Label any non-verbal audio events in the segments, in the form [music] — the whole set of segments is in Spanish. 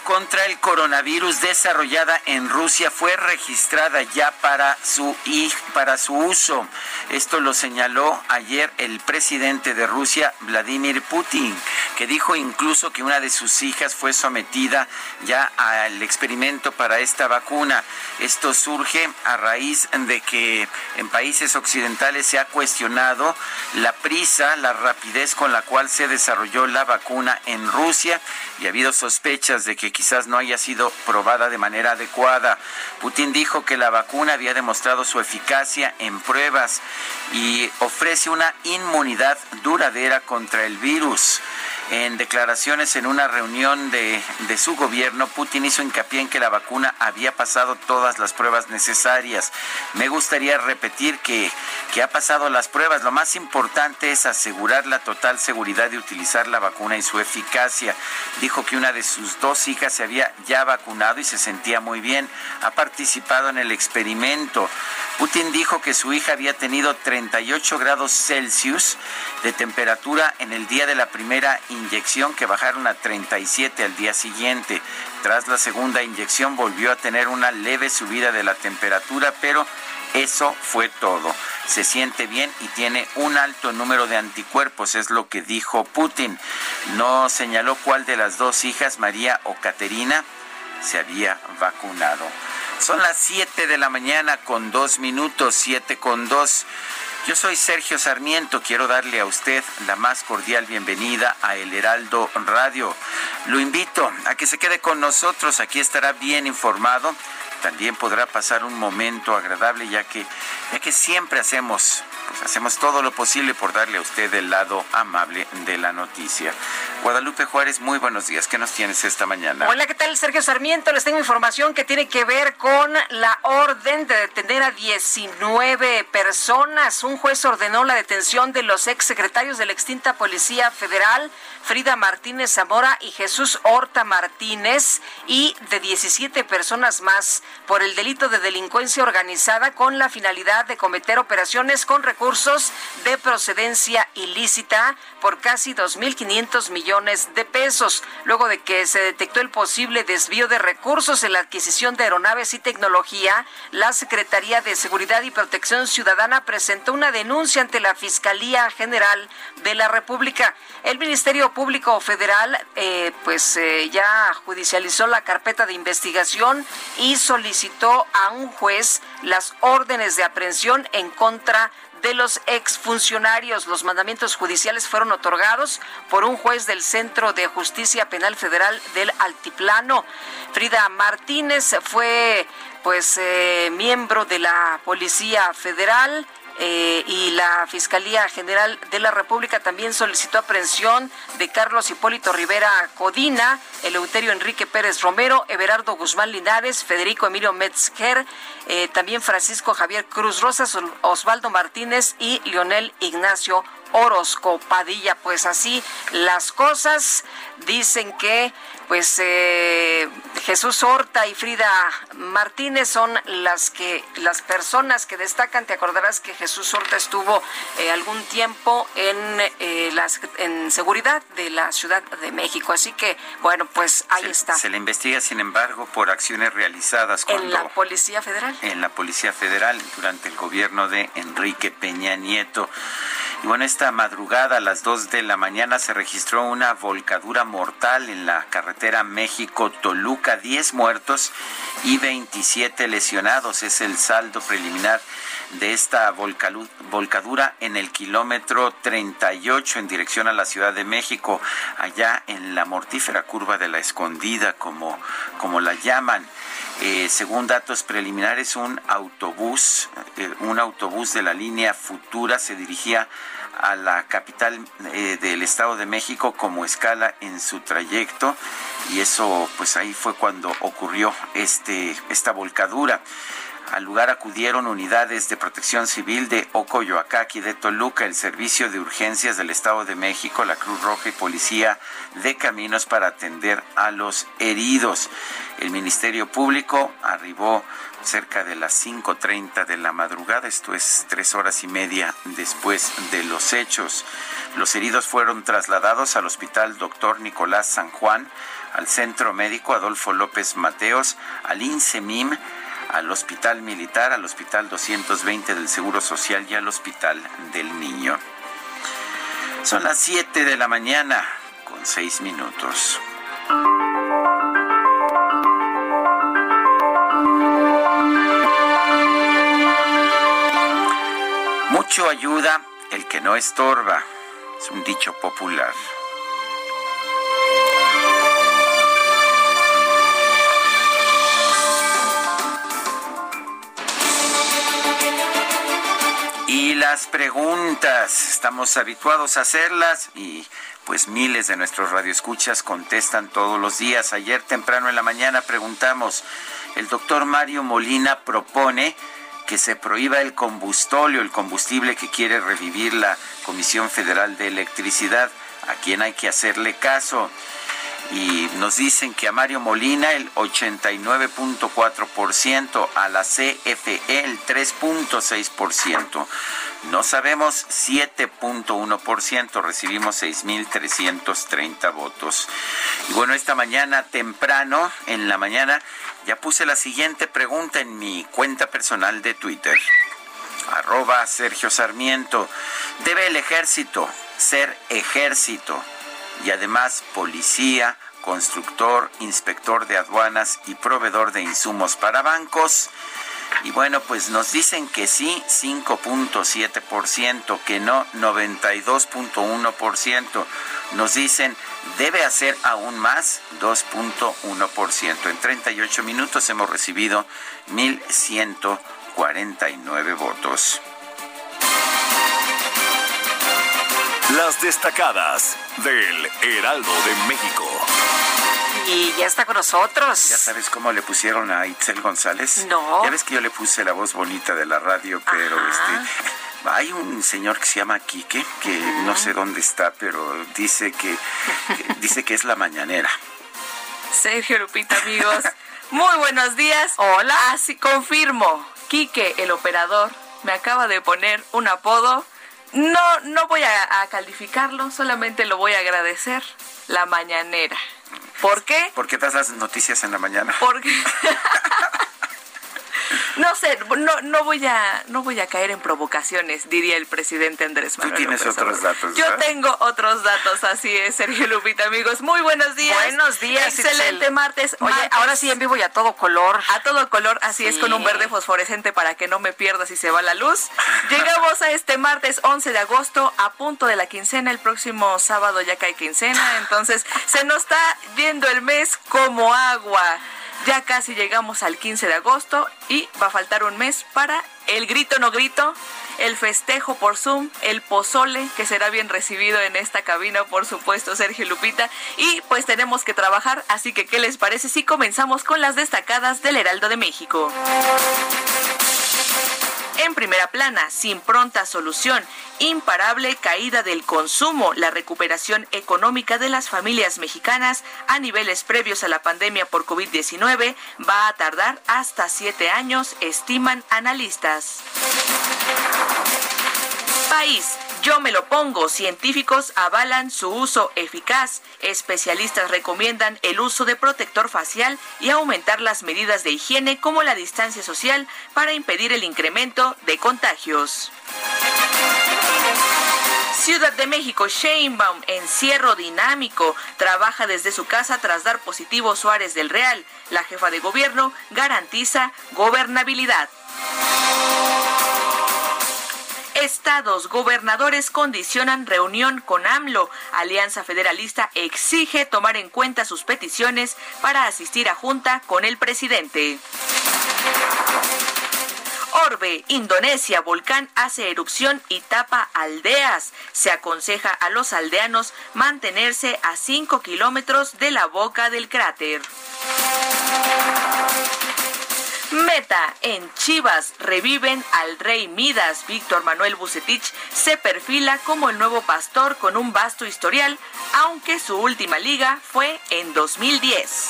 Contra el coronavirus desarrollada en Rusia fue registrada ya para su, para su uso. Esto lo señaló ayer el presidente de Rusia, Vladimir Putin, que dijo incluso que una de sus hijas fue sometida ya al experimento para esta vacuna. Esto surge a raíz de que en países occidentales se ha cuestionado la prisa, la rapidez con la cual se desarrolló la vacuna en Rusia y ha habido sospechas de que quizás no haya sido probada de manera adecuada. Putin dijo que la vacuna había demostrado su eficacia en pruebas y ofrece una inmunidad duradera contra el virus. En declaraciones en una reunión de, su gobierno, Putin hizo hincapié en que la vacuna había pasado todas las pruebas necesarias. Me gustaría repetir que, que ha pasado las pruebas. Lo más importante es asegurar la total seguridad de utilizar la vacuna y su eficacia. Dijo que una de sus dos hijas se había ya vacunado y se sentía muy bien. Ha participado en el experimento. Putin dijo que su hija había tenido 38 grados Celsius de temperatura en el día de la primera inyección que bajaron a 37 al día siguiente. Tras la segunda inyección volvió a tener una leve subida de la temperatura, pero eso fue todo. Se siente bien y tiene un alto número de anticuerpos, es lo que dijo Putin. No señaló cuál de las dos hijas, María o Caterina, se había vacunado. Son las 7 de la mañana con dos minutos, 7 con dos. Yo soy Sergio Sarmiento, quiero darle a usted la más cordial bienvenida a El Heraldo Radio. Lo invito a que se quede con nosotros, aquí estará bien informado. También podrá pasar un momento agradable ya que, ya que siempre hacemos, pues hacemos todo lo posible por darle a usted el lado amable de la noticia. Guadalupe Juárez, muy buenos días. ¿Qué nos tienes esta mañana? Hola, ¿qué tal? Sergio Sarmiento. Les tengo información que tiene que ver con la orden de detener a 19 personas. Un juez ordenó la detención de los exsecretarios de la extinta Policía Federal, Frida Martínez Zamora y Jesús Horta Martínez, y de 17 personas más por el delito de delincuencia organizada con la finalidad de cometer operaciones con recursos de procedencia ilícita por casi 2.500 millones de pesos, luego de que se detectó el posible desvío de recursos en la adquisición de aeronaves y tecnología, la Secretaría de Seguridad y Protección Ciudadana presentó una denuncia ante la Fiscalía General de la República. El Ministerio Público Federal eh, pues eh, ya judicializó la carpeta de investigación y solicitó a un juez las órdenes de aprehensión en contra de los exfuncionarios. Los mandamientos judiciales fueron otorgados por un juez del Centro de Justicia Penal Federal del Altiplano. Frida Martínez fue pues eh, miembro de la Policía Federal eh, y la Fiscalía General de la República también solicitó aprehensión de Carlos Hipólito Rivera Codina, Eleuterio Enrique Pérez Romero, Everardo Guzmán Linares, Federico Emilio Metzger, eh, también Francisco Javier Cruz Rosas, Osvaldo Martínez y Lionel Ignacio Orozco Padilla. Pues así las cosas dicen que pues eh, Jesús Horta y Frida Martínez son las que las personas que destacan. Te acordarás que Jesús Horta estuvo eh, algún tiempo en eh, las en seguridad de la Ciudad de México. Así que bueno, pues ahí está. Se le investiga, sin embargo, por acciones realizadas en la Policía Federal. En la Policía Federal durante el gobierno de Enrique Peña Nieto. Y bueno, esta madrugada a las 2 de la mañana se registró una volcadura mortal en la carretera México-Toluca, 10 muertos y 27 lesionados. Es el saldo preliminar de esta volcadura en el kilómetro 38 en dirección a la Ciudad de México, allá en la mortífera curva de la escondida, como, como la llaman. Eh, según datos preliminares, un autobús, eh, un autobús de la línea Futura se dirigía a la capital eh, del Estado de México como escala en su trayecto y eso pues ahí fue cuando ocurrió este esta volcadura. Al lugar acudieron unidades de protección civil de Ocoyoacá y de Toluca, el Servicio de Urgencias del Estado de México, la Cruz Roja y Policía de Caminos para atender a los heridos. El Ministerio Público arribó cerca de las 5.30 de la madrugada, esto es tres horas y media después de los hechos. Los heridos fueron trasladados al Hospital Doctor Nicolás San Juan, al Centro Médico Adolfo López Mateos, al INSEMIM, al Hospital Militar, al Hospital 220 del Seguro Social y al Hospital del Niño. Son las 7 de la mañana con 6 minutos. Mucho ayuda el que no estorba, es un dicho popular. Las preguntas, estamos habituados a hacerlas y pues miles de nuestros radioescuchas contestan todos los días. Ayer temprano en la mañana preguntamos, el doctor Mario Molina propone que se prohíba el combustóleo, el combustible que quiere revivir la Comisión Federal de Electricidad. ¿A quién hay que hacerle caso? Y nos dicen que a Mario Molina el 89.4%, a la CFE el 3.6%. No sabemos 7.1%, recibimos 6.330 votos. Y bueno, esta mañana temprano, en la mañana, ya puse la siguiente pregunta en mi cuenta personal de Twitter. Arroba Sergio Sarmiento. ¿Debe el ejército ser ejército? y además policía, constructor, inspector de aduanas y proveedor de insumos para bancos. Y bueno, pues nos dicen que sí, 5.7%, que no, 92.1%. Nos dicen, debe hacer aún más, 2.1%. En 38 minutos hemos recibido 1.149 votos. Las destacadas del Heraldo de México. Y ya está con nosotros. ¿Ya sabes cómo le pusieron a Itzel González? No. Ya ves que yo le puse la voz bonita de la radio, pero este hay un señor que se llama Quique, que no sé dónde está, pero dice que, dice que es la mañanera. Sergio Lupita, amigos. Muy buenos días. Hola. Así confirmo. Quique, el operador, me acaba de poner un apodo no, no voy a, calificarlo, solamente lo voy a agradecer. La mañanera. ¿Por qué? Porque das las noticias en la mañana. Porque [laughs] No sé, no, no, voy a, no voy a caer en provocaciones, diría el presidente Andrés Manuel. Tú tienes otros datos. Yo tengo otros datos, así es, Sergio Lupita, amigos. Muy buenos días. Buenos días. Excelente martes. Oye, ahora sí en vivo y a todo color. A todo color, así es, con un verde fosforescente para que no me pierda si se va la luz. Llegamos a este martes 11 de agosto, a punto de la quincena. El próximo sábado ya cae quincena, entonces se nos está yendo el mes como agua. Ya casi llegamos al 15 de agosto y va a faltar un mes para el grito no grito, el festejo por Zoom, el pozole que será bien recibido en esta cabina, por supuesto, Sergio Lupita. Y pues tenemos que trabajar, así que ¿qué les parece si comenzamos con las destacadas del Heraldo de México? En primera plana, sin pronta solución, imparable caída del consumo, la recuperación económica de las familias mexicanas a niveles previos a la pandemia por COVID-19 va a tardar hasta siete años, estiman analistas. País. Yo me lo pongo. Científicos avalan su uso eficaz. Especialistas recomiendan el uso de protector facial y aumentar las medidas de higiene como la distancia social para impedir el incremento de contagios. Ciudad de México, Sheinbaum, encierro dinámico, trabaja desde su casa tras dar positivo Suárez del Real. La jefa de gobierno garantiza gobernabilidad. Estados, gobernadores condicionan reunión con AMLO. Alianza Federalista exige tomar en cuenta sus peticiones para asistir a junta con el presidente. Orbe, Indonesia, volcán hace erupción y tapa aldeas. Se aconseja a los aldeanos mantenerse a 5 kilómetros de la boca del cráter. Meta en Chivas reviven al rey Midas. Víctor Manuel Bucetich se perfila como el nuevo pastor con un vasto historial, aunque su última liga fue en 2010.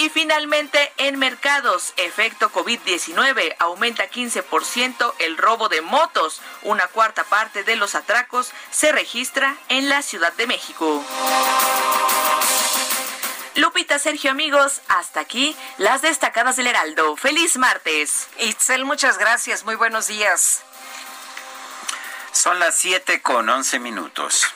Y finalmente, en mercados, efecto COVID-19, aumenta 15% el robo de motos. Una cuarta parte de los atracos se registra en la Ciudad de México. Lupita, Sergio, amigos, hasta aquí las destacadas del Heraldo. Feliz martes. Itzel, muchas gracias. Muy buenos días. Son las 7 con 11 minutos.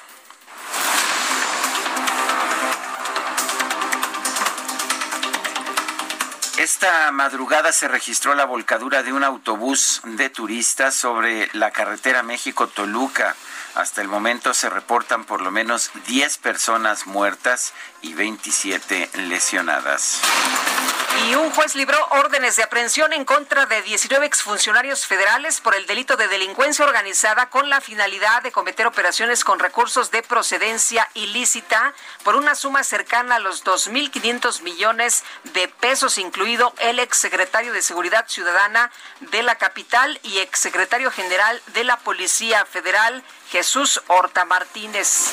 Esta madrugada se registró la volcadura de un autobús de turistas sobre la carretera México-Toluca. Hasta el momento se reportan por lo menos 10 personas muertas y 27 lesionadas. Y un juez libró órdenes de aprehensión en contra de 19 exfuncionarios federales por el delito de delincuencia organizada con la finalidad de cometer operaciones con recursos de procedencia ilícita por una suma cercana a los 2.500 millones de pesos, incluido el exsecretario de Seguridad Ciudadana de la capital y exsecretario general de la Policía Federal, Jesús Horta Martínez.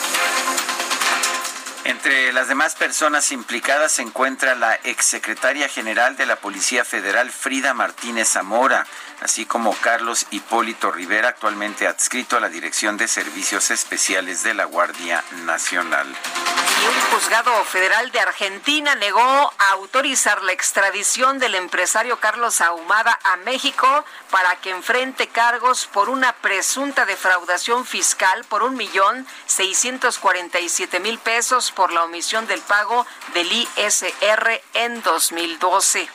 Entre las demás personas implicadas se encuentra la exsecretaria general de la Policía Federal, Frida Martínez Zamora, así como Carlos Hipólito Rivera, actualmente adscrito a la Dirección de Servicios Especiales de la Guardia Nacional. Y un juzgado federal de Argentina negó autorizar la extradición del empresario Carlos Ahumada a México para que enfrente cargos por una presunta defraudación fiscal por un millón seiscientos cuarenta y siete mil pesos por la omisión del pago del ISR en 2012.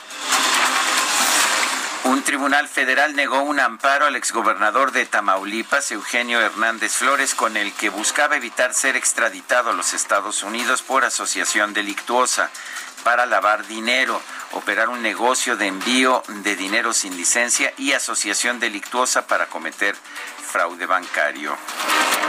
Un tribunal federal negó un amparo al exgobernador de Tamaulipas, Eugenio Hernández Flores, con el que buscaba evitar ser extraditado a los Estados Unidos por asociación delictuosa para lavar dinero, operar un negocio de envío de dinero sin licencia y asociación delictuosa para cometer fraude bancario.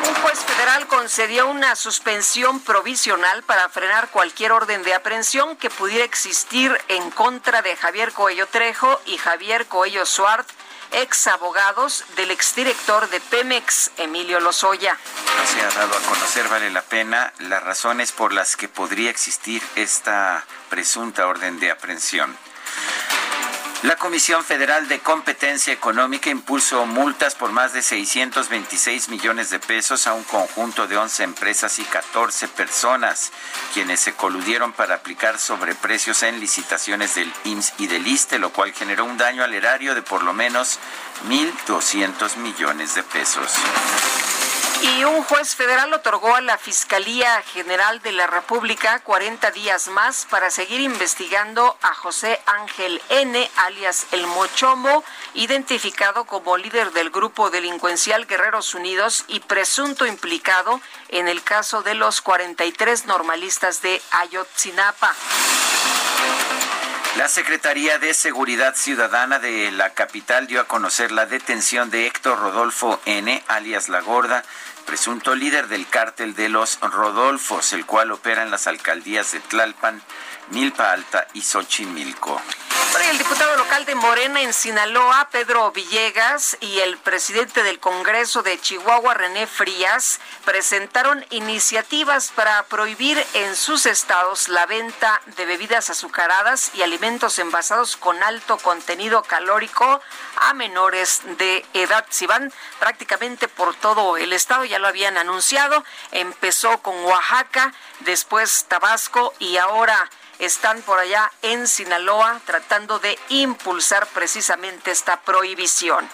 Un juez federal concedió una suspensión provisional para frenar cualquier orden de aprehensión que pudiera existir en contra de Javier Coello Trejo y Javier Coello Suárez ex abogados del exdirector de Pemex, Emilio Lozoya. No se ha dado a conocer, vale la pena, las razones por las que podría existir esta presunta orden de aprehensión. La Comisión Federal de Competencia Económica impulsó multas por más de 626 millones de pesos a un conjunto de 11 empresas y 14 personas, quienes se coludieron para aplicar sobreprecios en licitaciones del IMSS y del ISTE, lo cual generó un daño al erario de por lo menos 1.200 millones de pesos. Y un juez federal otorgó a la Fiscalía General de la República 40 días más para seguir investigando a José Ángel N., alias El Mochomo, identificado como líder del grupo delincuencial Guerreros Unidos y presunto implicado en el caso de los 43 normalistas de Ayotzinapa. La Secretaría de Seguridad Ciudadana de la capital dio a conocer la detención de Héctor Rodolfo N., alias La Gorda, presunto líder del cártel de los Rodolfos, el cual opera en las alcaldías de Tlalpan, Milpa Alta y Xochimilco. El diputado local de Morena en Sinaloa, Pedro Villegas, y el presidente del Congreso de Chihuahua, René Frías, presentaron iniciativas para prohibir en sus estados la venta de bebidas azucaradas y alimentos envasados con alto contenido calórico a menores de edad. Si van prácticamente por todo el estado, ya lo habían anunciado, empezó con Oaxaca, después Tabasco y ahora están por allá en Sinaloa tratando de impulsar precisamente esta prohibición.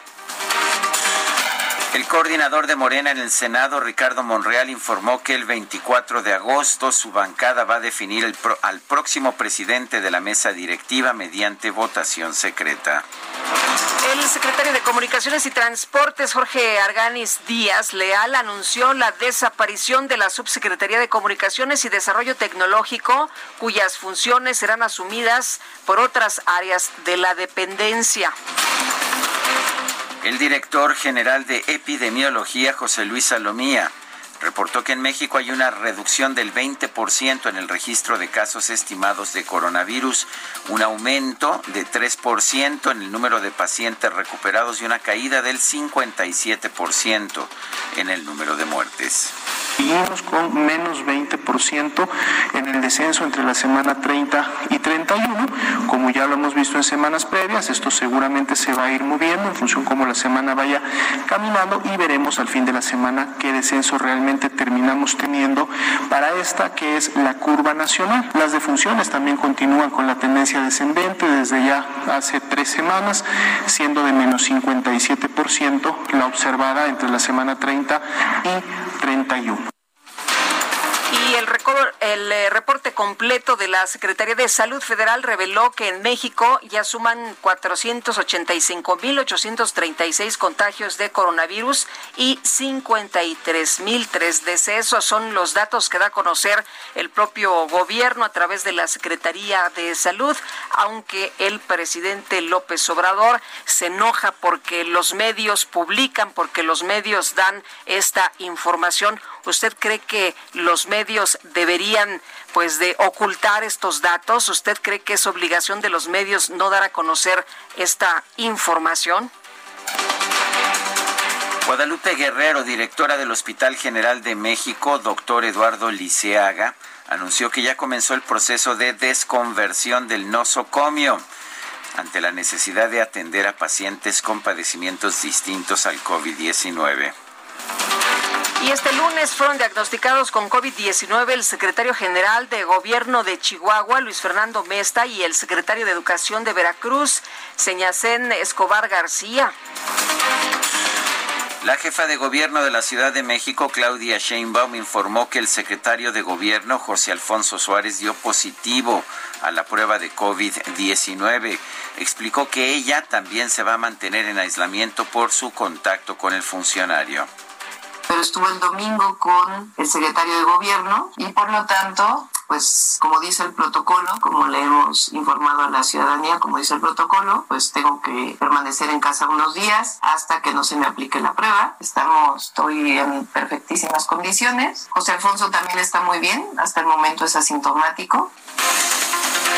El coordinador de Morena en el Senado, Ricardo Monreal, informó que el 24 de agosto su bancada va a definir al próximo presidente de la mesa directiva mediante votación secreta. El secretario de Comunicaciones y Transportes, Jorge Arganis Díaz Leal, anunció la desaparición de la Subsecretaría de Comunicaciones y Desarrollo Tecnológico, cuyas funciones serán asumidas por otras áreas de la dependencia. El director general de epidemiología, José Luis Salomía, reportó que en México hay una reducción del 20% en el registro de casos estimados de coronavirus, un aumento de 3% en el número de pacientes recuperados y una caída del 57% en el número de muertes. Seguimos con menos 20% en el descenso entre la semana 30 y 31. Como ya lo hemos visto en semanas previas, esto seguramente se va a ir moviendo en función como la semana vaya caminando y veremos al fin de la semana qué descenso realmente terminamos teniendo para esta que es la curva nacional. Las defunciones también continúan con la tendencia descendente desde ya hace tres semanas, siendo de menos 57% la observada entre la semana 30 y 31. Y el, el eh, reporte completo de la Secretaría de Salud Federal reveló que en México ya suman 485.836 contagios de coronavirus y 53.003 decesos. Son los datos que da a conocer el propio gobierno a través de la Secretaría de Salud, aunque el presidente López Obrador se enoja porque los medios publican, porque los medios dan esta información. ¿Usted cree que los medios deberían pues de ocultar estos datos? ¿Usted cree que es obligación de los medios no dar a conocer esta información? Guadalupe Guerrero, directora del Hospital General de México, doctor Eduardo Liceaga, anunció que ya comenzó el proceso de desconversión del nosocomio ante la necesidad de atender a pacientes con padecimientos distintos al COVID-19. Y este lunes fueron diagnosticados con COVID-19 el secretario general de Gobierno de Chihuahua, Luis Fernando Mesta, y el secretario de Educación de Veracruz, Señacén Escobar García. La jefa de gobierno de la Ciudad de México, Claudia Sheinbaum, informó que el secretario de gobierno, José Alfonso Suárez, dio positivo a la prueba de COVID-19. Explicó que ella también se va a mantener en aislamiento por su contacto con el funcionario pero estuvo el domingo con el secretario de gobierno y por lo tanto, pues como dice el protocolo, como le hemos informado a la ciudadanía, como dice el protocolo, pues tengo que permanecer en casa unos días hasta que no se me aplique la prueba. Estamos, estoy en perfectísimas condiciones. José Alfonso también está muy bien, hasta el momento es asintomático.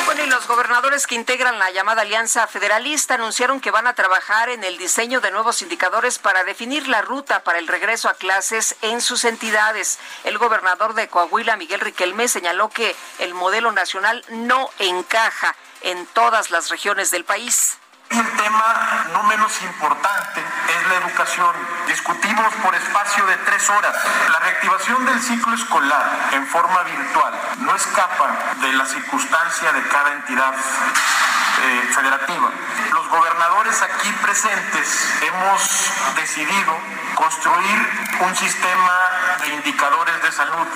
Bueno, y los gobernadores que integran la llamada Alianza Federalista anunciaron que van a trabajar en el diseño de nuevos indicadores para definir la ruta para el regreso a clases en sus entidades. El gobernador de Coahuila, Miguel Riquelme, señaló que el modelo nacional no encaja en todas las regiones del país. Y el tema no menos importante es la educación. Discutimos por espacio de tres horas. La reactivación del ciclo escolar en forma virtual no escapa de la circunstancia de cada entidad eh, federativa. Los gobernadores aquí presentes hemos decidido construir un sistema de indicadores de salud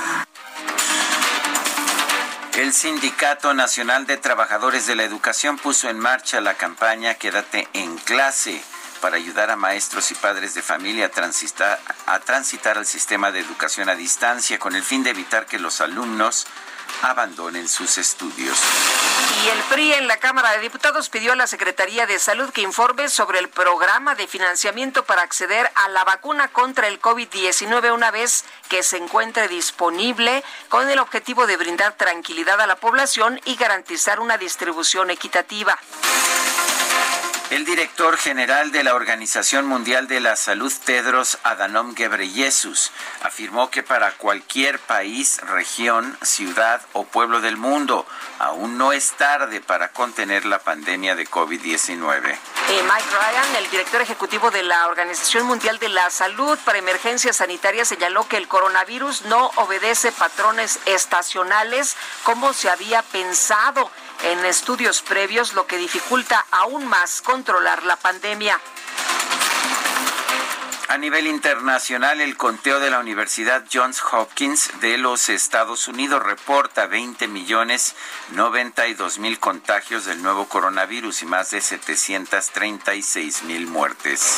el Sindicato Nacional de Trabajadores de la Educación puso en marcha la campaña Quédate en clase para ayudar a maestros y padres de familia a transitar, a transitar al sistema de educación a distancia con el fin de evitar que los alumnos abandonen sus estudios. Y el PRI en la Cámara de Diputados pidió a la Secretaría de Salud que informe sobre el programa de financiamiento para acceder a la vacuna contra el COVID-19 una vez que se encuentre disponible con el objetivo de brindar tranquilidad a la población y garantizar una distribución equitativa. El director general de la Organización Mundial de la Salud, Tedros Adhanom Ghebreyesus, afirmó que para cualquier país, región, ciudad o pueblo del mundo, aún no es tarde para contener la pandemia de COVID-19. Eh, Mike Ryan, el director ejecutivo de la Organización Mundial de la Salud para Emergencias Sanitarias, señaló que el coronavirus no obedece patrones estacionales como se había pensado en estudios previos, lo que dificulta aún más controlar la pandemia. A nivel internacional, el conteo de la Universidad Johns Hopkins de los Estados Unidos reporta 20 millones 92 mil contagios del nuevo coronavirus y más de 736 mil muertes.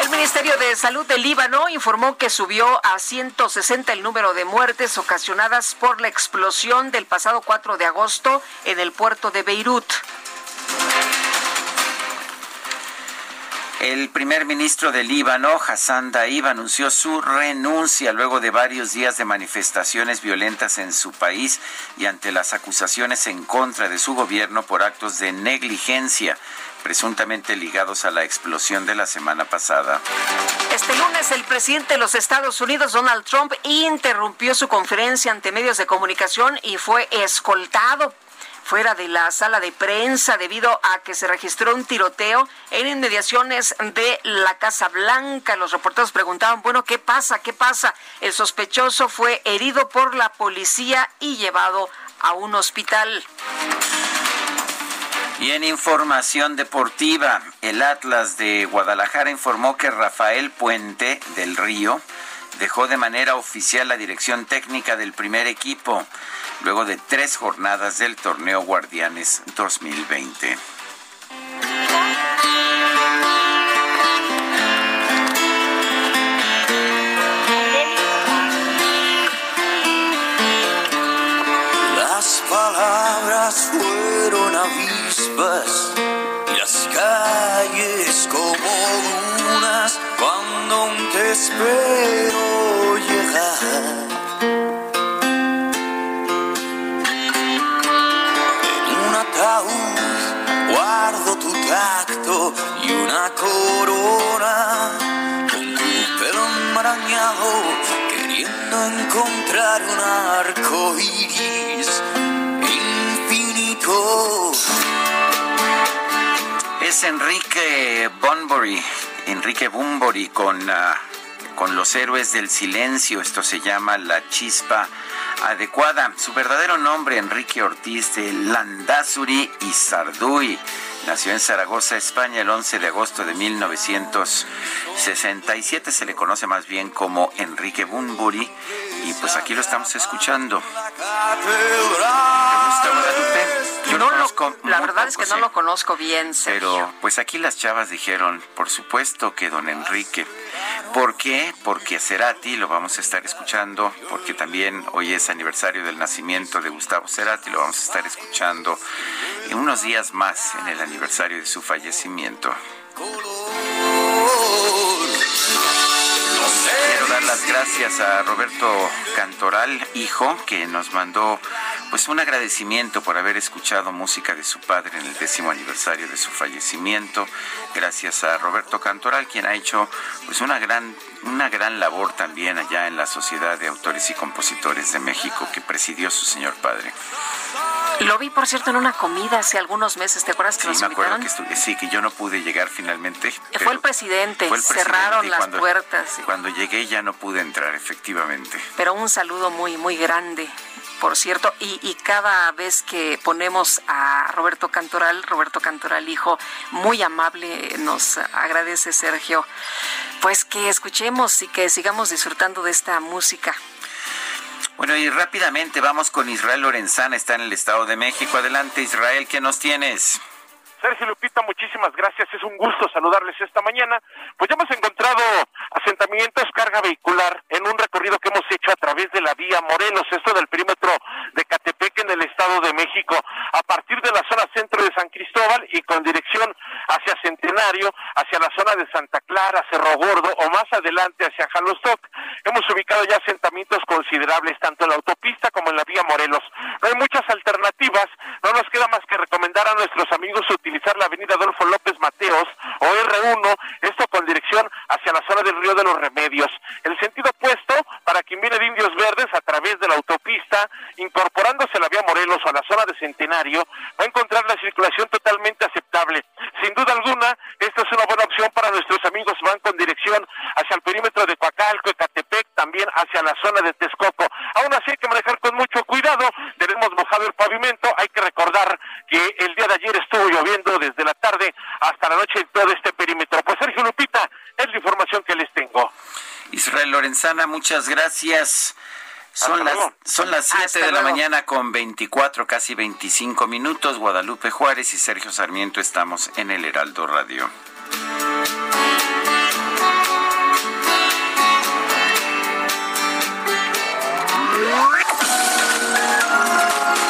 El Ministerio de Salud del Líbano informó que subió a 160 el número de muertes ocasionadas por la explosión del pasado 4 de agosto en el puerto de Beirut. El primer ministro del Líbano, Hassan Daib, anunció su renuncia luego de varios días de manifestaciones violentas en su país y ante las acusaciones en contra de su gobierno por actos de negligencia presuntamente ligados a la explosión de la semana pasada. Este lunes el presidente de los Estados Unidos, Donald Trump, interrumpió su conferencia ante medios de comunicación y fue escoltado fuera de la sala de prensa debido a que se registró un tiroteo en inmediaciones de la Casa Blanca. Los reporteros preguntaban, bueno, ¿qué pasa? ¿Qué pasa? El sospechoso fue herido por la policía y llevado a un hospital. Y en información deportiva, el Atlas de Guadalajara informó que Rafael Puente del Río dejó de manera oficial la dirección técnica del primer equipo luego de tres jornadas del torneo Guardianes 2020. Las palabras fueron avispas y las calles como cuando te espero llegar. guardo tu tacto y una corona con tu pelo enmarañado queriendo encontrar un arco iris infinito. Es Enrique Bunbury, Enrique Bunbury con, uh, con los héroes del silencio. Esto se llama La Chispa adecuada. Su verdadero nombre, Enrique Ortiz de Landazuri y Sarduy. Nació en Zaragoza, España, el 11 de agosto de 1967. Se le conoce más bien como Enrique Bunbury. Y pues aquí lo estamos escuchando. Lo, la verdad es que no lo conozco bien. Pero pues aquí las chavas dijeron, por supuesto que don Enrique. ¿Por qué? Porque Cerati lo vamos a estar escuchando, porque también hoy es aniversario del nacimiento de Gustavo Cerati, lo vamos a estar escuchando en unos días más en el aniversario de su fallecimiento. Quiero dar las gracias a Roberto Cantoral, hijo, que nos mandó pues un agradecimiento por haber escuchado música de su padre en el décimo aniversario de su fallecimiento. Gracias a Roberto Cantoral, quien ha hecho pues una gran, una gran labor también allá en la Sociedad de Autores y Compositores de México que presidió su señor padre. Lo vi, por cierto, en una comida hace algunos meses. ¿Te acuerdas que sí, me acuerdo que sí, que yo no pude llegar finalmente. Fue el presidente. Cerraron las puertas. Cuando llegué ya no pude entrar, efectivamente. Pero un saludo muy, muy grande por cierto, y, cada vez que ponemos a Roberto Cantoral, Roberto Cantoral hijo, muy amable, nos agradece Sergio, pues que escuchemos y que sigamos disfrutando de esta música. Bueno, y rápidamente vamos con Israel Lorenzana, está en el Estado de México. Adelante, Israel, ¿qué nos tienes? Sergio Lupita, muchísimas gracias. Es un gusto saludarles esta mañana. Pues ya hemos encontrado asentamientos carga vehicular en un recorrido que hemos hecho a través de la vía Morelos, esto del perímetro de Catepec en el Estado de México, a partir de la zona centro de San Cristóbal y con dirección hacia Centenario, hacia la zona de Santa Clara, Cerro Gordo o más adelante hacia Jalostoc. Hemos ubicado ya asentamientos considerables tanto en la autopista como en la vía Morelos. No hay muchas alternativas, no nos queda más que recomendar a nuestros amigos utilizar la avenida Adolfo López Mateos o R1, esto con dirección hacia la zona del Río de los Remedios. El sentido opuesto para quien viene de Indios Verdes a través de la autopista, incorporándose a la vía Morelos a la zona de Centenario, va a encontrar la circulación totalmente aceptable. Sin duda alguna, esta es una buena opción para nuestros amigos van con dirección hacia el perímetro de Coacalco, Ecatepec, también hacia la zona de Texcoco. Aún así hay que manejar con mucho cuidado, tenemos mojado el pavimento, hay que recordar que el día de ayer estuvo lloviendo desde la tarde hasta la noche en todo este perímetro. Pues Sergio Lupita, es la información que les tengo. Israel Lorenzana, muchas gracias. Son las, son las 7 de la mañana con 24, casi 25 minutos. Guadalupe Juárez y Sergio Sarmiento estamos en el Heraldo Radio.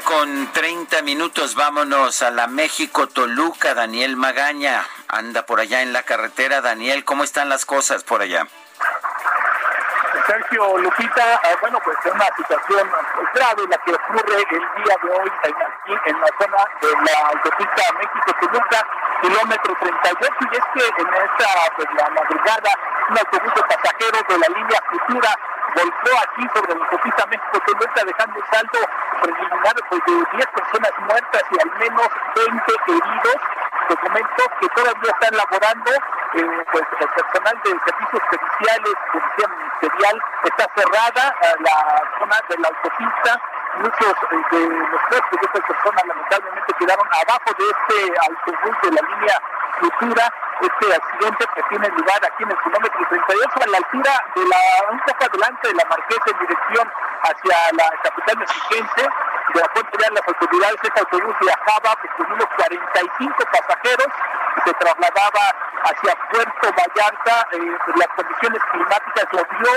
Con 30 minutos, vámonos a la México Toluca. Daniel Magaña anda por allá en la carretera. Daniel, ¿cómo están las cosas por allá? Sergio Lupita, eh, bueno, pues es una situación grave la que ocurre el día de hoy aquí en la zona de la autopista México-Toluca, kilómetro 38, y es que en esta, pues madrugada, un autobús de pasajeros de la línea Futura volcó aquí sobre la autopista México-Toluca, dejando un saldo preliminar pues, de 10 personas muertas y al menos 20 heridos. Documentos que todavía están elaborando, eh, pues el personal de servicios periciales, policía ministerial, está cerrada la zona de la autopista. Muchos eh, de los cuerpos de estas personas lamentablemente quedaron abajo de este autobús de la línea Futura este accidente que tiene lugar aquí en el kilómetro 38 a la altura de la, un poco adelante de la Marquesa en dirección hacia la capital mexiquense. De acuerdo a las autoridades, este autobús viajaba pues, con unos 45 pasajeros y se trasladaba hacia Puerto Vallarta. Eh, las condiciones climáticas lo dio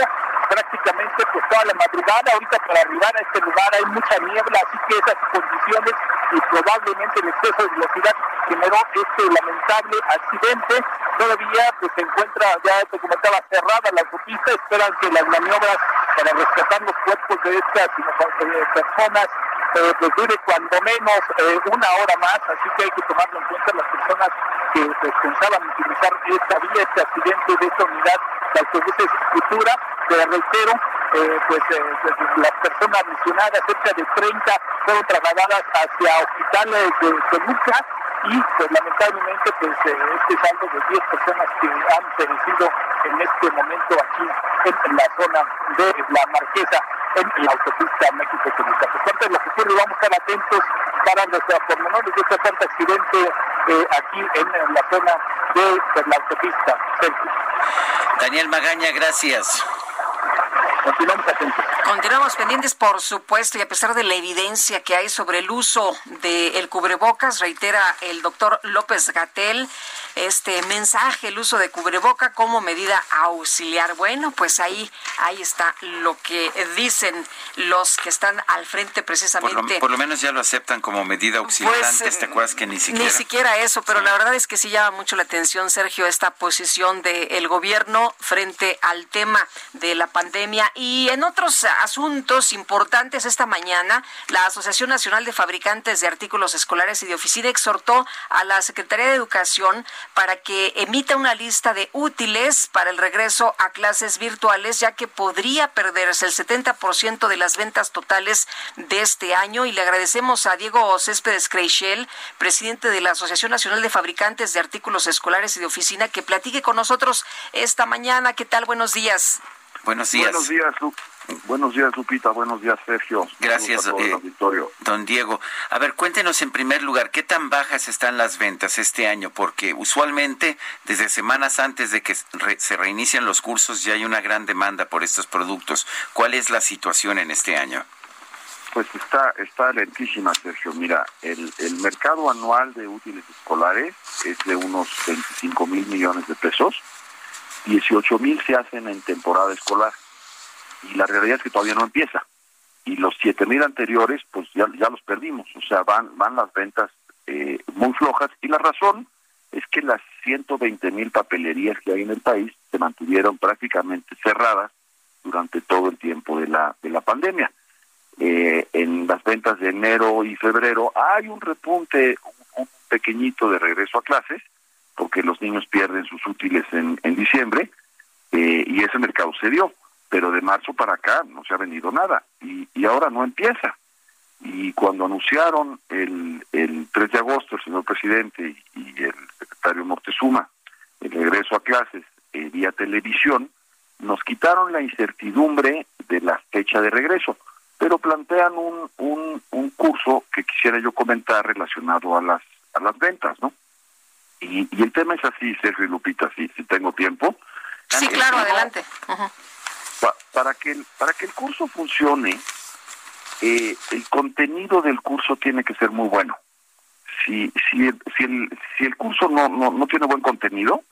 prácticamente pues toda la madrugada. Ahorita para arribar a este lugar hay mucha niebla, así que esas condiciones y probablemente el exceso de velocidad generó este lamentable accidente. Todavía pues, se encuentra, ya te comentaba, cerrada la autopista. Esperan que las maniobras para rescatar los cuerpos de estas personas eh, pues dure cuando menos eh, una hora más, así que hay que tomarlo en cuenta las personas que pues, pensaban utilizar esta vía, este accidente de esta unidad de autobuses futura, te reitero, eh, pues, pues, las personas lesionadas, cerca de 30, fueron trasladadas hacia hospitales de Toluca y pues lamentablemente pues este saldo de 10 personas que han perecido en este momento aquí en la zona de la Marquesa en la autopista México-Toluca. Por de lo que ocurre, vamos a estar atentos para nuestros pormenores de este fuerte accidente eh, aquí en, la zona de, la autopista. Daniel Magaña, gracias. Continuamos pendientes, por supuesto, y a pesar de la evidencia que hay sobre el uso del cubrebocas, reitera el doctor López Gatel, este mensaje, el uso de cubreboca como medida auxiliar. Bueno, pues ahí, ahí está lo que dicen los que están al frente precisamente. Por lo, menos ya lo aceptan como medida auxiliar. Pues, Antes te acuerdas que ni siquiera. Ni siquiera eso, pero la verdad es que sí llama mucho la atención, Sergio, esta posición del gobierno frente al tema de la pandemia. Y en otros asuntos importantes esta mañana, la Asociación Nacional de Fabricantes de Artículos Escolares y de Oficina exhortó a la Secretaría de Educación para que emita una lista de útiles para el regreso a clases virtuales, ya que podría perderse el 70% de las ventas totales de este año. Y le agradecemos a Diego Céspedes Creixel, presidente de la Asociación Nacional de Fabricantes de Artículos Escolares y de Oficina, que platique con nosotros esta mañana. ¿Qué tal? Buenos días. Buenos días. Buenos días, Buenos días, Lupita. Buenos días, Sergio. Gracias, eh, don Diego. A ver, cuéntenos en primer lugar, ¿qué tan bajas están las ventas este año? Porque usualmente, desde semanas antes de que se reinician los cursos, ya hay una gran demanda por estos productos. ¿Cuál es la situación en este año? Pues está, está lentísima, Sergio. Mira, el, el mercado anual de útiles escolares es de unos 25 mil millones de pesos 18 mil se hacen en temporada escolar y la realidad es que todavía no empieza. Y los 7 mil anteriores, pues ya, ya los perdimos, o sea, van, van las ventas eh, muy flojas y la razón es que las 120 mil papelerías que hay en el país se mantuvieron prácticamente cerradas durante todo el tiempo de la, de la pandemia. Eh, en las ventas de enero y febrero hay un repunte, un, pequeñito de regreso a clases, porque los niños pierden sus útiles en, en diciembre, eh, y ese mercado se dio, pero de marzo para acá no se ha vendido nada, y, y ahora no empieza. Y cuando anunciaron el, el 3 de agosto el señor presidente y el secretario Mortezuma el regreso a clases eh, vía televisión, nos quitaron la incertidumbre de la fecha de regreso, pero plantean un, un, un curso que quisiera yo comentar relacionado a las, a las ventas, ¿no? Y, y el tema es así, Sergio y Lupita, si, si tengo tiempo. Sí, claro, adelante. Para, que el, para que el curso funcione, eh, el contenido del curso tiene que ser muy bueno. Si, si, el, si, el, si el curso no, no, no tiene buen contenido,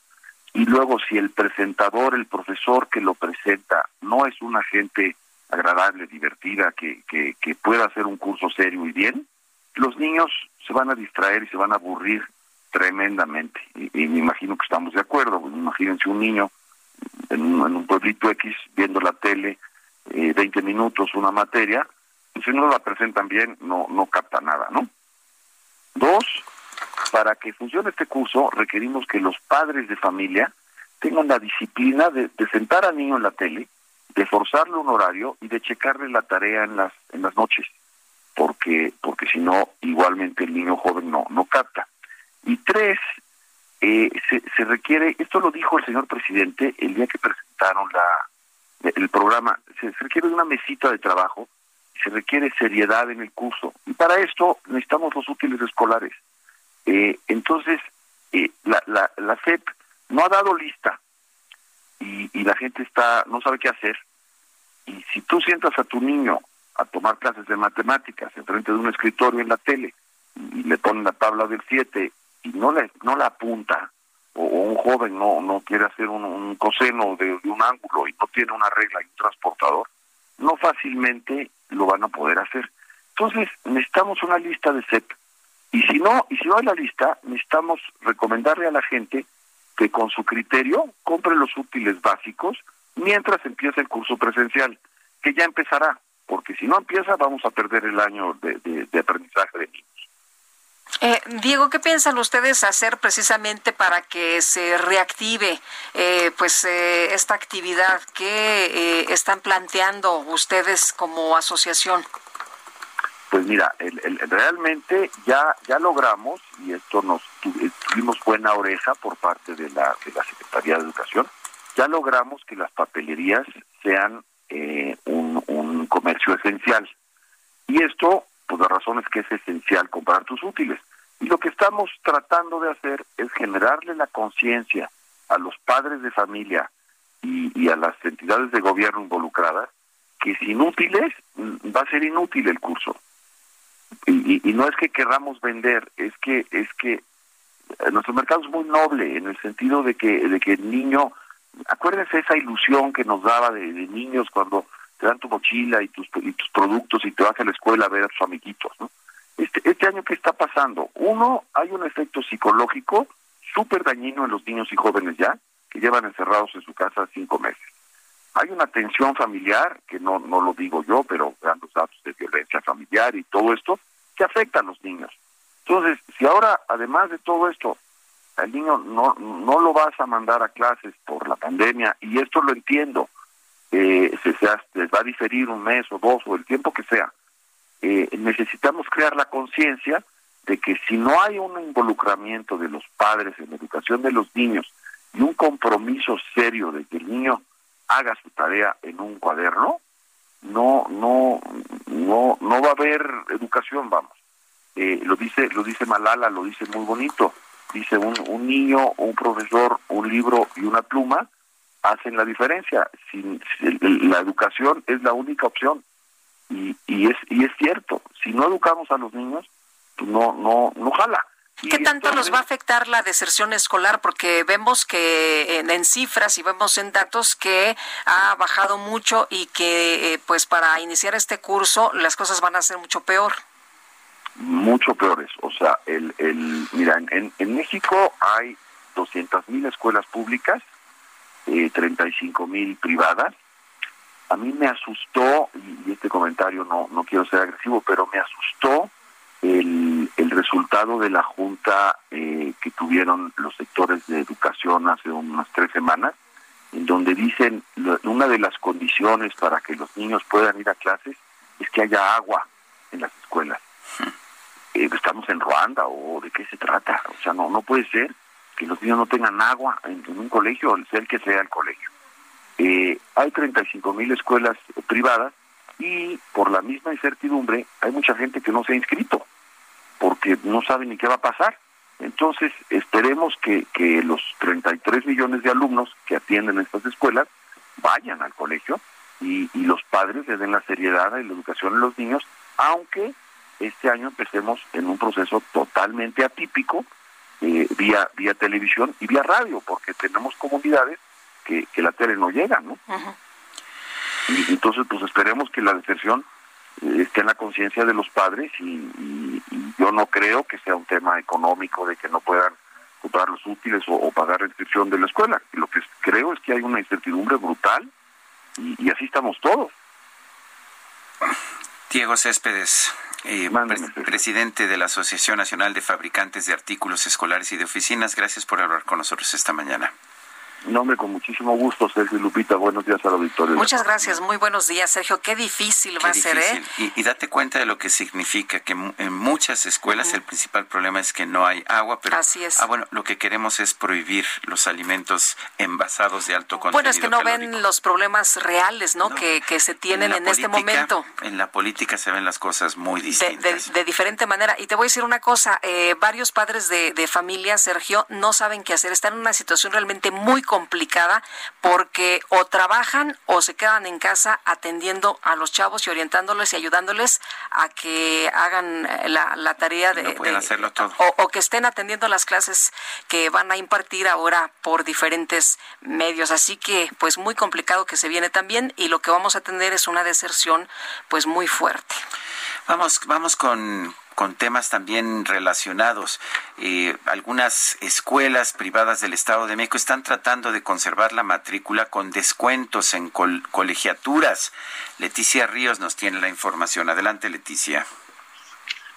y luego si el presentador, el profesor que lo presenta, no es una gente agradable, divertida, que, que, pueda hacer un curso serio y bien, los niños se van a distraer y se van a aburrir tremendamente. Y, y me imagino que estamos de acuerdo. Imagínense un niño en un, pueblito X viendo la tele eh, 20 minutos una materia, si no la presentan bien, no, no capta nada, ¿no? Dos, para que funcione este curso requerimos que los padres de familia tengan la disciplina de, de sentar al niño en la tele, de forzarle un horario y de checarle la tarea en las en las noches, porque porque si no igualmente el niño joven no no capta. Y tres, eh, se, se requiere, esto lo dijo el señor presidente el día que presentaron la el programa, se, requiere una mesita de trabajo se requiere seriedad en el curso. Y para esto necesitamos los útiles escolares. Eh, entonces, eh, la, la, la CEP no ha dado lista y, y la gente está no sabe qué hacer. Y si tú sientas a tu niño a tomar clases de matemáticas enfrente de un escritorio en la tele y le ponen la tabla del 7 y no le no la apunta o, un joven no no quiere hacer un, un coseno de, un ángulo y no tiene una regla y un transportador no fácilmente lo van a poder hacer. Entonces, necesitamos una lista de CEP. Y si no, y si no hay la lista, necesitamos recomendarle a la gente que con su criterio compre los útiles básicos mientras empieza el curso presencial, que ya empezará, porque si no empieza vamos a perder el año de, de, de aprendizaje de niños. Eh, Diego, ¿qué piensan ustedes hacer precisamente para que se reactive eh, pues eh, esta actividad? ¿Qué eh, están planteando ustedes como asociación? Pues mira, el, realmente ya ya logramos y esto nos tuvimos buena oreja por parte de la de la Secretaría de Educación. Ya logramos que las papelerías sean eh, un, un comercio esencial y esto pues la razón es que es esencial comprar tus útiles. Y lo que estamos tratando de hacer es generarle la conciencia a los padres de familia y, a las entidades de gobierno involucradas que sin útiles va a ser inútil el curso. Y, y, no es que querramos vender, es que es que nuestro mercado es muy noble en el sentido de que de que el niño, acuérdense esa ilusión que nos daba de, de niños cuando te dan tu mochila y tus, y tus productos y te vas a la escuela a ver a tus amiguitos, ¿no? Este, este año, ¿qué está pasando? Uno, hay un efecto psicológico súper dañino en los niños y jóvenes ya, que llevan encerrados en su casa cinco meses. Hay una tensión familiar, que no, no lo digo yo, pero vean los datos de violencia familiar y todo esto, que afecta a los niños. Entonces, si ahora, además de todo esto, al niño no, no lo vas a mandar a clases por la pandemia, y esto lo entiendo, eh, se, se, va a diferir un mes o dos o el tiempo que sea, eh, necesitamos crear la conciencia de que si no hay un involucramiento de los padres en la educación de los niños y un compromiso serio de que el niño haga su tarea en un cuaderno, no, no, no, no va a haber educación, vamos. Eh, lo dice, lo dice Malala, lo dice muy bonito. Dice un, un niño, un profesor, un libro y una pluma hacen la diferencia. Sin, la educación es la única opción y, y es y es cierto. Si no educamos a los niños, pues no no no jala. ¿Qué tanto nos va a afectar la deserción escolar? Porque vemos que en, cifras y vemos en datos que ha bajado mucho y que eh, pues para iniciar este curso las cosas van a ser mucho peor. Mucho peores. O sea, el, el mira, en, en México hay 200 mil escuelas públicas, eh, 35 mil privadas. A mí me asustó, y este comentario no, no quiero ser agresivo, pero me asustó el, el resultado de la junta eh, que tuvieron los sectores de educación hace unas tres semanas, en donde dicen una de las condiciones para que los niños puedan ir a clases es que haya agua en las escuelas. Eh, ¿Estamos en Ruanda o de qué se trata? O sea, no, no puede ser que los niños no tengan agua en, un colegio, sea el que sea el colegio. Eh, hay 35 mil escuelas privadas y por la misma incertidumbre hay mucha gente que no se ha inscrito porque no sabe ni qué va a pasar. Entonces, esperemos que, que los 33 millones de alumnos que atienden estas escuelas vayan al colegio y, los padres le den la seriedad y la educación a los niños, aunque este año empecemos en un proceso totalmente atípico, eh, vía, vía televisión y vía radio, porque tenemos comunidades que, que la tele no llega, ¿no? Y entonces, pues esperemos que la deserción esté en la conciencia de los padres y, yo no creo que sea un tema económico de que no puedan comprar los útiles o, pagar la inscripción de la escuela. Lo que creo es que hay una incertidumbre brutal y, así estamos todos. Diego Céspedes, eh, presidente de la Asociación Nacional de Fabricantes de Artículos Escolares y de Oficinas, gracias por hablar con nosotros esta mañana. Nombre con muchísimo gusto, Sergio Lupita. Buenos días a la auditorio. Muchas gracias, muy buenos días, Sergio. Qué difícil va a ser, ¿eh? Y, date cuenta de lo que significa que en muchas escuelas el principal problema es que no hay agua. Pero, Así es. Ah, bueno, lo que queremos es prohibir los alimentos envasados de alto contenido. Bueno, es que no ven los problemas reales, ¿no? que, que, se tienen en, este momento. En la política se ven las cosas muy distintas. De, diferente manera. Y te voy a decir una cosa: eh, varios padres de, de familia, Sergio, no saben qué hacer. Están en una situación realmente muy complicada porque o trabajan o se quedan en casa atendiendo a los chavos y orientándoles y ayudándoles a que hagan eh, la, tarea de, hacerlo todo. O, que estén atendiendo las clases que van a impartir ahora por diferentes medios. Así que pues muy complicado que se viene también y lo que vamos a tener es una deserción pues muy fuerte. Vamos, vamos con, con temas también relacionados. Eh, algunas escuelas privadas del Estado de México están tratando de conservar la matrícula con descuentos en colegiaturas. Leticia Ríos nos tiene la información. Adelante, Leticia.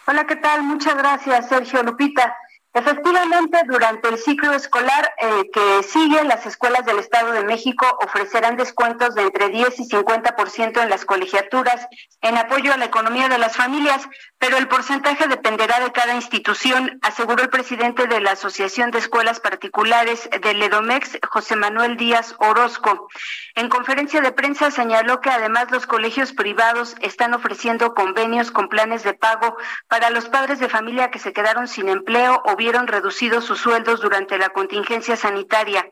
Hola, ¿qué tal? Muchas gracias, Sergio Lupita. Efectivamente, durante el ciclo escolar eh, que sigue, las escuelas del Estado de México ofrecerán descuentos de entre 10 y 50% en las colegiaturas en apoyo a la economía de las familias, pero el porcentaje dependerá de cada institución, aseguró el presidente de la Asociación de Escuelas Particulares del EDOMEX, José Manuel Díaz Orozco. En conferencia de prensa señaló que además los colegios privados están ofreciendo convenios con planes de pago para los padres de familia que se quedaron sin empleo o reducidos sus sueldos durante la contingencia sanitaria.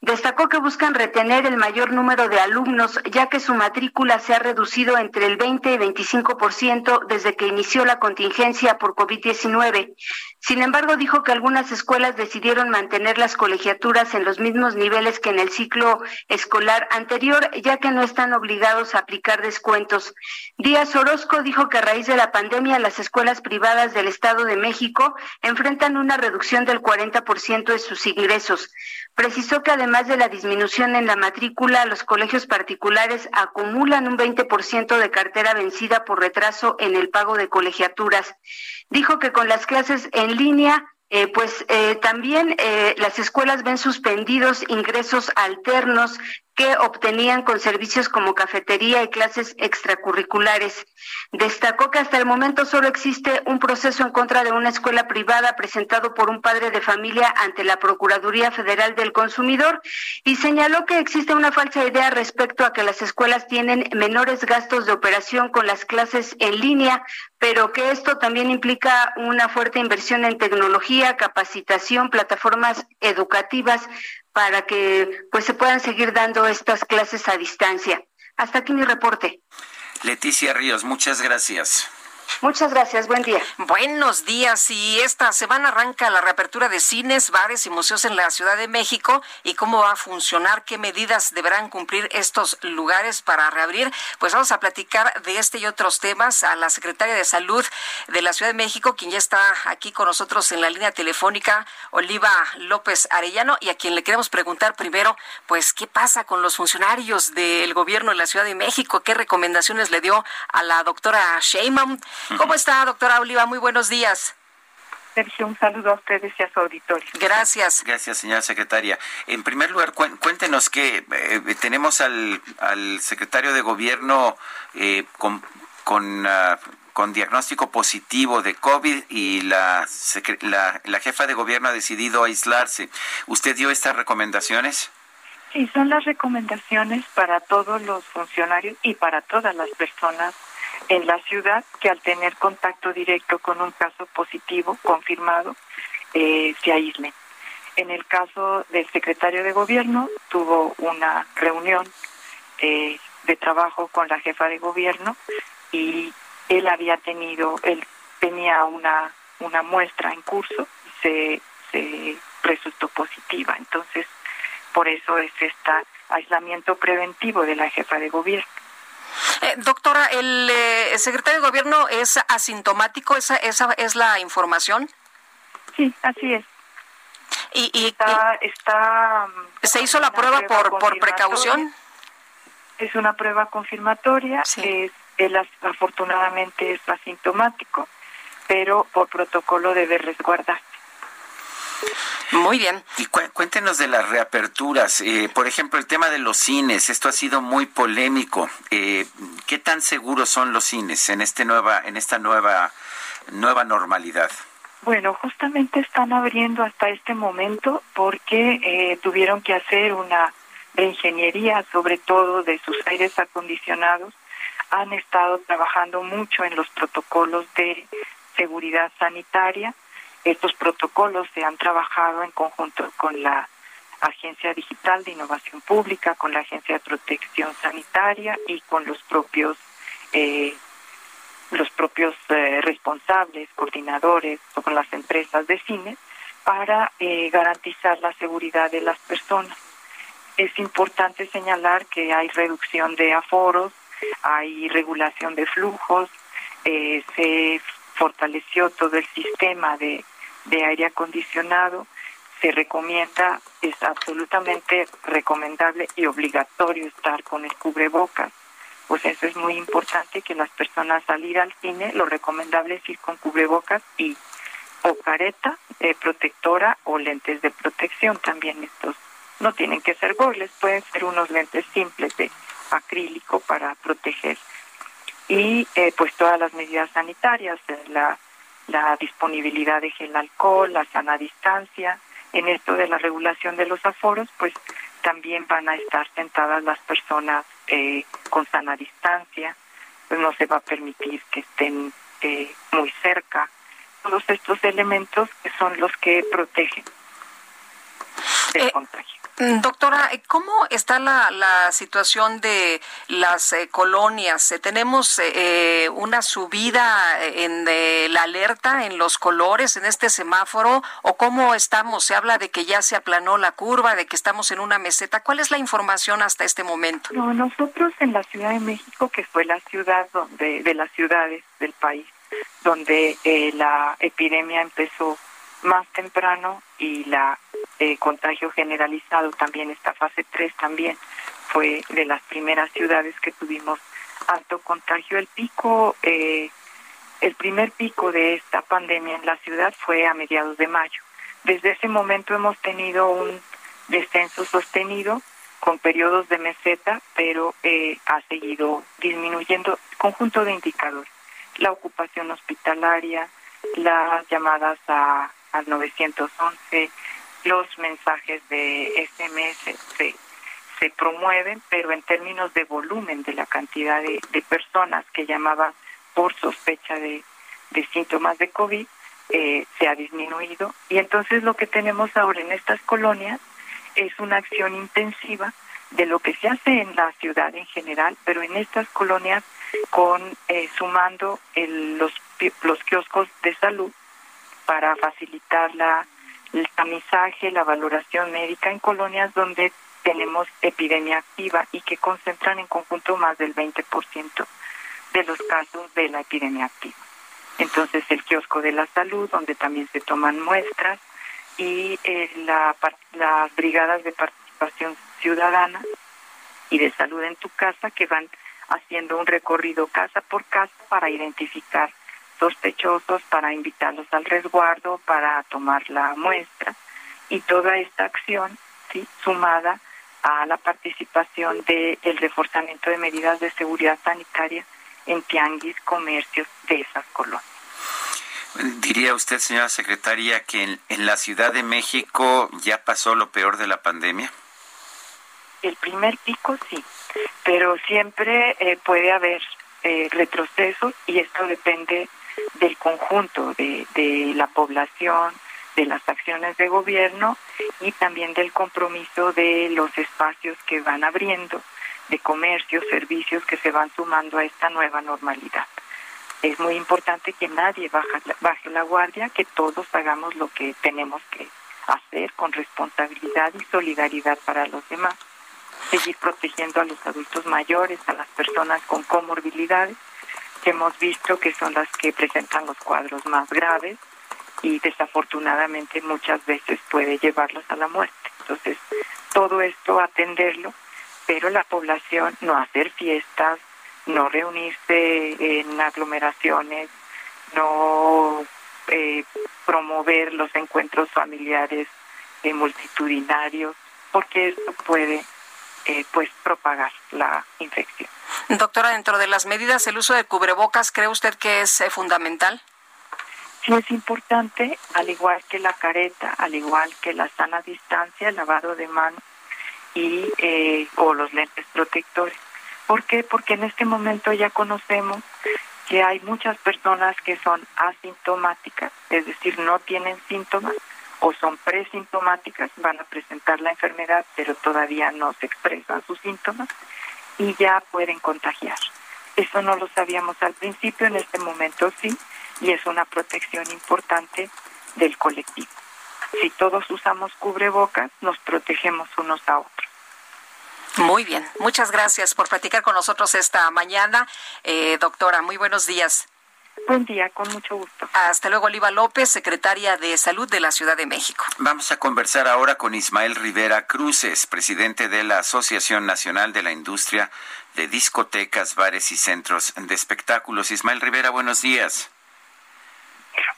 Destacó que buscan retener el mayor número de alumnos, ya que su matrícula se ha reducido entre el 20 y 25% desde que inició la contingencia por COVID-19. Sin embargo, dijo que algunas escuelas decidieron mantener las colegiaturas en los mismos niveles que en el ciclo escolar anterior, ya que no están obligados a aplicar descuentos. Díaz Orozco dijo que a raíz de la pandemia las escuelas privadas del Estado de México enfrentan una reducción del 40% de sus ingresos. Precisó que además de la disminución en la matrícula, los colegios particulares acumulan un 20% de cartera vencida por retraso en el pago de colegiaturas. Dijo que con las clases en línea eh, pues eh, también eh, las escuelas ven suspendidos ingresos alternos que obtenían con servicios como cafetería y clases extracurriculares. Destacó que hasta el momento solo existe un proceso en contra de una escuela privada presentado por un padre de familia ante la Procuraduría Federal del Consumidor y señaló que existe una falsa idea respecto a que las escuelas tienen menores gastos de operación con las clases en línea, pero que esto también implica una fuerte inversión en tecnología, capacitación, plataformas educativas, para que pues se puedan seguir dando estas clases a distancia. Hasta aquí mi reporte. Leticia Ríos, muchas gracias. Muchas gracias, buen día. Buenos días. Y esta semana arranca la reapertura de cines, bares y museos en la Ciudad de México. ¿Y cómo va a funcionar? ¿Qué medidas deberán cumplir estos lugares para reabrir? Pues vamos a platicar de este y otros temas a la secretaria de Salud de la Ciudad de México, quien ya está aquí con nosotros en la línea telefónica, Oliva López Arellano, y a quien le queremos preguntar primero, pues, ¿qué pasa con los funcionarios del gobierno de la Ciudad de México? ¿Qué recomendaciones le dio a la doctora Sheinbaum? ¿Cómo está, doctora Oliva? Muy buenos días. Sergio, un saludo a ustedes y a su auditorio. Gracias. Gracias, señora secretaria. En primer lugar, cuéntenos que eh, tenemos al, secretario de Gobierno eh, con, con, ah, con, diagnóstico positivo de COVID y la, la, la jefa de gobierno ha decidido aislarse. ¿Usted dio estas recomendaciones? Sí, son las recomendaciones para todos los funcionarios y para todas las personas en la ciudad que al tener contacto directo con un caso positivo confirmado eh, se aíslen. En el caso del secretario de gobierno tuvo una reunión eh, de trabajo con la jefa de gobierno y él había tenido, él tenía una, una muestra en curso se, se resultó positiva. Entonces, por eso es este aislamiento preventivo de la jefa de gobierno. Eh, doctora, ¿el eh, secretario de gobierno es asintomático? ¿Esa, ¿Esa es la información? Sí, así es. ¿Y, está, se hizo la prueba, por, por precaución? Es una prueba confirmatoria. Es, él afortunadamente es asintomático, pero por protocolo debe resguardarse. Muy bien. Y cuéntenos de las reaperturas. Eh, por ejemplo, el tema de los cines. Esto ha sido muy polémico. Eh, ¿Qué tan seguros son los cines en este nueva, en esta nueva, nueva normalidad? Bueno, justamente están abriendo hasta este momento porque eh, tuvieron que hacer una reingeniería, sobre todo de sus aires acondicionados. Han estado trabajando mucho en los protocolos de seguridad sanitaria estos protocolos se han trabajado en conjunto con la Agencia Digital de Innovación Pública, con la Agencia de Protección Sanitaria y con los propios eh, los propios eh, responsables, coordinadores o con las empresas de cine para eh, garantizar la seguridad de las personas. Es importante señalar que hay reducción de aforos, hay regulación de flujos, se fortaleció todo el sistema de de aire acondicionado, se recomienda, es absolutamente recomendable y obligatorio estar con el cubrebocas. Pues eso es muy importante que las personas al ir al cine, lo recomendable es ir con cubrebocas y o careta eh, protectora o lentes de protección también estos. No tienen que ser goles, pueden ser unos lentes simples de acrílico para proteger. Y eh, pues todas las medidas sanitarias, la la disponibilidad de gel alcohol, la sana distancia. En esto de la regulación de los aforos, pues también van a estar sentadas las personas eh, con sana distancia, pues no se va a permitir que estén eh, muy cerca. Todos estos elementos que son los que protegen del eh, contagio. Mm, doctora, ¿cómo está la, la situación de las eh, colonias? Eh, ¿Tenemos eh, una subida en la alerta, en los colores, en este semáforo? ¿O cómo estamos? Se habla de que ya se aplanó la curva, de que estamos en una meseta. ¿Cuál es la información hasta este momento? No, nosotros en la Ciudad de México, que fue la ciudad donde, de las ciudades del país, donde la epidemia empezó más temprano y la eh, contagio generalizado también, esta fase 3 también fue de las primeras ciudades que tuvimos alto contagio. El pico, eh, el primer pico de esta pandemia en la ciudad fue a mediados de mayo. Desde ese momento hemos tenido un descenso sostenido con periodos de meseta, pero eh, ha seguido disminuyendo conjunto de indicadores. La ocupación hospitalaria, las llamadas a al 911, los mensajes de SMS se, se promueven, pero en términos de volumen de la cantidad de, personas que llamaban por sospecha de, síntomas de COVID, eh, se ha disminuido. Y entonces lo que tenemos ahora en estas colonias es una acción intensiva de lo que se hace en la ciudad en general, pero en estas colonias con eh, sumando los, los kioscos de salud para facilitar la, el tamizaje, la valoración médica en colonias donde tenemos epidemia activa y que concentran en conjunto más del 20% de los casos de la epidemia activa. Entonces el kiosco de la salud, donde también se toman muestras, y eh, la, las brigadas de participación ciudadana y de salud en tu casa que van haciendo un recorrido casa por casa para identificar sospechosos, para invitarlos al resguardo, para tomar la muestra y toda esta acción sí sumada a la participación del el reforzamiento de medidas de seguridad sanitaria en tianguis, comercios de esas colonias. ¿Diría usted, señora secretaria, que en, la Ciudad de México ya pasó lo peor de la pandemia? El primer pico sí, pero siempre eh, puede haber eh, retrocesos y esto depende del conjunto de, de la población, de las acciones de gobierno y también del compromiso de los espacios que van abriendo, de comercios, servicios que se van sumando a esta nueva normalidad. Es muy importante que nadie baje la guardia, que todos hagamos lo que tenemos que hacer con responsabilidad y solidaridad para los demás. Seguir protegiendo a los adultos mayores, a las personas con comorbilidades, que hemos visto que son las que presentan los cuadros más graves, y desafortunadamente muchas veces puede llevarlos a la muerte. Entonces, todo esto atenderlo, pero la población no hacer fiestas, no reunirse en aglomeraciones, no eh, promover los encuentros familiares eh, multitudinarios, porque esto puede eh, pues propagar la infección. Doctora, dentro de las medidas, el uso de cubrebocas, ¿cree usted que es fundamental? Sí es importante, al igual que la careta, al igual que la sana distancia, el lavado de manos y eh, o los lentes protectores. ¿Por qué? Porque en este momento ya conocemos que hay muchas personas que son asintomáticas, es decir, no tienen síntomas o son presintomáticas, van a presentar la enfermedad, pero todavía no se expresan sus síntomas y ya pueden contagiar. Eso no lo sabíamos al principio, en este momento sí, y es una protección importante del colectivo. Si todos usamos cubrebocas, nos protegemos unos a otros. Muy bien, muchas gracias por platicar con nosotros esta mañana. Eh, doctora, muy buenos días. Buen día, con mucho gusto. Hasta luego, Oliva López, secretaria de Salud de la Ciudad de México. Vamos a conversar ahora con Ismael Rivera Cruces, presidente de la Asociación Nacional de la Industria de Discotecas, Bares y Centros de Espectáculos. Ismael Rivera, buenos días.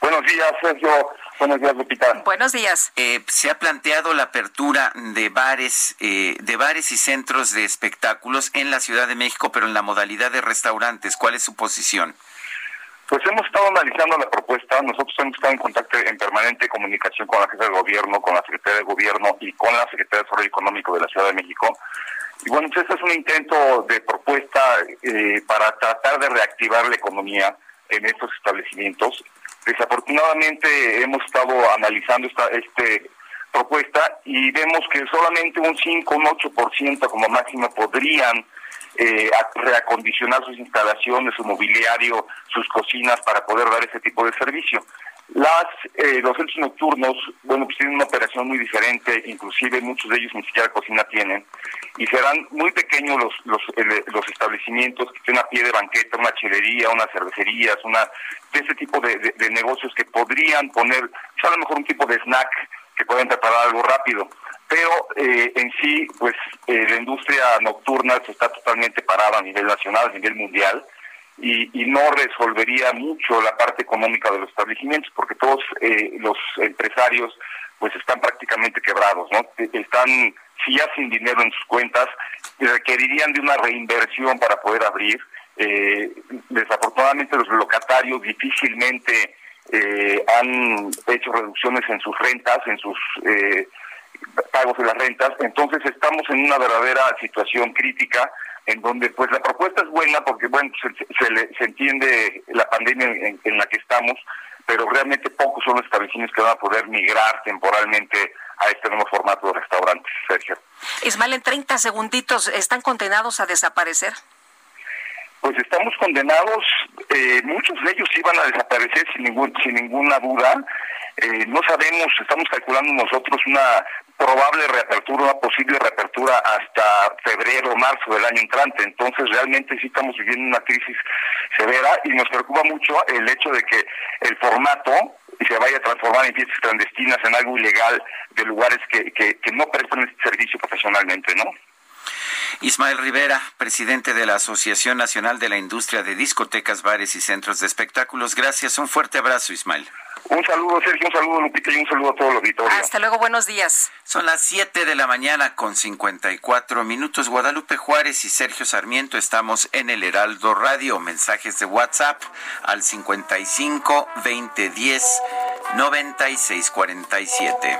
Buenos días, Sergio. Buenos días, Lupita. Buenos días. Eh, se ha planteado la apertura de bares, eh, de bares y centros de espectáculos en la Ciudad de México, pero en la modalidad de restaurantes. ¿Cuál es su posición? Pues hemos estado analizando la propuesta. Nosotros hemos estado en contacto, en permanente comunicación con la jefa de gobierno, con la secretaria de gobierno y con la secretaria de Desarrollo Económico de la Ciudad de México. Y bueno, pues este es un intento de propuesta eh, para tratar de reactivar la economía en estos establecimientos. Desafortunadamente hemos estado analizando esta este propuesta y vemos que solamente un 5, un 8% como máximo podrían eh, reacondicionar sus instalaciones, su mobiliario, sus cocinas para poder dar ese tipo de servicio. Las, eh, los centros nocturnos, bueno, pues tienen una operación muy diferente, inclusive muchos de ellos ni siquiera cocina tienen, y serán muy pequeños los, los, los establecimientos que tienen a pie de banqueta, una chelería, unas cervecerías, una de ese tipo de, de, negocios que podrían poner, pues a lo mejor un tipo de snack que puedan preparar algo rápido. Pero eh, en sí, pues eh, la industria nocturna está totalmente parada a nivel nacional, a nivel mundial, y, no resolvería mucho la parte económica de los establecimientos, porque todos eh, los empresarios pues están prácticamente quebrados, ¿no? Están, si ya sin dinero en sus cuentas, requerirían de una reinversión para poder abrir. Eh, desafortunadamente los locatarios difícilmente eh, han hecho reducciones en sus rentas, en sus pagos de las rentas, entonces estamos en una verdadera situación crítica en donde pues la propuesta es buena porque bueno se, se, entiende la pandemia en, la que estamos pero realmente pocos son los establecimientos que van a poder migrar temporalmente a este nuevo formato de restaurantes, Sergio. Ismael, en 30 segunditos, ¿están condenados a desaparecer? Pues estamos condenados, eh, muchos de ellos iban a desaparecer sin, ningún, sin ninguna duda. Eh, no sabemos, estamos calculando nosotros una probable reapertura, una posible reapertura hasta febrero o marzo del año entrante. Entonces realmente sí estamos viviendo una crisis severa y nos preocupa mucho el hecho de que el formato se vaya a transformar en fiestas clandestinas, en algo ilegal, de lugares que, que, que no prestan este servicio profesionalmente, ¿no? Ismael Rivera, presidente de la Asociación Nacional de la Industria de Discotecas, Bares y Centros de Espectáculos. Gracias, un fuerte abrazo, Ismael. Un saludo, Sergio, un saludo, Lupita, y un saludo a todo el auditorio. Hasta luego, buenos días. Son las 7 de la mañana con 54 minutos. Guadalupe Juárez y Sergio Sarmiento estamos en el Heraldo Radio. Mensajes de WhatsApp al 55 20 10 96 47.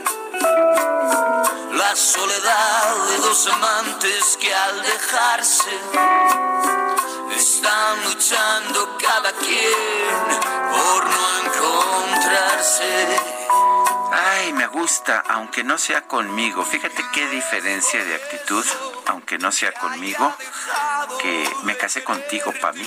la soledad de dos amantes que al dejarse están luchando cada quien por no encontrarse. Ay, me gusta, aunque no sea conmigo. Fíjate qué diferencia de actitud, aunque no sea conmigo, que me casé contigo para mí.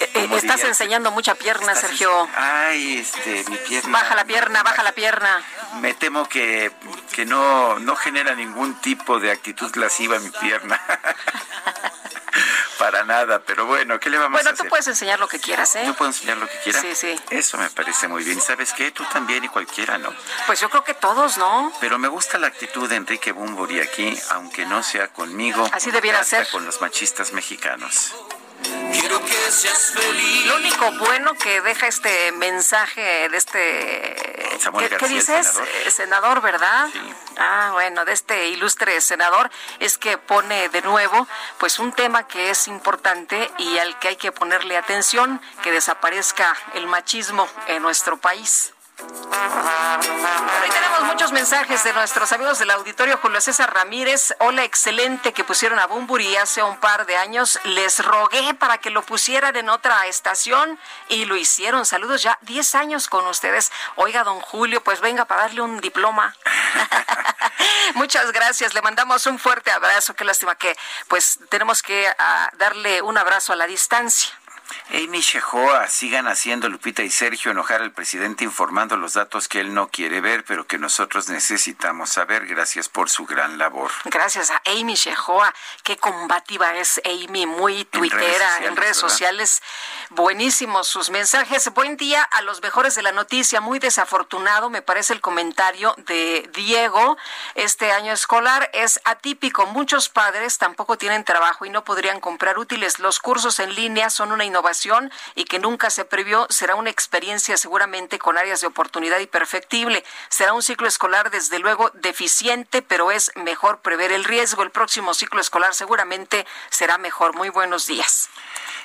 Eh, eh, estás diría- enseñando mucha pierna, Estás Sergio. Ay, este, mi pierna. Baja la pierna, baja la pierna. Me temo que, que no, no genera ningún tipo de actitud lasciva mi pierna. [laughs] Para nada, pero bueno, ¿qué le vamos Bueno, a tú hacer? puedes enseñar lo que quieras, ¿eh? Yo puedo enseñar lo que quiera. Sí, sí. Eso me parece muy bien. ¿Y ¿Sabes qué? Tú también y cualquiera, ¿no? Pues yo creo que todos, ¿no? Pero me gusta la actitud de Enrique Bumburi aquí, aunque no sea conmigo. Así debiera ser. con los machistas mexicanos. Quiero que seas feliz. Lo único bueno que deja este mensaje de este... Samuel ¿Qué, García, dices? senador. Eh, senador, ¿verdad? Ah, bueno, de este ilustre senador es que pone de nuevo pues un tema que es importante y al que hay que ponerle atención, que desaparezca el machismo en nuestro país. Ahí tenemos muchos mensajes de nuestros amigos del auditorio. Julio César Ramírez, hola, excelente que pusieron a Bumburi hace un par de años. Les rogué para que lo pusieran en otra estación y lo hicieron. Saludos ya 10 años con ustedes. Oiga, don Julio, pues venga para darle un diploma. [laughs] Muchas gracias, le mandamos un fuerte abrazo. Qué lástima que pues tenemos que ah, darle un abrazo a la distancia. Amy Shehoa, sigan haciendo Lupita y Sergio enojar al presidente informando los datos que él no quiere ver, pero que nosotros necesitamos saber. Gracias por su gran labor. Gracias a Amy Shehoa. Qué combativa es Amy, muy tuitera en redes sociales. Buenísimos sus mensajes. Buen día a los mejores de la noticia. Muy desafortunado me parece el comentario de Diego. Este año escolar es atípico. Muchos padres tampoco tienen trabajo y no podrían comprar útiles. Los cursos en línea son una innovación y que nunca se previó. Será una experiencia seguramente con áreas de oportunidad y perfectible. Será un ciclo escolar desde luego deficiente, pero es mejor prever el riesgo. El próximo ciclo escolar seguramente será mejor. Muy buenos días.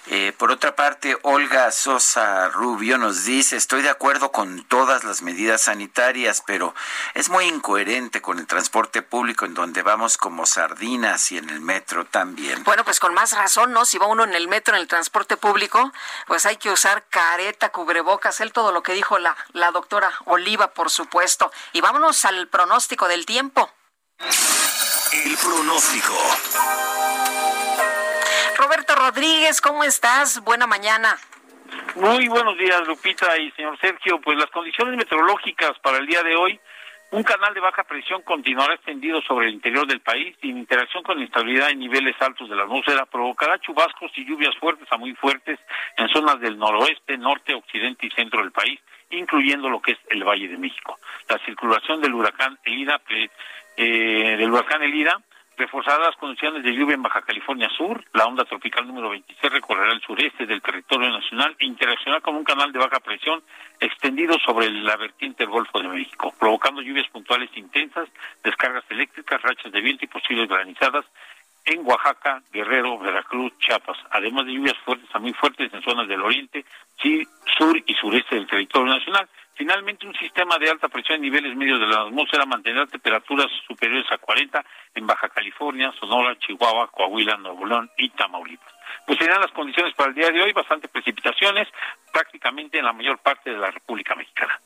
Eh, por otra parte, Olga Sosa Rubio nos dice, estoy de acuerdo con todas las medidas sanitarias, pero es muy incoherente con el transporte público en donde vamos como sardinas y en el metro también. Bueno, pues con más razón, ¿no? Si va uno en el metro, en el transporte público, pues hay que usar careta, cubrebocas, él todo lo que dijo la, la doctora Oliva, por supuesto. Y vámonos al pronóstico del tiempo. El pronóstico. Roberto Rodríguez, ¿cómo estás? Buena mañana. Muy buenos días, Lupita y señor Sergio. Pues las condiciones meteorológicas para el día de hoy, un canal de baja presión continuará extendido sobre el interior del país y en interacción con la estabilidad en niveles altos de la atmósfera provocará chubascos y lluvias fuertes a muy fuertes en zonas del noroeste, norte, occidente y centro del país, incluyendo lo que es el Valle de México. La circulación del huracán Elida, eh, del huracán Elida Reforzadas las condiciones de lluvia en Baja California Sur, la onda tropical número 26 recorrerá el sureste del territorio nacional e interaccionará con un canal de baja presión extendido sobre la vertiente del Golfo de México, provocando lluvias puntuales intensas, descargas eléctricas, rachas de viento y posibles granizadas en Oaxaca, Guerrero, Veracruz, Chiapas, además de lluvias fuertes a muy fuertes en zonas del oriente, sur y sureste del territorio nacional. Finalmente, un sistema de alta presión en niveles medios de la atmósfera mantendrá temperaturas superiores a 40 en Baja California, Sonora, Chihuahua, Coahuila, Nuevo León y Tamaulipas. Pues serán las condiciones para el día de hoy, bastante precipitaciones prácticamente en la mayor parte de la República Mexicana.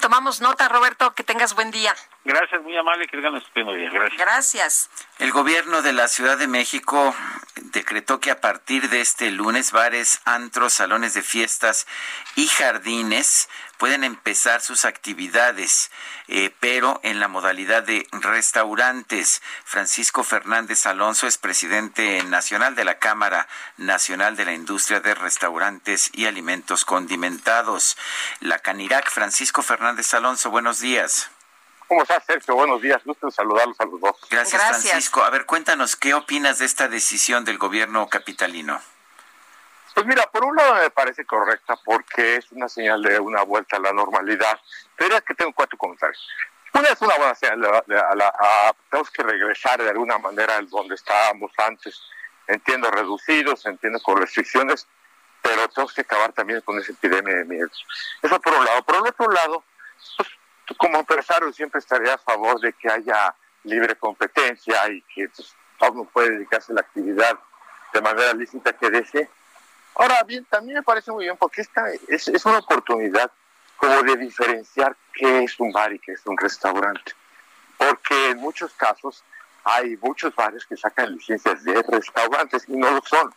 Tomamos nota, Roberto, que tengas buen día. Gracias, muy amable, que tengan un estupendo día. Gracias. Gracias. El gobierno de la Ciudad de México decretó que a partir de este lunes bares, antros, salones de fiestas y jardines pueden empezar sus actividades, eh, pero en la modalidad de restaurantes. Francisco Fernández Alonso es presidente nacional de la Cámara Nacional de la Industria de Restaurantes y Alimentos Condimentados. La Canirac, Francisco Fernández Alonso, buenos días. ¿Cómo estás, Sergio? Buenos días. Gusto saludarlos a los dos. Gracias, Francisco. A ver, cuéntanos, ¿qué opinas de esta decisión del gobierno capitalino? Pues mira, por un lado me parece correcta porque es una señal de una vuelta a la normalidad. Pero es que tengo cuatro comentarios. Una es una buena señal, a, tenemos que regresar de alguna manera al donde estábamos antes. Entiendo reducidos, entiendo con restricciones, pero tenemos que acabar también con esa epidemia de miedo. Eso por un lado. Por el otro lado, pues, como empresario siempre estaría a favor de que haya libre competencia y que pues, uno puede dedicarse a la actividad de manera lícita que desee. Ahora bien, también me parece muy bien porque esta es, una oportunidad como de diferenciar qué es un bar y qué es un restaurante. Porque en muchos casos hay muchos bares que sacan licencias de restaurantes y no lo son.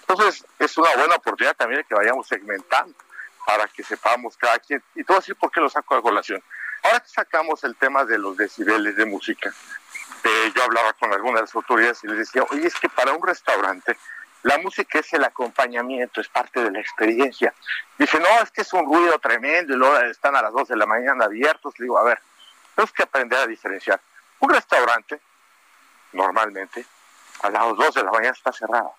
Entonces, es una buena oportunidad también que vayamos segmentando para que sepamos cada quien. Y todo así, ¿por qué lo saco a colación? Ahora que sacamos el tema de los decibeles de música, eh, yo hablaba con algunas autoridades y les decía, oye, es que para un restaurante la música es el acompañamiento, es parte de la experiencia. Dice, no, es que es un ruido tremendo y luego están a las 2 de la mañana abiertos. Le digo, a ver, tenemos que aprender a diferenciar. Un restaurante, normalmente, a las 2 de la mañana está cerrado.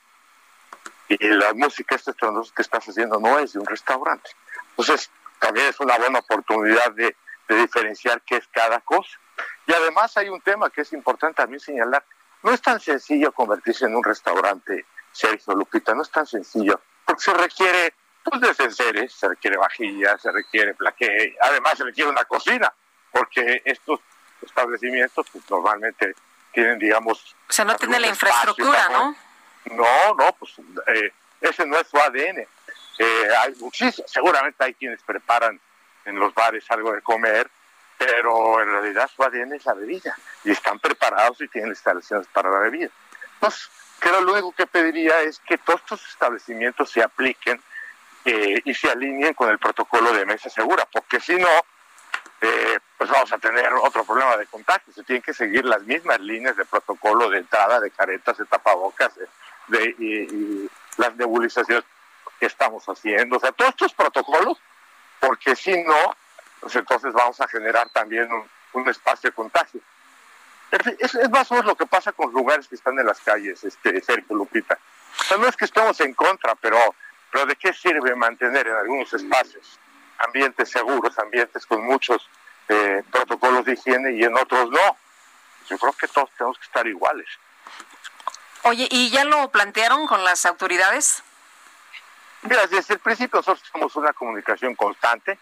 Y la música, este que estás haciendo, no es de un restaurante. Entonces, también es una buena oportunidad de, de diferenciar qué es cada cosa. Y además hay un tema que es importante también señalar. No es tan sencillo convertirse en un restaurante Sergio Lupita, no es tan sencillo, porque se requiere pues, de enseres, se requiere vajilla, se requiere plaqué, además se requiere una cocina, porque estos establecimientos pues, normalmente tienen, digamos... O sea, no tiene la infraestructura, ¿no? No, no, pues eh, ese no es su ADN. Eh, hay muchísimos, seguramente hay quienes preparan en los bares algo de comer, pero en realidad su ADN es la bebida, y están preparados y tienen instalaciones para la bebida. Que lo único que pediría es que todos estos establecimientos se apliquen eh, y se alineen con el protocolo de mesa segura, porque si no, eh, pues vamos a tener otro problema de contagio. Se tienen que seguir las mismas líneas de protocolo de entrada, de caretas, de tapabocas, de, y, las nebulizaciones que estamos haciendo. O sea, todos estos protocolos, porque si no, pues entonces vamos a generar también un espacio de contagio. Es, más o menos lo que pasa con lugares que están en las calles, este Sergio Lupita. O sea, no es que estemos en contra, pero, pero ¿de qué sirve mantener en algunos espacios ambientes seguros, ambientes con muchos eh, protocolos de higiene y en otros no? Yo creo que todos tenemos que estar iguales. Oye, ¿y ya lo plantearon con las autoridades? Mira, desde el principio nosotros tenemos una comunicación constante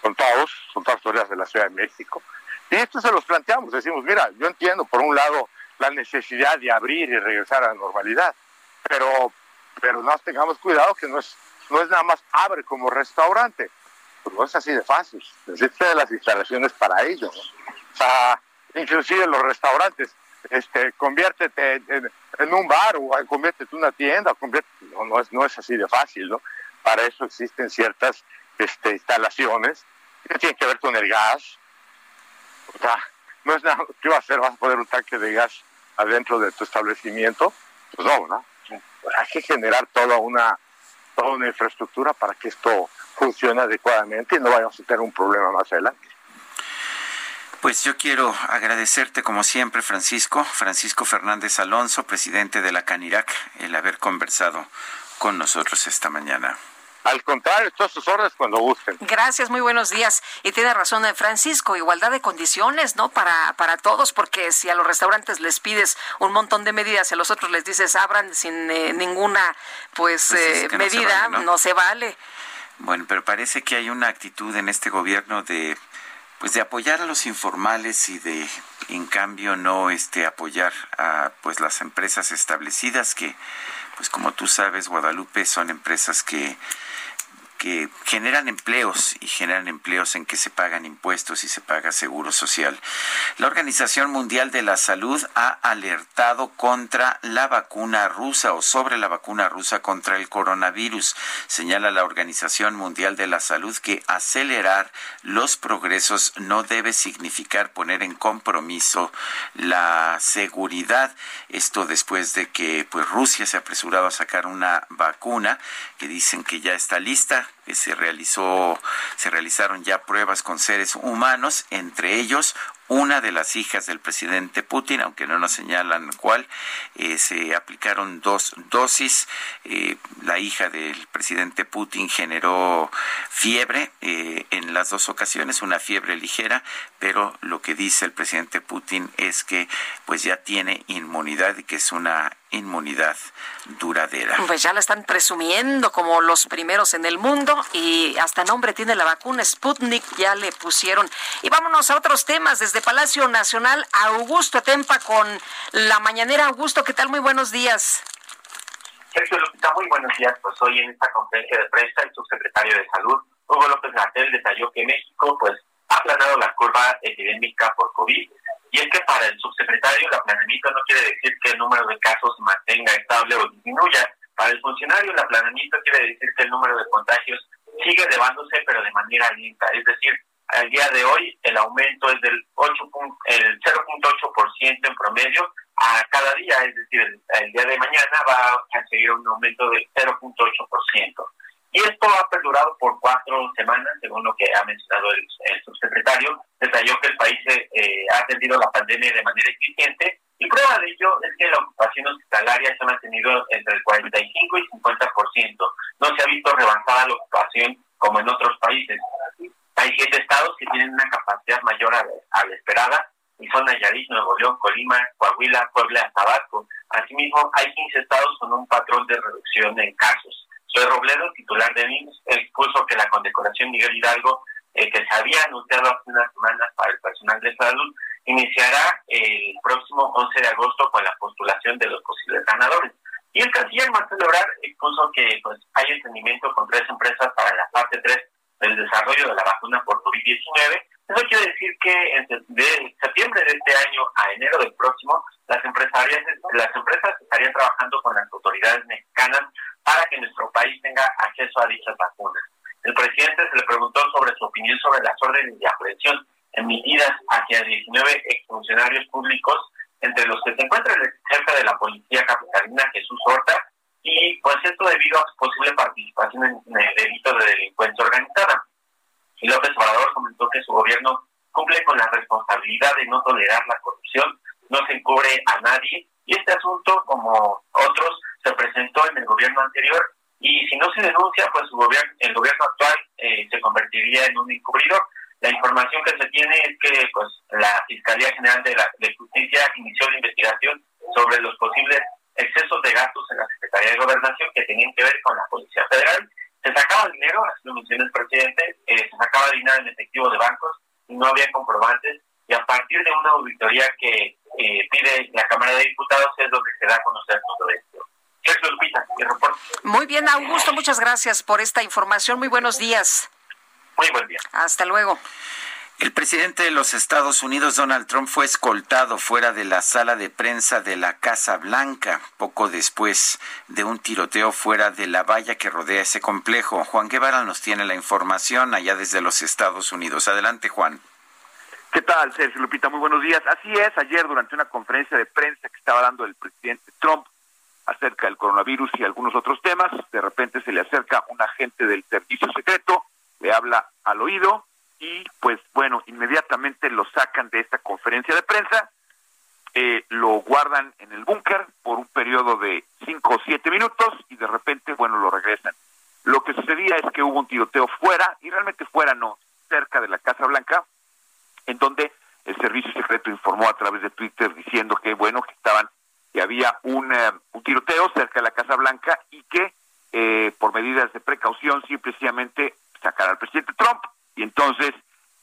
con todos, con todas las autoridades de la Ciudad de México. Y esto se los planteamos, decimos, mira, yo entiendo por un lado la necesidad de abrir y regresar a la normalidad, pero, pero no tengamos cuidado que no es, no es nada más abre como restaurante, pues no es así de fácil, necesitas las instalaciones para ello. O sea, inclusive los restaurantes, este, conviértete en, un bar o conviértete en una tienda, no, no, es, no es así de fácil, ¿no? Para eso existen ciertas este, instalaciones que tienen que ver con el gas. O sea, no es nada, ¿qué va a hacer? ¿Vas a poner un tanque de gas adentro de tu establecimiento? Pues no, ¿no? hay que generar toda una, toda una infraestructura para que esto funcione adecuadamente y no vayamos a tener un problema más adelante. Pues yo quiero agradecerte como siempre, Francisco, Francisco Fernández Alonso, presidente de la CANIRAC, el haber conversado con nosotros esta mañana. Al contrario, todas sus órdenes cuando gusten. Gracias, muy buenos días. Y tiene razón eh, Francisco, igualdad de condiciones, ¿no? Para, para todos, porque si a los restaurantes les pides un montón de medidas y a los otros les dices abran sin eh, ninguna pues, pues eh, medida, no se vale. Bueno, pero parece que hay una actitud en este gobierno de pues de apoyar a los informales y de en cambio no este apoyar a pues las empresas establecidas que pues como tú sabes Guadalupe son empresas que que generan empleos y generan empleos en que se pagan impuestos y se paga seguro social. La Organización Mundial de la Salud ha alertado contra la vacuna rusa o sobre la vacuna rusa contra el coronavirus. Señala la Organización Mundial de la Salud que acelerar los progresos no debe significar poner en compromiso la seguridad. Esto después de que pues Rusia se apresuraba a sacar una vacuna que dicen que ya está lista se realizó, se realizaron ya pruebas con seres humanos, entre ellos una de las hijas del presidente Putin, aunque no nos señalan cuál, eh, se aplicaron dos dosis. Eh, la hija del presidente Putin generó fiebre eh, en las dos ocasiones, una fiebre ligera, pero lo que dice el presidente Putin es que pues ya tiene inmunidad y que es una inmunidad duradera. Pues ya la están presumiendo como los primeros en el mundo y hasta nombre tiene la vacuna Sputnik, ya le pusieron. Y vámonos a otros temas desde Palacio Nacional, Augusto Tempa con la mañanera. Augusto, ¿qué tal? Muy buenos días. Sergio Lupita, muy buenos días. Pues hoy en esta conferencia de prensa el subsecretario de Salud, Hugo López Gatel, detalló que México pues ha aplanado la curva epidémica por COVID y es que para el subsecretario el aplanamiento no quiere decir que el número de casos mantenga estable o disminuya. Para el funcionario el aplanamiento quiere decir que el número de contagios sigue elevándose pero de manera lenta. Es decir, al día de hoy el aumento es del 8, el 0.8% en promedio a cada día, es decir, el, día de mañana va a seguir un aumento del 0.8%. Y esto ha perdurado por cuatro semanas, según lo que ha mencionado el, subsecretario. Detalló que el país eh, ha atendido la pandemia de manera eficiente y prueba de ello es que la ocupación hospitalaria se ha mantenido entre el 45 y 50%. No se ha visto rebasada la ocupación como en otros países. Hay siete estados que tienen una capacidad mayor a, la esperada y son Nayarit, Nuevo León, Colima, Coahuila, Puebla, Tabasco. Asimismo, hay 15 estados con un patrón de reducción en casos. Soy Robledo, titular de IMSS, expuso que la condecoración Miguel Hidalgo, eh, que se había anunciado hace unas semanas para el personal de salud, iniciará el próximo 11 de agosto con la postulación de los posibles ganadores. Y el canciller Marcelo Ebrard expuso que pues, hay entendimiento con tres empresas para la parte 3 del desarrollo de la vacuna por COVID-19. Eso quiere decir que de septiembre de este año a enero del próximo, las, empresarias, las empresas estarían trabajando con las autoridades mexicanas para que nuestro país tenga acceso a dichas vacunas. El presidente se le preguntó sobre su opinión sobre las órdenes de aprehensión emitidas hacia 19 exfuncionarios públicos, entre los que se encuentra el jefe de la Policía Capitalina, Jesús Horta, y pues esto debido a su posible participación en, el delito de delincuencia organizada. Y López Obrador comentó que su gobierno cumple con la responsabilidad de no tolerar la corrupción, no se encubre a nadie, y este asunto, como otros, se presentó en el gobierno anterior, y si no se denuncia, pues su gobierno, el gobierno actual eh, se convertiría en un encubridor. La información que se tiene es que pues la Fiscalía General de, la, de Justicia inició la investigación sobre los posibles excesos de gastos en la Secretaría de Gobernación que tenían que ver con la Policía Federal. Se sacaba dinero, así lo mencionó el presidente, eh, se sacaba dinero en efectivo de bancos y no había comprobantes. Y a partir de una auditoría que eh, pide la Cámara de Diputados es donde se da a conocer todo esto. Muy bien, Augusto, muchas gracias por esta información. Muy buenos días. Muy buen día. Hasta luego. El presidente de los Estados Unidos, Donald Trump, fue escoltado fuera de la sala de prensa de la Casa Blanca poco después de un tiroteo fuera de la valla que rodea ese complejo. Juan Guevara nos tiene la información allá desde los Estados Unidos. Adelante, Juan. ¿Qué tal, Sergio Lupita? Muy buenos días. Así es, ayer durante una conferencia de prensa que estaba dando el presidente Trump acerca del coronavirus y algunos otros temas, de repente se le acerca un agente del servicio secreto, le habla al oído y pues bueno, inmediatamente lo sacan de esta conferencia de prensa, eh, lo guardan en el búnker por un periodo de cinco o siete minutos y de repente, bueno, lo regresan. Lo que sucedía es que hubo un tiroteo fuera, y realmente fuera no, cerca de la Casa Blanca, en donde el servicio secreto informó a través de Twitter diciendo que, bueno, que estaban, que había un, eh, un tiroteo cerca de la Casa Blanca y que eh, por medidas de precaución simplemente sacar al presidente Trump y entonces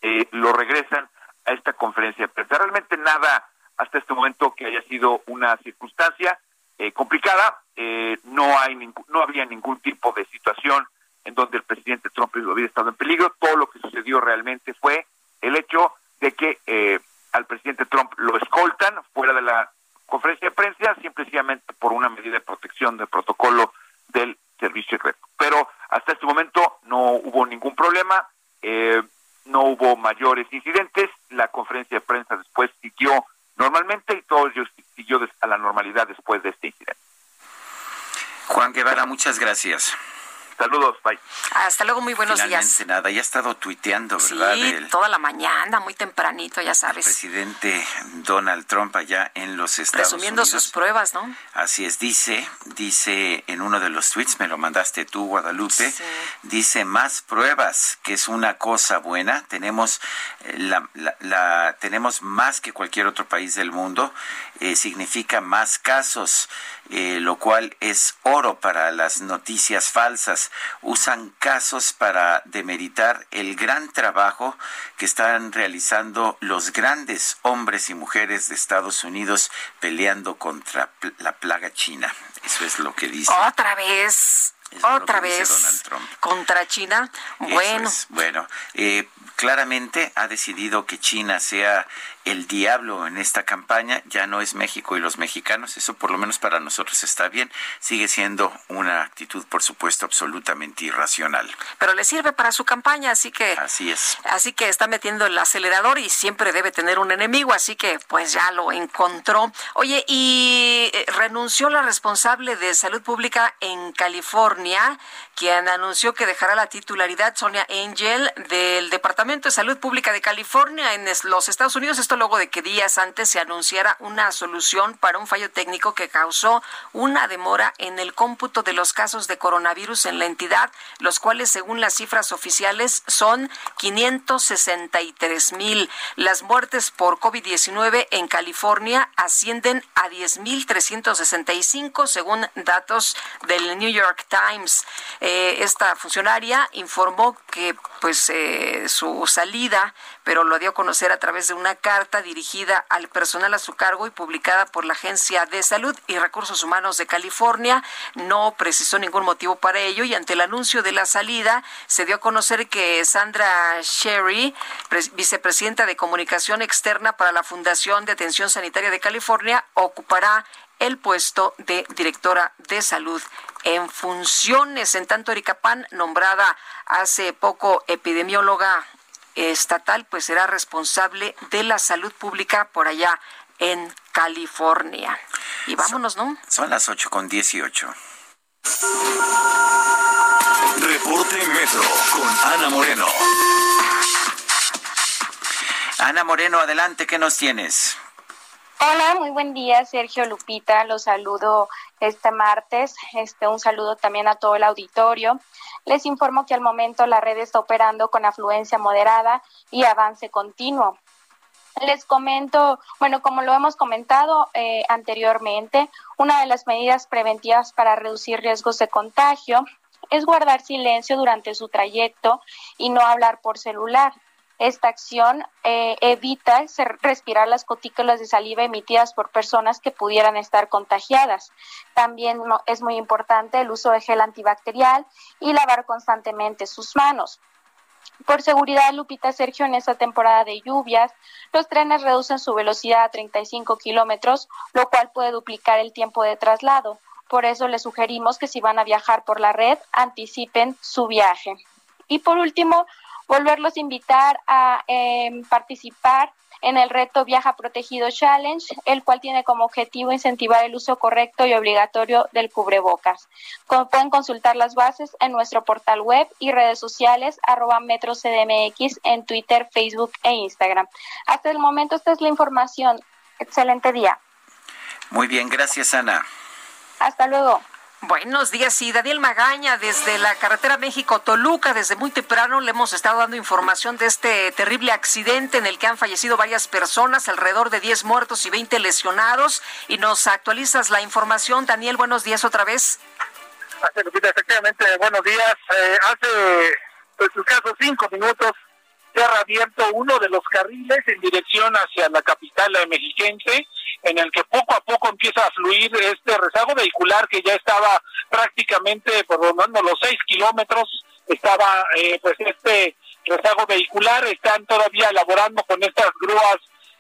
eh, lo regresan a esta conferencia pero Realmente nada hasta este momento que haya sido una circunstancia eh, complicada, eh, no hay no había ningún tipo de situación en donde el presidente Trump hubiera estado en peligro. Todo lo que sucedió realmente fue el hecho de que al presidente Trump lo escoltan fuera de la conferencia de prensa simplemente por una medida de protección del protocolo del servicio secreto. Pero hasta este momento no hubo ningún problema. Eh, no hubo mayores incidentes, la conferencia de prensa después siguió normalmente y todo siguió a la normalidad después de este incidente. Juan Guevara, muchas gracias. Saludos, bye. Hasta luego, muy buenos Finalmente, días. nada, ya ha estado tuiteando, ¿verdad? Sí, toda la mañana, muy tempranito, ya sabes. El presidente Donald Trump allá en los Estados Presumiendo sus pruebas, ¿no? Así es, dice, dice en uno de los tweets, me lo mandaste tú, Guadalupe, dice más pruebas, que es una cosa buena. Tenemos eh, la, la, tenemos más que cualquier otro país del mundo, eh, significa más casos, eh, lo cual es oro para las noticias falsas usan casos para demeritar el gran trabajo que están realizando los grandes hombres y mujeres de Estados Unidos peleando contra la plaga china. Eso es lo que dice. Otra vez. Otra vez contra China. Bueno. Bueno, eh, claramente ha decidido que China sea el diablo en esta campaña, ya no es México y los mexicanos, eso por lo menos para nosotros está bien, sigue siendo una actitud por supuesto absolutamente irracional. Pero le sirve para su campaña, así que Así es. Así que está metiendo el acelerador y siempre debe tener un enemigo, así que pues ya lo encontró. Oye, y eh, renunció la responsable de salud pública en California, quien anunció que dejará la titularidad Sonia Angel del Departamento de Salud Pública de California en los Estados Unidos. Esto luego de que días antes se anunciara una solución para un fallo técnico que causó una demora en el cómputo de los casos de coronavirus en la entidad, los cuales según las cifras oficiales son 563 mil. Las muertes por COVID-19 en California ascienden a 10.365 según datos del New York Times. Eh, esta funcionaria informó que pues eh, su salida, pero lo dio a conocer a través de una carta dirigida al personal a su cargo y publicada por la Agencia de Salud y Recursos Humanos de California. No precisó ningún motivo para ello y ante el anuncio de la salida se dio a conocer que Sandra Sherry, vicepresidenta de Comunicación Externa para la Fundación de Atención Sanitaria de California, ocupará el puesto de directora de salud en funciones. En tanto, Erika Pan, nombrada hace poco epidemióloga estatal, pues será responsable de la salud pública por allá en California. Y vámonos, ¿no? Son las ocho con dieciocho. Reporte Metro con Ana Moreno. Ana Moreno, adelante, ¿qué nos tienes? Hola, muy buen día, Sergio Lupita. Los saludo este martes. Este, un saludo también a todo el auditorio. Les informo que al momento la red está operando con afluencia moderada y avance continuo. Les comento, bueno, como lo hemos comentado eh, anteriormente, una de las medidas preventivas para reducir riesgos de contagio es guardar silencio durante su trayecto y no hablar por celular. Esta acción eh, evita respirar las gotículas de saliva emitidas por personas que pudieran estar contagiadas. También es muy importante el uso de gel antibacterial y lavar constantemente sus manos. Por seguridad, Lupita Sergio, en esta temporada de lluvias, los trenes reducen su velocidad a 35 kilómetros, lo cual puede duplicar el tiempo de traslado. Por eso les sugerimos que si van a viajar por la red, anticipen su viaje. Y por último, volverlos a invitar a em, participar en el reto Viaja Protegido Challenge, el cual tiene como objetivo incentivar el uso correcto y obligatorio del cubrebocas. Como pueden consultar las bases en nuestro portal web y redes sociales arroba metrocdmx en Twitter, Facebook e Instagram. Hasta el momento esta es la información. Excelente día. Muy bien, gracias Ana. Hasta luego. Buenos días, y Daniel Magaña, desde la carretera México-Toluca, desde muy temprano le hemos estado dando información de este terrible accidente en el que han fallecido varias personas, alrededor de 10 muertos y 20 lesionados. Y nos actualizas la información. Daniel, buenos días otra vez. efectivamente, buenos días. Eh, hace pues, escasos cinco minutos ha abierto uno de los carriles en dirección hacia la capital mexiquense en el que poco a poco empieza a fluir este rezago vehicular que ya estaba prácticamente menos los seis kilómetros, estaba eh, pues este rezago vehicular, están todavía elaborando con estas grúas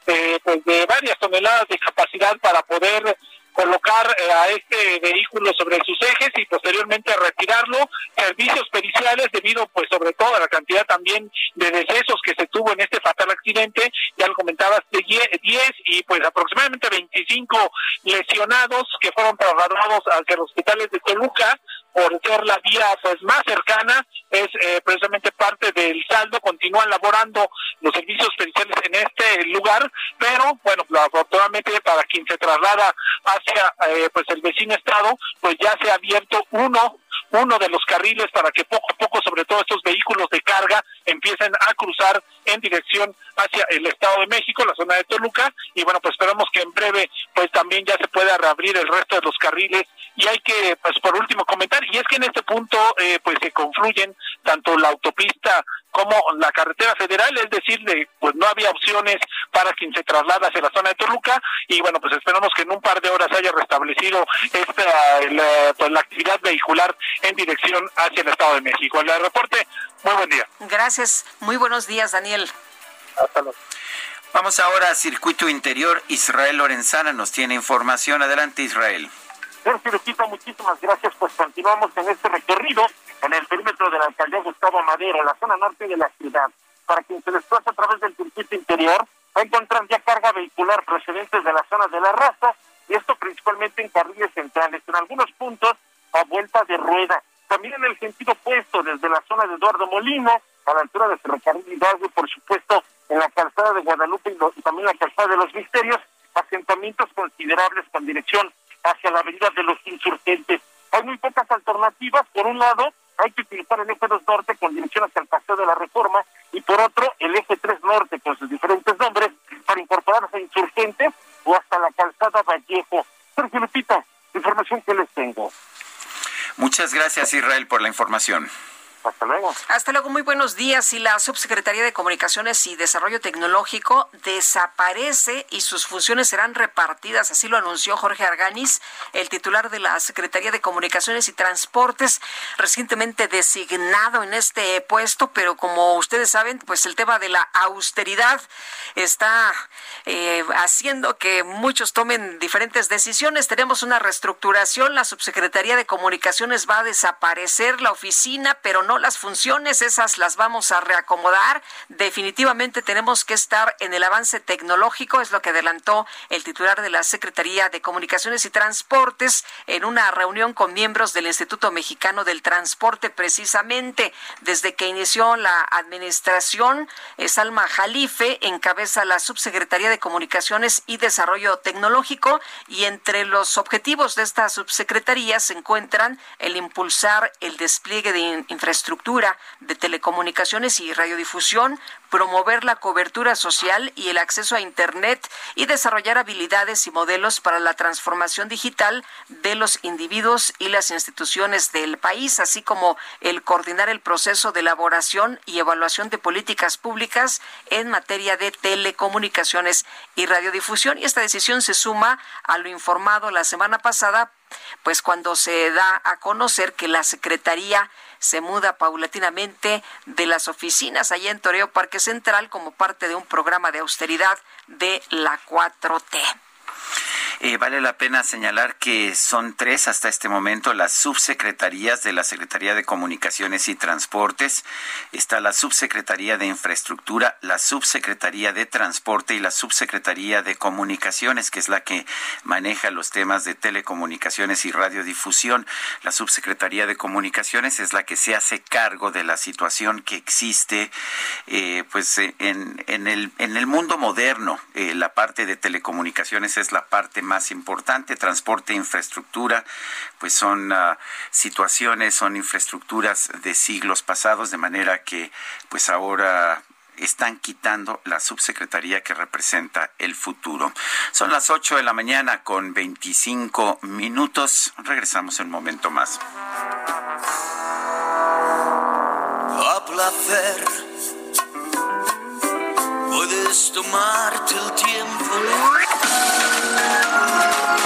eh, pues de varias toneladas de capacidad para poder colocar eh, a este vehículo sobre sus ejes y posteriormente retirarlo. Servicios periciales debido pues sobre todo a la cantidad también de decesos que se tuvo en este fatal accidente, ya lo comentabas, de 10 y pues aproximadamente 25 lesionados que fueron trasladados hacia los hospitales de Toluca por ser la vía pues más cercana, es eh, precisamente del saldo, continúan laborando los servicios periciales en este lugar, pero bueno, afortunadamente para quien se traslada hacia eh, pues el vecino estado, pues ya se ha abierto uno uno de los carriles para que poco a poco, sobre todo estos vehículos de carga, empiecen a cruzar en dirección hacia el Estado de México, la zona de Toluca, y bueno, pues esperamos que en breve, pues también ya se pueda reabrir el resto de los carriles. Y hay que, pues por último, comentar, y es que en este punto, eh, pues se confluyen tanto la autopista como la carretera federal, es decir, pues no había opciones para quien se traslada hacia la zona de Toluca y bueno, pues esperamos que en un par de horas haya restablecido esta la, pues, la actividad vehicular en dirección hacia el Estado de México. El reporte, muy buen día. Gracias, muy buenos días, Daniel. Hasta luego. Vamos ahora a Circuito Interior. Israel Lorenzana nos tiene información. Adelante, Israel. Sergio muchísimas gracias. Pues continuamos en este recorrido en el perímetro de la alcaldía Gustavo Madero, la zona norte de la ciudad. Para quien se desplaza a través del circuito interior, va a encontrar ya carga vehicular procedentes de la zona de la raza, y esto principalmente en carriles centrales, en algunos puntos a vuelta de rueda. También en el sentido opuesto, desde la zona de Eduardo Molino, a la altura de Ferrocarril Hidalgo, por supuesto, en la calzada de Guadalupe y, y también la calzada de los Misterios, asentamientos considerables con dirección hacia la avenida de los Insurgentes. Hay muy pocas alternativas. Por un lado, hay que utilizar el eje 2 norte con dirección hacia el paseo de la reforma y por otro el eje 3 norte con sus diferentes nombres para incorporarse a insurgentes o hasta la calzada Vallejo. Sergio Lupita, información que les tengo. Muchas gracias Israel por la información. Hasta luego. Hasta luego, muy buenos días. Y la Subsecretaría de Comunicaciones y Desarrollo Tecnológico desaparece y sus funciones serán repartidas, así lo anunció Jorge Arganis, el titular de la Secretaría de Comunicaciones y Transportes, recientemente designado en este puesto, pero como ustedes saben, pues el tema de la austeridad está eh, haciendo que muchos tomen diferentes decisiones. Tenemos una reestructuración, la Subsecretaría de Comunicaciones va a desaparecer la oficina, pero no las funciones, esas las vamos a reacomodar. Definitivamente tenemos que estar en el avance tecnológico, es lo que adelantó el titular de la Secretaría de Comunicaciones y Transportes en una reunión con miembros del Instituto Mexicano del Transporte, precisamente desde que inició la administración. Salma Jalife encabeza la Subsecretaría de Comunicaciones y Desarrollo Tecnológico y entre los objetivos de esta subsecretaría se encuentran el impulsar el despliegue de infraestructura infraestructura de telecomunicaciones y radiodifusión, promover la cobertura social y el acceso a Internet y desarrollar habilidades y modelos para la transformación digital de los individuos y las instituciones del país, así como el coordinar el proceso de elaboración y evaluación de políticas públicas en materia de telecomunicaciones y radiodifusión. Y esta decisión se suma a lo informado la semana pasada pues cuando se da a conocer que la Secretaría se muda paulatinamente de las oficinas allá en Toreo Parque Central como parte de un programa de austeridad de la 4T. Eh, vale la pena señalar que son tres hasta este momento las subsecretarías de la Secretaría de Comunicaciones y Transportes. Está la Subsecretaría de Infraestructura, la Subsecretaría de Transporte y la Subsecretaría de Comunicaciones, que es la que maneja los temas de telecomunicaciones y radiodifusión. La Subsecretaría de Comunicaciones es la que se hace cargo de la situación que existe eh, pues en, en, el, en el mundo moderno. Eh, la parte de telecomunicaciones es la parte más importante, transporte infraestructura, pues son uh, situaciones, son infraestructuras de siglos pasados, de manera que pues ahora están quitando la subsecretaría que representa el futuro. Son las 8 de la mañana con 25 minutos. Regresamos un momento más. A placer, puedes tomarte el tiempo.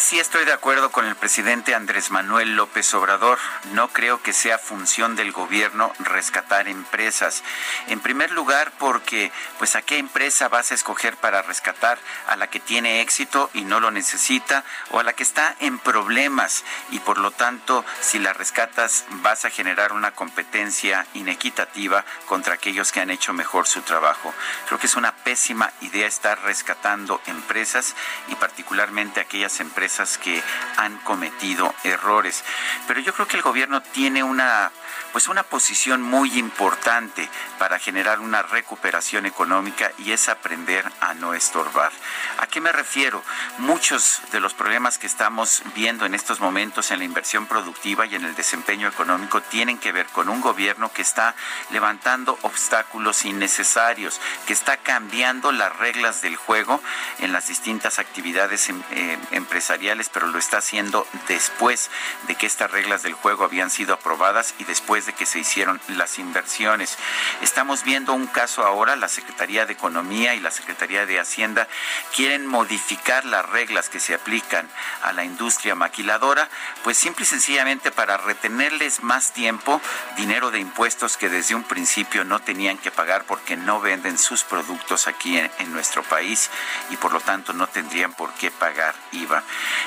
Vez sí estoy de acuerdo con el presidente Andrés Manuel López Obrador. No creo que sea función del gobierno rescatar empresas. En primer lugar, porque pues a qué empresa vas a escoger para rescatar a la que tiene éxito y no lo necesita o a la que está en problemas y por lo tanto si la rescatas vas a generar una competencia inequitativa contra aquellos que han hecho mejor su trabajo. Creo que es una pésima idea estar rescatando empresas y particularmente aquellas empresas que han cometido errores. Pero yo creo que el gobierno tiene una pues una posición muy importante para generar una recuperación económica y es aprender a no estorbar. ¿A qué me refiero? Muchos de los problemas que estamos viendo en estos momentos en la inversión productiva y en el desempeño económico tienen que ver con un gobierno que está levantando obstáculos innecesarios, que está cambiando las reglas del juego en las distintas actividades eh, empresariales, pero lo está haciendo después de que estas reglas del juego habían sido aprobadas y después de que se hicieron las inversiones. Estamos viendo un caso ahora, la Secretaría de Economía y la Secretaría de Hacienda quieren modificar las reglas que se aplican a la industria maquiladora, pues simple y sencillamente para retenerles más tiempo dinero de impuestos que desde un principio no tenían que pagar porque no venden sus productos aquí en, en nuestro país y por lo tanto no tendrían por qué pagar IVA.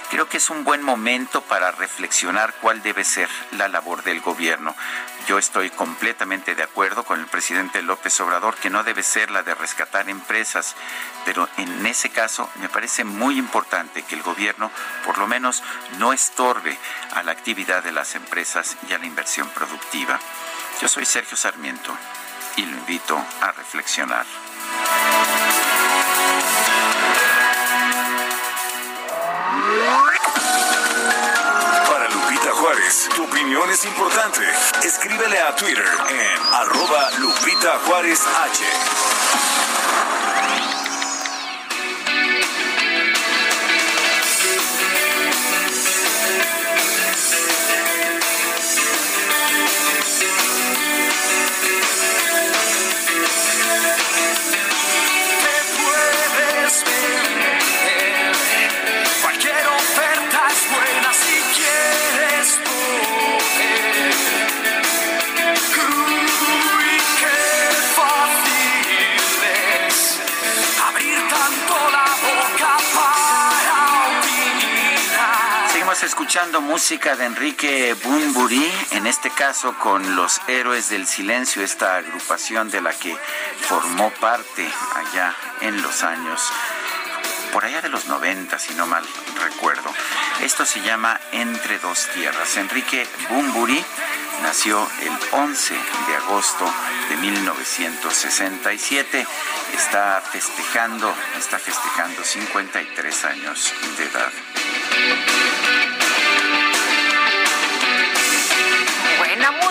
Creo que es un buen momento para reflexionar cuál debe ser la labor del gobierno. Yo estoy completamente de acuerdo con el presidente López Obrador que no debe ser la de rescatar empresas, pero en ese caso me parece muy importante que el gobierno por lo menos no estorbe a la actividad de las empresas y a la inversión productiva. Yo soy Sergio Sarmiento y lo invito a reflexionar. Tu opinión es importante. Escríbele a Twitter en arroba Lupita Juárez H. escuchando música de Enrique Bunbury, en este caso con los Héroes del Silencio, esta agrupación de la que formó parte allá en los años, por allá de los 90, si no mal recuerdo. Esto se llama Entre dos tierras. Enrique Bunbury nació el 11 de agosto de 1967. Está festejando, está festejando 53 años de edad.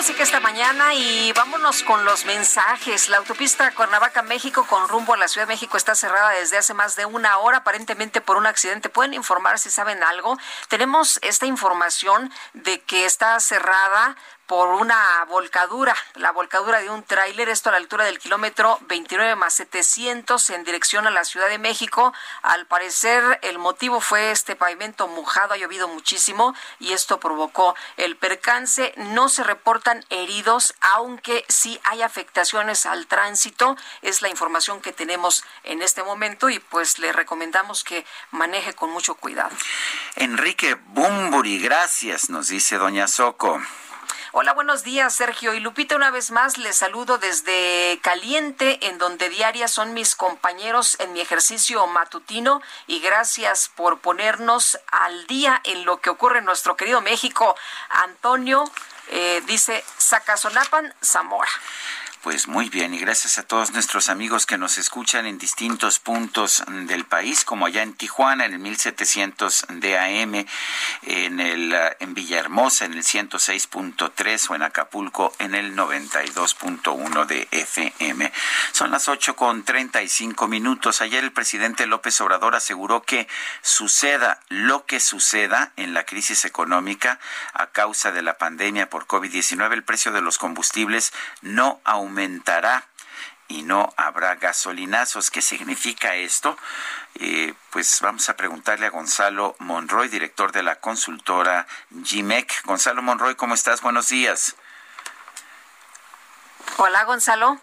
Música esta mañana y vámonos con los mensajes. La autopista Cuernavaca, México, con rumbo a la Ciudad de México está cerrada desde hace más de una hora, aparentemente por un accidente. ¿Pueden informar si saben algo? Tenemos esta información de que está cerrada por una volcadura, la volcadura de un tráiler, esto a la altura del kilómetro 29 más 700 en dirección a la Ciudad de México. Al parecer el motivo fue este pavimento mojado, ha llovido muchísimo y esto provocó el percance. No se reportan heridos, aunque sí hay afectaciones al tránsito. Es la información que tenemos en este momento y pues le recomendamos que maneje con mucho cuidado. Enrique Bumburi, gracias, nos dice doña Soco. Hola, buenos días, Sergio y Lupita. Una vez más les saludo desde Caliente, en donde diarias son mis compañeros en mi ejercicio matutino. Y gracias por ponernos al día en lo que ocurre en nuestro querido México. Antonio eh, dice Zacazolapan, Zamora. Pues muy bien, y gracias a todos nuestros amigos que nos escuchan en distintos puntos del país, como allá en Tijuana, en el 1700 de AM, en, el, en Villahermosa, en el 106.3 o en Acapulco, en el 92.1 de FM. Son las 8 con 35 minutos. Ayer el presidente López Obrador aseguró que suceda lo que suceda en la crisis económica a causa de la pandemia por COVID-19, el precio de los combustibles no aumenta aumentará y no habrá gasolinazos. ¿Qué significa esto? Eh, pues vamos a preguntarle a Gonzalo Monroy, director de la consultora GIMEC. Gonzalo Monroy, ¿cómo estás? Buenos días. Hola, Gonzalo.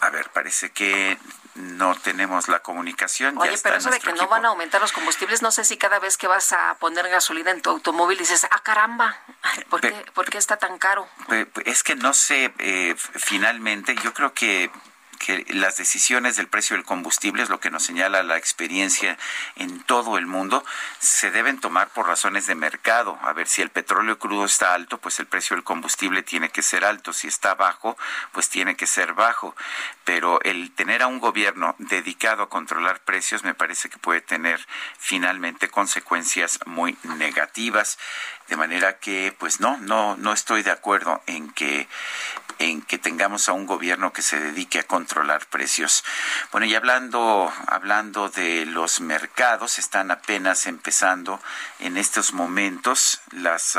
A ver, parece que no tenemos la comunicación. Oye, pero eso de que no van a aumentar los combustibles, no sé si cada vez que vas a poner gasolina en tu automóvil dices, ah, caramba, ¿por, qué, ¿por qué, está tan caro? Es que no sé, eh, finalmente, yo creo que que las decisiones del precio del combustible, es lo que nos señala la experiencia en todo el mundo, se deben tomar por razones de mercado. A ver, si el petróleo crudo está alto, pues el precio del combustible tiene que ser alto. Si está bajo, pues tiene que ser bajo. Pero el tener a un gobierno dedicado a controlar precios me parece que puede tener finalmente consecuencias muy negativas. De manera que, pues no, no, no estoy de acuerdo en que en que tengamos a un gobierno que se dedique a controlar precios. Bueno, y hablando, hablando de los mercados, están apenas empezando en estos momentos las...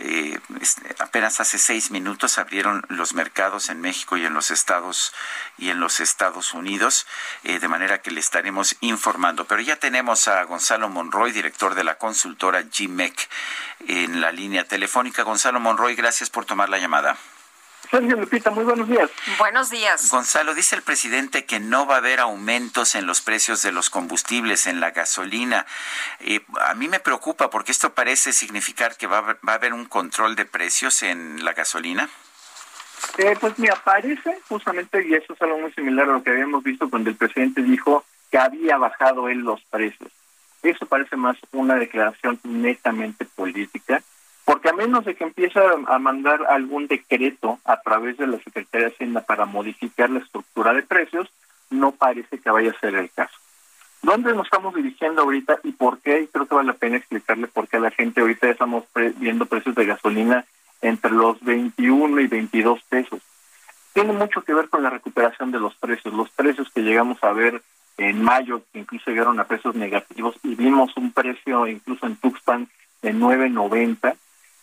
Eh, apenas hace seis minutos abrieron los mercados en México y en los Estados y en los Estados Unidos, eh, de manera que le estaremos informando. Pero ya tenemos a Gonzalo Monroy, director de la consultora GMEC, en la línea telefónica. Gonzalo Monroy, gracias por tomar la llamada. Sergio Lupita, muy buenos días. Buenos días. Gonzalo, dice el presidente que no va a haber aumentos en los precios de los combustibles, en la gasolina. Eh, a mí me preocupa porque esto parece significar que va a, haber, un control de precios en la gasolina. Eh, pues me aparece justamente, y eso es algo muy similar a lo que habíamos visto cuando el presidente dijo que había bajado él los precios. Eso parece más una declaración netamente política porque a menos de que empiece a mandar algún decreto a través de la Secretaría de Hacienda para modificar la estructura de precios, no parece que vaya a ser el caso. ¿Dónde nos estamos dirigiendo ahorita y por qué? Y creo que vale la pena explicarle por qué a la gente ahorita estamos viendo precios de gasolina entre los 21 y 22 pesos. Tiene mucho que ver con la recuperación de los precios. Los precios que llegamos a ver en mayo, que incluso llegaron a precios negativos y vimos un precio incluso en Tuxpan de 9.90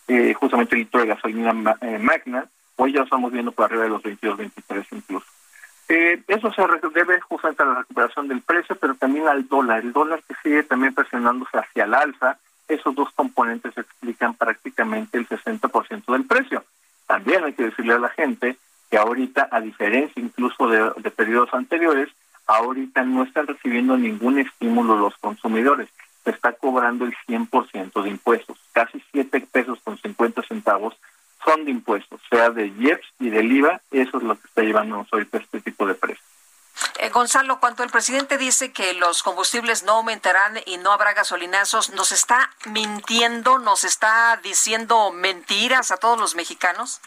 eh, justamente el litro de gasolina eh, magna, hoy ya estamos viendo por arriba de los 22, 23 incluso. Eh, eso se debe justamente a la recuperación del precio, pero también al dólar. El dólar que sigue también presionándose hacia el alza, esos dos componentes explican prácticamente el 60% del precio. También hay que decirle a la gente que ahorita, a diferencia incluso de, de periodos anteriores, ahorita no están recibiendo ningún estímulo los consumidores. Se está cobrando el 100% de impuestos. Casi 7 pesos con 50 centavos son de impuestos, sea de IEPS y del IVA, eso es lo que está llevando hoy este tipo de precios. Eh, Gonzalo, cuando el presidente dice que los combustibles no aumentarán y no habrá gasolinazos, ¿nos está mintiendo, nos está diciendo mentiras a todos los mexicanos?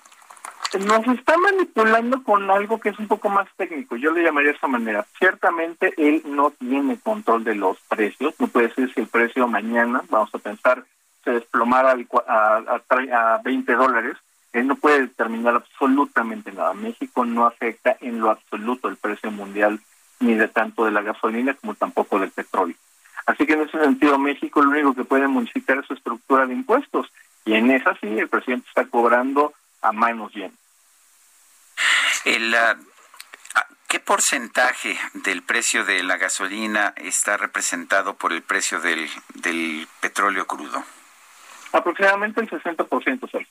Nos está manipulando con algo que es un poco más técnico, yo le llamaría de esta manera. Ciertamente él no tiene control de los precios, no puede decir si el precio mañana, vamos a pensar, se desplomara a, a, a 20 dólares, él no puede determinar absolutamente nada. México no afecta en lo absoluto el precio mundial ni de tanto de la gasolina como tampoco del petróleo. Así que en ese sentido México lo único que puede modificar es su estructura de impuestos y en esa sí el presidente está cobrando a manos llenas. El, ah, ¿Qué porcentaje del precio de la gasolina está representado por el precio del, del petróleo crudo? Aproximadamente el 60%, Sergio.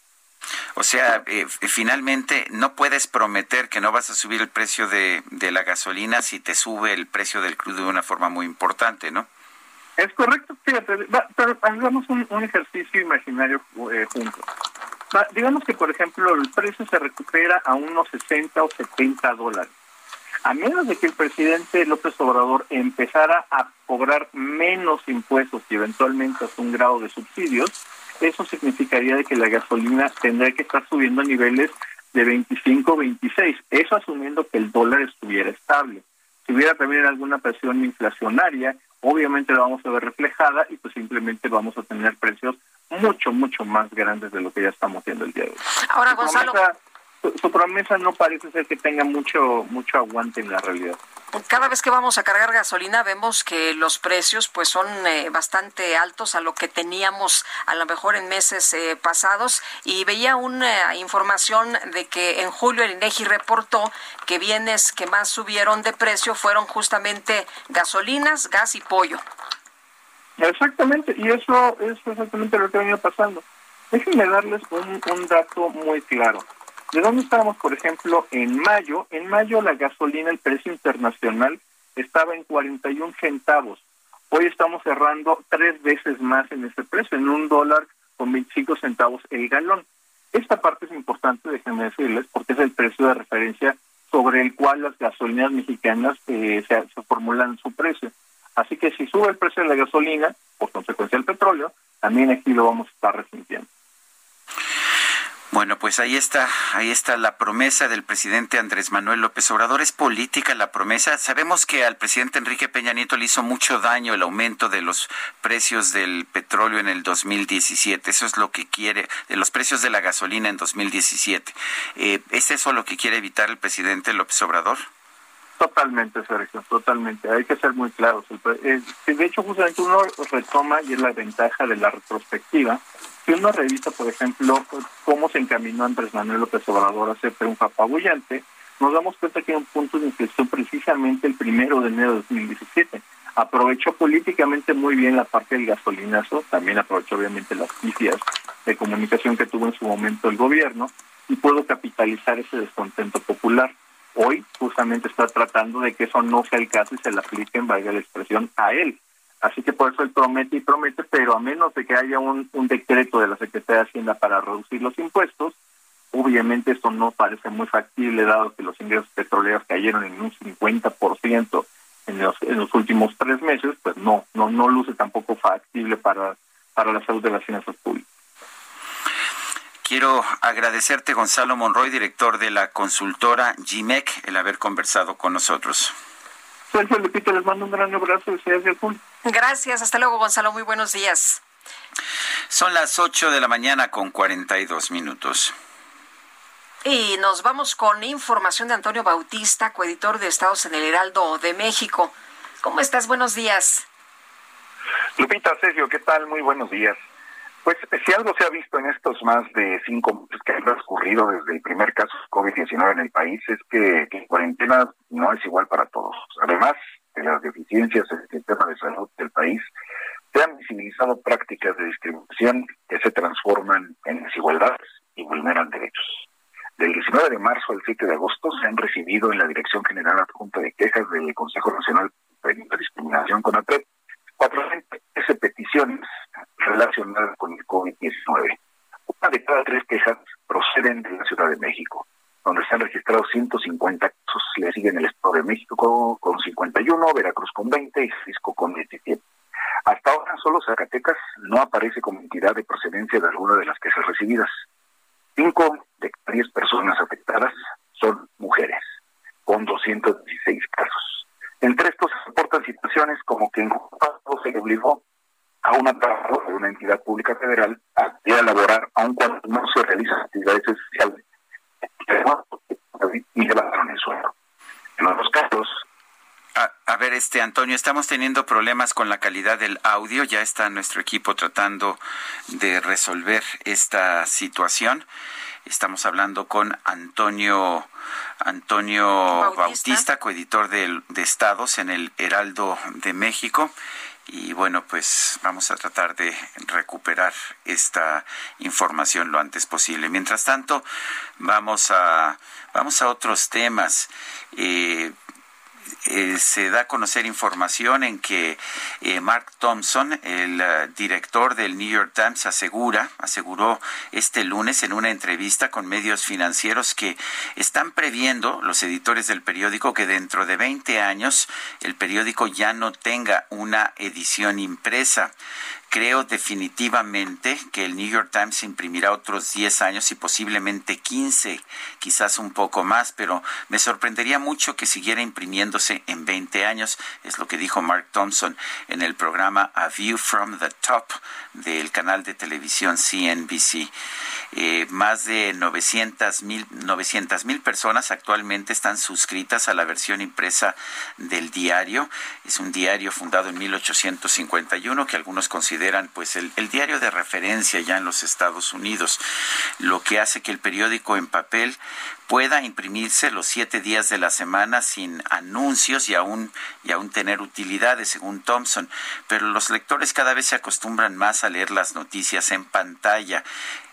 O sea, eh, finalmente no puedes prometer que no vas a subir el precio de, la gasolina si te sube el precio del crudo de una forma muy importante, ¿no? Es correcto, fíjate, pero hagamos un, ejercicio imaginario eh, juntos. Digamos que, por ejemplo, el precio se recupera a unos 60 o 70 dólares. A menos de que el presidente López Obrador empezara a cobrar menos impuestos y eventualmente hasta un grado de subsidios, eso significaría de que la gasolina tendría que estar subiendo a niveles de 25 26, eso asumiendo que el dólar estuviera estable. Si hubiera también alguna presión inflacionaria, obviamente la vamos a ver reflejada y pues simplemente vamos a tener precios mucho, mucho más grandes de lo que ya estamos viendo el día de hoy. Ahora, Gonzalo su, promesa no parece ser que tenga mucho mucho aguante en la realidad. Cada vez que vamos a cargar gasolina vemos que los precios pues son eh, bastante altos a lo que teníamos a lo mejor en meses eh, pasados y veía una información de que en julio el INEGI reportó que bienes que más subieron de precio fueron justamente gasolinas, gas y pollo. Exactamente, y eso es exactamente lo que ha venido pasando. Déjenme darles un, un dato muy claro. ¿De dónde estábamos, por ejemplo, en mayo? En mayo la gasolina, el precio internacional, estaba en 41 centavos. Hoy estamos cerrando tres veces más en ese precio, en un dólar con 25 centavos el galón. Esta parte es importante, déjenme decirles, porque es el precio de referencia sobre el cual las gasolinas mexicanas eh, se, se formulan su precio. Así que si sube el precio de la gasolina, por consecuencia del petróleo, también aquí lo vamos a estar resintiendo. Bueno, pues ahí está, ahí está la promesa del presidente Andrés Manuel López Obrador. Es política la promesa. Sabemos que al presidente Enrique Peña Nieto le hizo mucho daño el aumento de los precios del petróleo en el 2017. Eso es lo que quiere, de los precios de la gasolina en 2017. Eh, ¿Es eso lo que quiere evitar el presidente López Obrador? Totalmente, Sergio, totalmente. Hay que ser muy claros. Eh, de hecho, justamente uno retoma y es la ventaja de la retrospectiva si uno revisa, por ejemplo, cómo se encaminó Andrés Manuel López Obrador a hacer triunfo apabullante, nos damos cuenta que hay un punto de inflexión precisamente el primero de enero de 2017. Aprovechó políticamente muy bien la parte del gasolinazo, también aprovechó obviamente las pifias de comunicación que tuvo en su momento el gobierno y pudo capitalizar ese descontento popular. Hoy justamente está tratando de que eso no sea el caso y se le aplique, en valga la expresión, a él. Así que por eso él promete y promete, pero a menos de que haya un, decreto de la Secretaría de Hacienda para reducir los impuestos, obviamente esto no parece muy factible dado que los ingresos petroleros cayeron en un 50% en los, en los últimos tres meses, pues no, no, no luce tampoco factible para, para la salud de las finanzas públicas. Quiero agradecerte, Gonzalo Monroy, director de la consultora GIMEC, el haber conversado con nosotros. Sergio Lupita, les mando un gran abrazo Gracias, hasta luego Gonzalo, muy buenos días. Son las 8 de la mañana con 42 minutos. Y nos vamos con información de Antonio Bautista, coeditor de Estados en el Heraldo de México. ¿Cómo estás? Buenos días. Lupita, Sergio, ¿qué tal? Muy buenos días. Pues si algo se ha visto en estos más de cinco meses que han transcurrido desde el primer caso de COVID-19 en el país es que, la cuarentena no es igual para todos. Además de las deficiencias en el sistema de salud del país, se han visibilizado prácticas de discriminación que se transforman en desigualdades y vulneran derechos. Del 19 de marzo al 7 de agosto se han recibido en la Dirección General Adjunta de Quejas del Consejo Nacional de Discriminación con APEP 413 peticiones relacionadas con el COVID-19. Una de cada tres quejas proceden de la Ciudad de México, donde se han registrado 150 casos. Le siguen el Estado de México con 51, Veracruz con 20 y Cisco con 17. Hasta ahora solo Zacatecas no aparece como entidad de procedencia de alguna de las quejas recibidas. Cinco de diez personas afectadas son mujeres, con 216 casos. Entre estos se reportan situaciones como que en se le obligó a una trabajadora de una entidad pública federal a ir a laborar aun cuando no se realizan actividades esenciales y llevaron el suelo. En los casos a, ver, este Antonio, estamos teniendo problemas con la calidad del audio. Ya está nuestro equipo tratando de resolver esta situación. Estamos hablando con Antonio Antonio Bautista, Bautista coeditor de, de Estados en el Heraldo de México y bueno, pues vamos a tratar de recuperar esta información lo antes posible. Mientras tanto, vamos a vamos a otros temas. Eh, eh, se da a conocer información en que eh, Mark Thompson, el eh, director del New York Times, asegura, aseguró este lunes en una entrevista con medios financieros que están previendo los editores del periódico que dentro de 20 años el periódico ya no tenga una edición impresa. Creo definitivamente que el New York Times imprimirá otros 10 años y posiblemente 15, quizás un poco más, pero me sorprendería mucho que siguiera imprimiéndose en 20 años, es lo que dijo Mark Thompson en el programa A View from the Top del canal de televisión CNBC. Eh, más de 900 mil personas actualmente están suscritas a la versión impresa del diario. Es un diario fundado en 1851 que algunos consideran pues el, el diario de referencia ya en los Estados Unidos, lo que hace que el periódico en papel pueda imprimirse los siete días de la semana sin anuncios y aún, y aún tener utilidades, según Thompson. Pero los lectores cada vez se acostumbran más a leer las noticias en pantalla.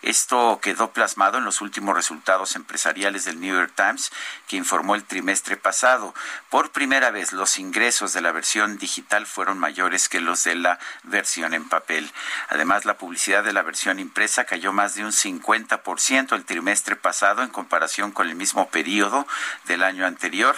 Esto quedó plasmado en los últimos resultados empresariales del New York Times, que informó el trimestre pasado. Por primera vez, los ingresos de la versión digital fueron mayores que los de la versión en papel. Además, la publicidad de la versión impresa cayó más de un 50% el trimestre pasado en comparación con el mismo periodo del año anterior.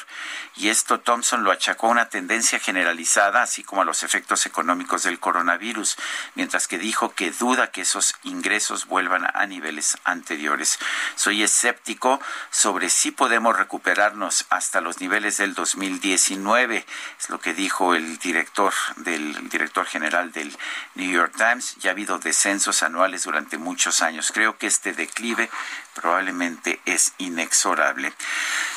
Y esto Thompson lo achacó a una tendencia generalizada, así como a los efectos económicos del coronavirus, mientras que dijo que duda que esos ingresos vuelvan a niveles anteriores. Soy escéptico sobre si podemos recuperarnos hasta los niveles del 2019, es lo que dijo el director del director general del New York Times. Ya ha habido descensos anuales durante muchos años. Creo que este declive probablemente es inexorable.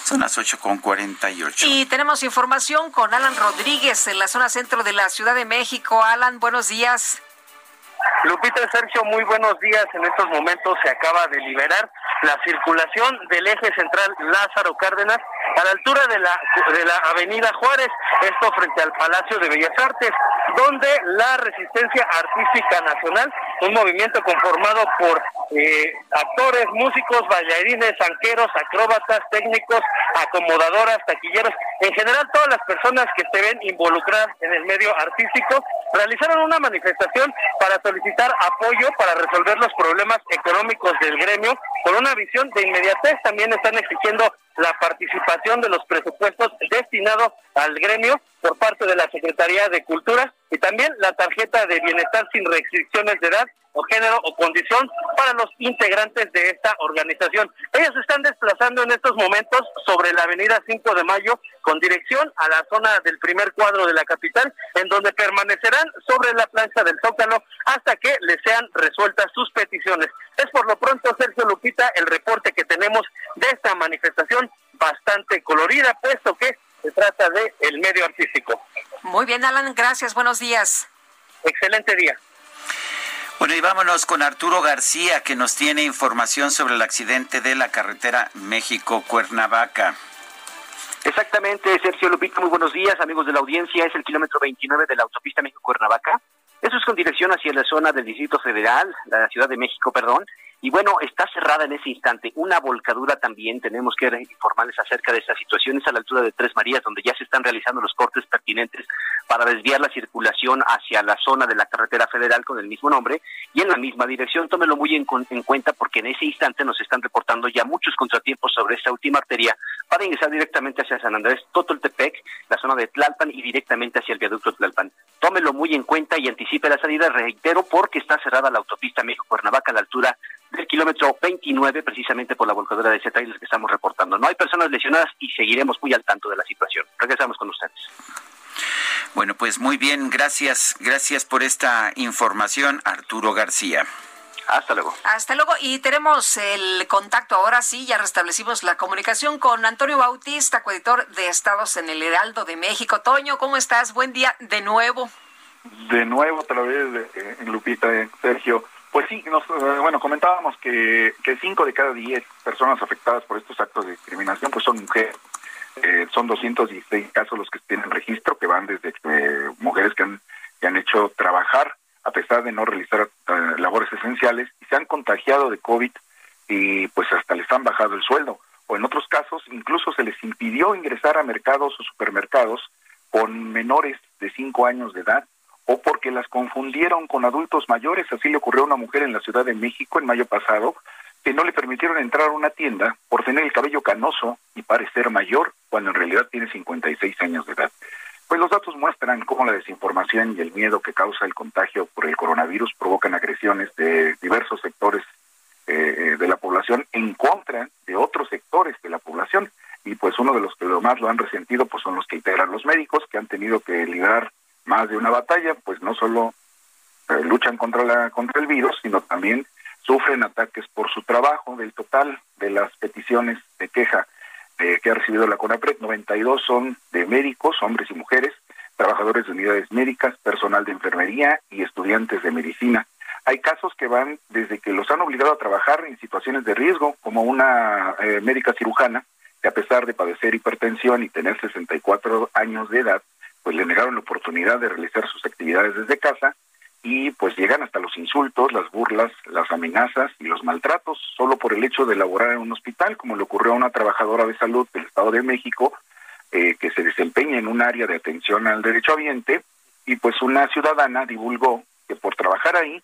Son las 8.48. Y tenemos información con Alan Rodríguez en la zona centro de la Ciudad de México. Alan, buenos días. Lupita Sergio, muy buenos días. En estos momentos se acaba de liberar la circulación del eje central Lázaro Cárdenas a la altura de la, de la Avenida Juárez, esto frente al Palacio de Bellas Artes, donde la Resistencia Artística Nacional, un movimiento conformado por eh, actores, músicos, bailarines, anqueros, acróbatas, técnicos, acomodadoras, taquilleros, en general todas las personas que se ven involucradas en el medio artístico, realizaron una manifestación para solicitar apoyo para resolver los problemas económicos del gremio con una visión de inmediatez. También están exigiendo la participación de los presupuestos destinados al gremio por parte de la Secretaría de Cultura y también la tarjeta de bienestar sin restricciones de edad o género o condición para los integrantes de esta organización. Ellos se están desplazando en estos momentos sobre la avenida 5 de Mayo con dirección a la zona del primer cuadro de la capital, en donde permanecerán sobre la plancha del Zócalo hasta que les sean resueltas sus peticiones. Es por lo pronto, Sergio Lupita, el reporte que tenemos de esta manifestación bastante colorida, puesto que se trata de el medio artístico. Muy bien, Alan, gracias, buenos días. Excelente día. Bueno, y vámonos con Arturo García, que nos tiene información sobre el accidente de la carretera México-Cuernavaca. Exactamente, Sergio Lupita, muy buenos días, amigos de la audiencia. Es el kilómetro 29 de la autopista México-Cuernavaca. Eso es con dirección hacia la zona del Distrito Federal, la Ciudad de México, perdón. Y bueno, está cerrada en ese instante. Una volcadura también, tenemos que informarles acerca de esta situación, es a la altura de Tres Marías, donde ya se están realizando los cortes pertinentes para desviar la circulación hacia la zona de la carretera federal con el mismo nombre y en la misma dirección. Tómelo muy en, en cuenta porque en ese instante nos están reportando ya muchos contratiempos sobre esta última arteria para ingresar directamente hacia San Andrés, Totoltepec, la zona de Tlalpan y directamente hacia el viaducto Tlalpan. Tómelo muy en cuenta y anticipe la salida, reitero, porque está cerrada la autopista México-Cuernavaca a la altura del kilómetro 29, precisamente por la volcadura de ese trailer que estamos reportando. No hay personas lesionadas y seguiremos muy al tanto de la situación. Regresamos con ustedes. Bueno, pues muy bien, gracias, gracias por esta información, Arturo García. Hasta luego. Hasta luego. Y tenemos el contacto ahora sí, ya restablecimos la comunicación con Antonio Bautista, coeditor de Estados en el Heraldo de México. Toño, ¿cómo estás? Buen día de nuevo. De nuevo, otra vez, eh, Lupita, eh, Sergio. Pues sí, nos, eh, bueno, comentábamos que, que cinco de cada diez personas afectadas por estos actos de discriminación pues son mujeres. Eh, son 216 casos los que tienen registro, que van desde eh, mujeres que han, que han hecho trabajar a pesar de no realizar labores esenciales y se han contagiado de COVID y pues hasta les han bajado el sueldo. O en otros casos incluso se les impidió ingresar a mercados o supermercados con menores de cinco años de edad o porque las confundieron con adultos mayores. Así le ocurrió a una mujer en la Ciudad de México en mayo pasado, que no le permitieron entrar a una tienda por tener el cabello canoso y parecer mayor, cuando en realidad tiene 56 años de edad. Pues los datos muestran cómo la desinformación y el miedo que causa el contagio por el coronavirus provocan agresiones de diversos sectores eh, de la población en contra de otros sectores de la población. Y pues uno de los que lo más lo han resentido pues son los que integran los médicos, que han tenido que librar más de una batalla, pues no solo eh, luchan contra la contra el virus, sino también sufren ataques por su trabajo. Del total de las peticiones de queja eh, que ha recibido la CONAPRED, 92 son de médicos, hombres y mujeres, trabajadores de unidades médicas, personal de enfermería y estudiantes de medicina. Hay casos que van desde que los han obligado a trabajar en situaciones de riesgo, como una eh, médica cirujana, que a pesar de padecer hipertensión y tener 64 años de edad, pues le negaron la oportunidad de realizar sus actividades desde casa y pues llegan hasta los insultos, las burlas, las amenazas y los maltratos solo por el hecho de laborar en un hospital, como le ocurrió a una trabajadora de salud del Estado de México eh, que se desempeña en un área de atención al derecho ambiente y pues una ciudadana divulgó que por trabajar ahí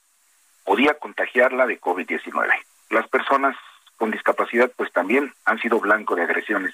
podía contagiarla de COVID-19. Las personas con discapacidad pues también han sido blanco de agresiones.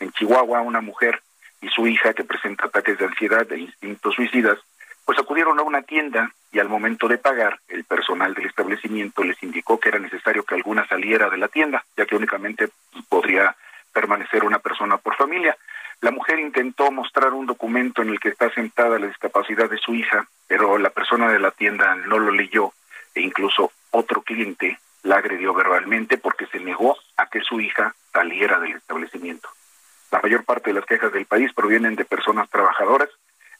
En Chihuahua una mujer y su hija, que presenta ataques de ansiedad e instintos suicidas, pues acudieron a una tienda y al momento de pagar, el personal del establecimiento les indicó que era necesario que alguna saliera de la tienda, ya que únicamente podría permanecer una persona por familia. La mujer intentó mostrar un documento en el que está sentada la discapacidad de su hija, pero la persona de la tienda no lo leyó e incluso otro cliente la agredió verbalmente porque se negó a que su hija saliera del establecimiento. La mayor parte de las quejas del país provienen de personas trabajadoras,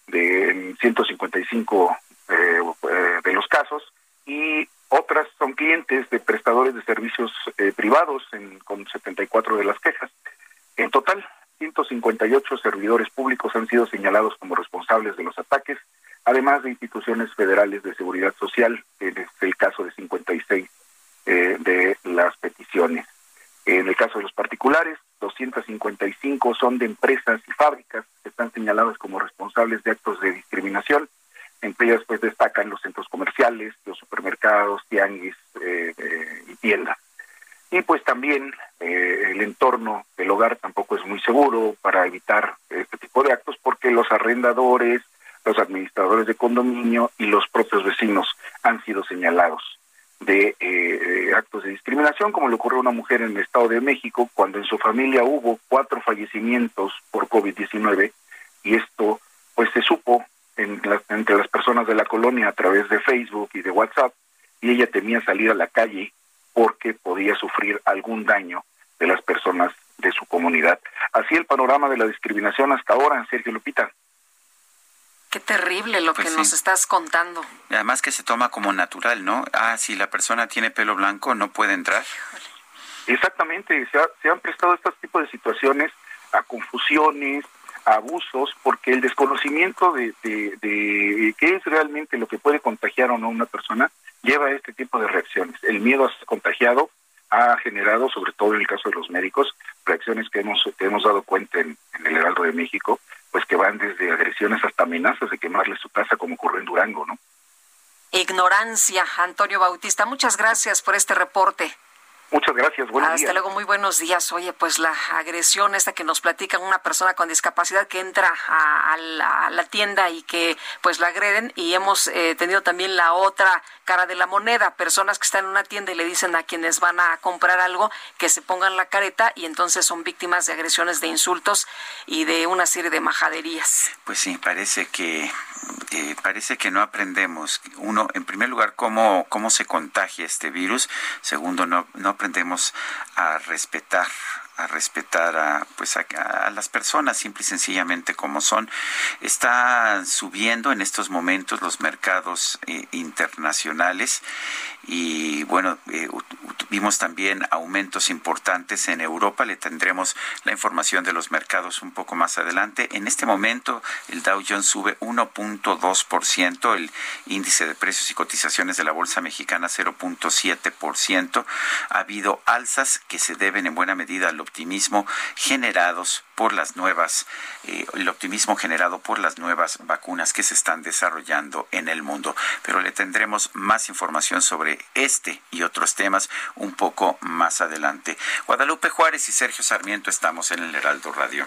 de 155 eh, eh, de los casos, y otras son clientes de prestadores de servicios eh, privados en, con 74 de las quejas. En total, 158 servidores públicos han sido señalados como responsables de los ataques, además de instituciones federales de seguridad social, en el caso de 56 de las peticiones. En el caso de los particulares, 255 son de empresas y fábricas que están señaladas como responsables de actos de discriminación. Entre ellas pues destacan los centros comerciales, los supermercados, tianguis eh, eh, y tiendas. Y pues también eh, el entorno del hogar tampoco es muy seguro para evitar este tipo de actos porque los arrendadores, los administradores de condominio y los propios vecinos han sido señalados de eh, actos de discriminación, como le ocurrió a una mujer en el Estado de México, cuando en su familia hubo cuatro fallecimientos por COVID-19, y esto pues se supo en entre las personas de la colonia a través de Facebook y de WhatsApp, y ella temía salir a la calle porque podía sufrir algún daño de las personas de su comunidad. Así el panorama de la discriminación hasta ahora, Sergio Lupita. Qué terrible lo pues que nos estás contando. además que se toma como natural, ¿no? Ah, si la persona tiene pelo blanco no puede entrar. Exactamente, se, han prestado este tipo de situaciones a confusiones, a abusos, porque el desconocimiento de, de, qué es realmente lo que puede contagiar o no a una persona lleva a este tipo de reacciones. El miedo a ser contagiado ha generado, sobre todo en el caso de los médicos, reacciones que hemos, hemos dado cuenta en, en el Heraldo de México, pues que van desde agresiones hasta amenazas de quemarle su casa, como ocurrió en Durango, ¿no? Ignorancia, Antonio Bautista. Muchas gracias por este reporte. Muchas gracias, buenos Hasta luego, muy buenos días. Oye, pues la agresión esta que nos platica una persona con discapacidad que entra a, la, tienda y que pues la agreden y hemos eh, tenido también la otra cara de la moneda, personas que están en una tienda y le dicen a quienes van a comprar algo que se pongan la careta y entonces son víctimas de agresiones, de insultos y de una serie de majaderías. Pues sí, parece que eh, parece que no aprendemos. Uno en primer lugar cómo cómo se contagia este virus, segundo no no aprendemos a respetar a respetar a pues a, las personas simple y sencillamente como son. Está subiendo en estos momentos los mercados eh, internacionales y bueno eh, vimos también aumentos importantes en Europa. Le tendremos la información de los mercados un poco más adelante. En este momento el Dow Jones sube 1.2 el índice de precios y cotizaciones de la bolsa mexicana 0.7 ha habido alzas que se deben en buena medida al optimismo generados por las nuevas, eh, el optimismo generado por las nuevas vacunas que se están desarrollando en el mundo. Pero le tendremos más información sobre este y otros temas un poco más adelante. Guadalupe Juárez y Sergio Sarmiento estamos en el Heraldo Radio.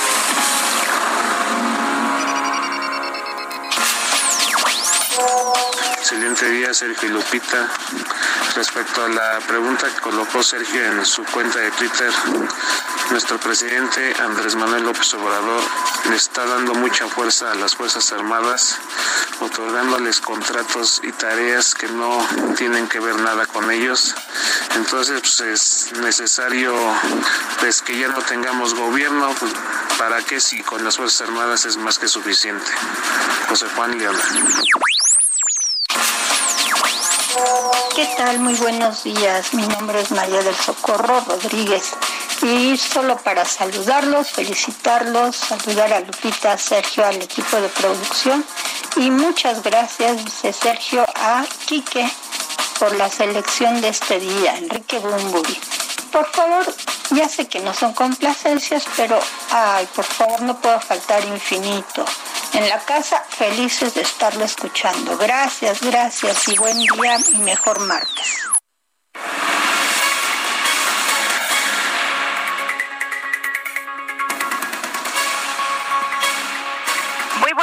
Excelente día, Sergio Lupita. Respecto a la pregunta que colocó Sergio en su cuenta de Twitter, nuestro presidente Andrés Manuel López Obrador le está dando mucha fuerza a las Fuerzas Armadas, otorgándoles contratos y tareas que no tienen que ver nada con ellos. Entonces pues, es necesario pues, que ya no tengamos gobierno, pues, ¿para qué si con las Fuerzas Armadas es más que suficiente? José Juan León. ¿Qué tal? Muy buenos días. Mi nombre es María del Socorro Rodríguez. Y solo para saludarlos, felicitarlos, saludar a Lupita, a Sergio, al equipo de producción. Y muchas gracias, dice Sergio, a Quique por la selección de este día, Enrique Bumburi. Por favor, ya sé que no son complacencias, pero, ay, por favor, no puedo faltar infinito en la casa, felices de estarlo escuchando. Gracias, gracias y buen día y mejor martes.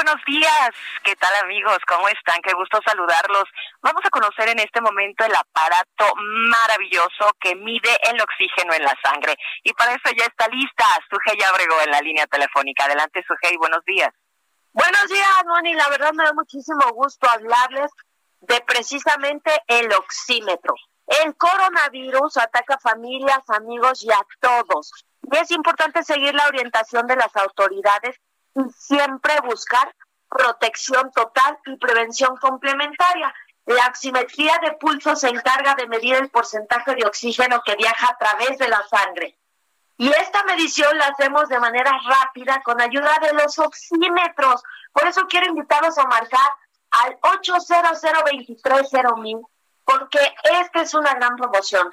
Buenos días, ¿qué tal amigos? ¿Cómo están? Qué gusto saludarlos. Vamos a conocer en este momento el aparato maravilloso que mide el oxígeno en la sangre. Y para eso ya está lista Sujei Abrego en la línea telefónica. Adelante, Sujei, buenos días. Buenos días, Moni. La verdad me da muchísimo gusto hablarles de precisamente el oxímetro. El coronavirus ataca a familias, amigos y a todos. Y es importante seguir la orientación de las autoridades y siempre buscar protección total y prevención complementaria. La oximetría de pulso se encarga de medir el porcentaje de oxígeno que viaja a través de la sangre. Y esta medición la hacemos de manera rápida con ayuda de los oxímetros. Por eso quiero invitarlos a marcar al 800 mil porque esta es una gran promoción.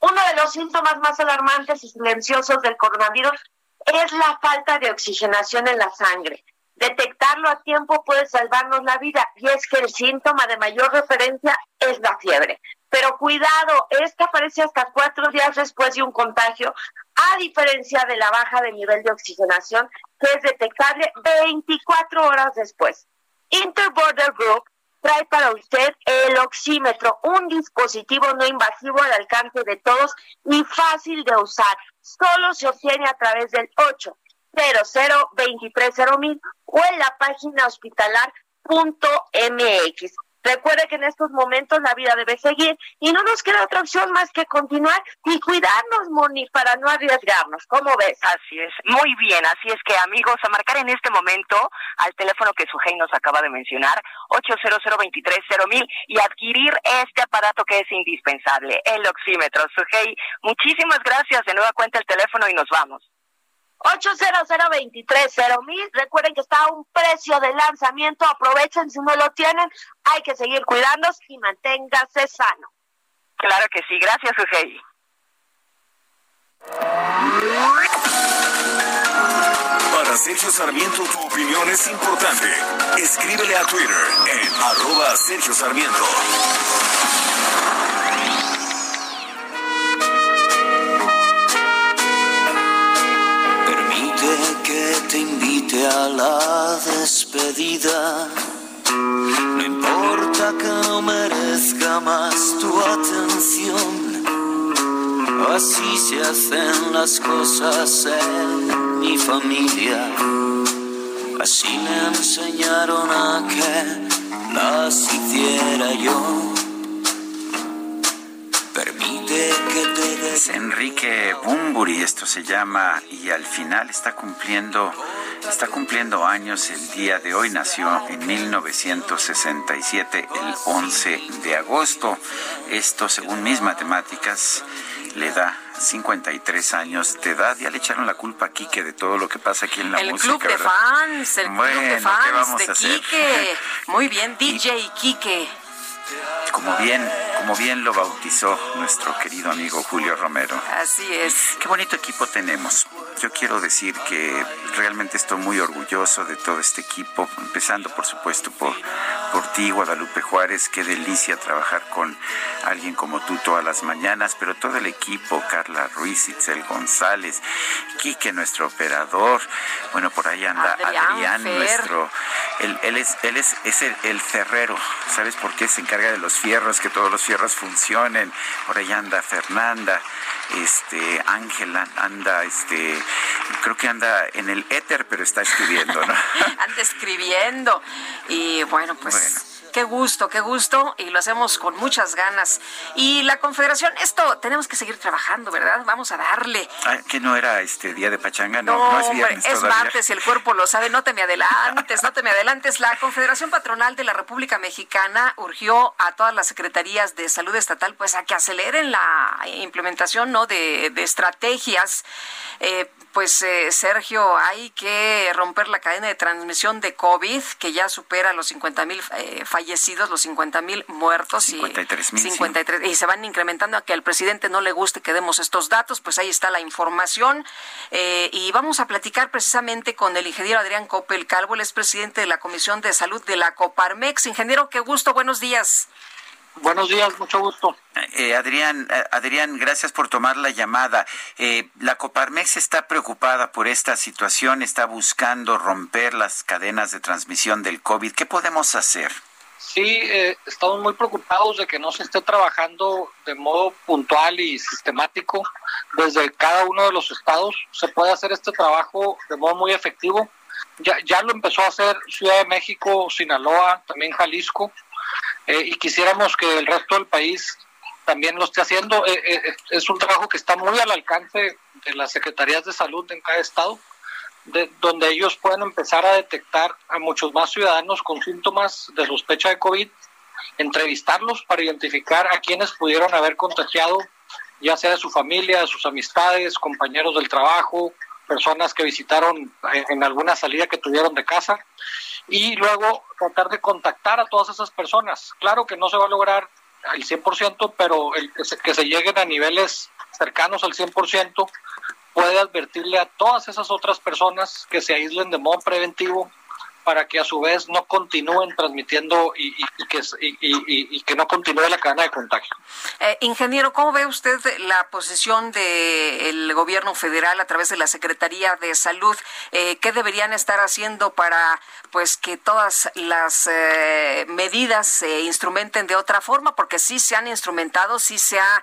Uno de los síntomas más alarmantes y silenciosos del coronavirus es la falta de oxigenación en la sangre. Detectarlo a tiempo puede salvarnos la vida y es que el síntoma de mayor referencia es la fiebre. Pero cuidado, esta aparece hasta cuatro días después de un contagio, a diferencia de la baja de nivel de oxigenación, que es detectable 24 horas después. Interborder Group trae para usted el oxímetro, un dispositivo no invasivo al alcance de todos y fácil de usar. Solo se obtiene a través del 8 00 mil o en la página hospitalar.mx. Recuerde que en estos momentos la vida debe seguir y no nos queda otra opción más que continuar y cuidarnos, Moni, para no arriesgarnos. ¿Cómo ves? Así es, muy bien. Así es que, amigos, a marcar en este momento al teléfono que Sujei nos acaba de mencionar, 800 mil y adquirir este aparato que es indispensable, el oxímetro. Sujei, muchísimas gracias. De nueva cuenta el teléfono y nos vamos. 800 mil. Recuerden que está a un precio de lanzamiento. Aprovechen si no lo tienen. Hay que seguir cuidándose y manténgase sano. Claro que sí. Gracias, Ugei. Para Sergio Sarmiento tu opinión es importante. Escríbele a Twitter en arroba Sergio Sarmiento. Te invite a la despedida. No importa que no merezca más tu atención. Así se hacen las cosas en mi familia. Así me enseñaron a que las hiciera yo. Es Enrique Bumburi, esto se llama, y al final está cumpliendo, está cumpliendo años el día de hoy. Nació en 1967, el 11 de agosto. Esto, según mis matemáticas, le da 53 años de edad. Ya le echaron la culpa a Quique de todo lo que pasa aquí en la el música. Club de ¿verdad? fans, el Bueno, club de ¿qué fans vamos de a hacer? [laughs] Muy bien, DJ Quique. Como bien, como bien lo bautizó nuestro querido amigo Julio Romero. Así es. Qué bonito equipo tenemos. Yo quiero decir que realmente estoy muy orgulloso de todo este equipo, empezando por supuesto por, por ti, Guadalupe Juárez. Qué delicia trabajar con alguien como tú todas las mañanas, pero todo el equipo, Carla Ruiz, Itzel González, Quique, nuestro operador. Bueno, por ahí anda Adrián Adrián, nuestro. Él, él es, él es, es el, el ferrero. ¿Sabes por qué? Se encarga de los fierros, que todos los fierros funcionen. Por ahí anda Fernanda este Ángela anda este creo que anda en el éter pero está escribiendo no [laughs] Anda escribiendo. Y bueno, pues. Qué gusto, qué gusto, y lo hacemos con muchas ganas. Y la Confederación, esto tenemos que seguir trabajando, ¿verdad? Vamos a darle. Ah, que no era este día de pachanga no, No, no, es viernes es todavía martes y el cuerpo lo sabe, no te me adelantes, no te me adelantes. La Confederación Patronal de la República Mexicana urgió a todas las secretarías de salud estatal pues a que aceleren la implementación ¿no? de, de estrategias. Eh, pues eh, Sergio, hay que romper la cadena de transmisión de COVID que ya supera los 50 mil eh, fallecidos, los 50 mil muertos. 53,000, y, sí. 53, y se van incrementando a que al presidente no le guste que demos estos datos, pues ahí está la información. Eh, y vamos a platicar precisamente con el ingeniero Adrián Coppel Calvo, él es presidente de la Comisión de Salud de la Coparmex. Ingeniero, qué gusto, buenos días. Buenos días, mucho gusto. Eh, Adrián, eh, Adrián, gracias por tomar la llamada. Eh, la Coparmex está preocupada por esta situación, está buscando romper las cadenas de transmisión del COVID. ¿Qué podemos hacer? Sí, eh, estamos muy preocupados de que no se esté trabajando de modo puntual y sistemático desde cada uno de los estados. Se puede hacer este trabajo de modo muy efectivo. Ya, ya lo empezó a hacer Ciudad de México, Sinaloa, también Jalisco, eh, y quisiéramos que el resto del país también lo esté haciendo. Eh, eh, es un trabajo que está muy al alcance de las secretarías de salud en cada estado de, donde ellos pueden empezar a detectar a muchos más ciudadanos con síntomas de sospecha de COVID, entrevistarlos para identificar a quienes pudieron haber contagiado, ya sea de su familia, de sus amistades, compañeros del trabajo, personas que visitaron en alguna salida que tuvieron de casa, y luego tratar de contactar a todas esas personas. Claro que no se va a lograr al 100%, pero el que se, que se lleguen a niveles cercanos al 100% puede advertirle a todas esas otras personas que se aíslen de modo preventivo para que a su vez no continúen transmitiendo y, que, y, que no continúe la cadena de contagio. Eh, ingeniero, ¿cómo ve usted la posición del gobierno federal a través de la Secretaría de Salud? Eh, ¿Qué deberían estar haciendo para pues que todas las eh, medidas se instrumenten de otra forma? Porque sí se han instrumentado, sí se ha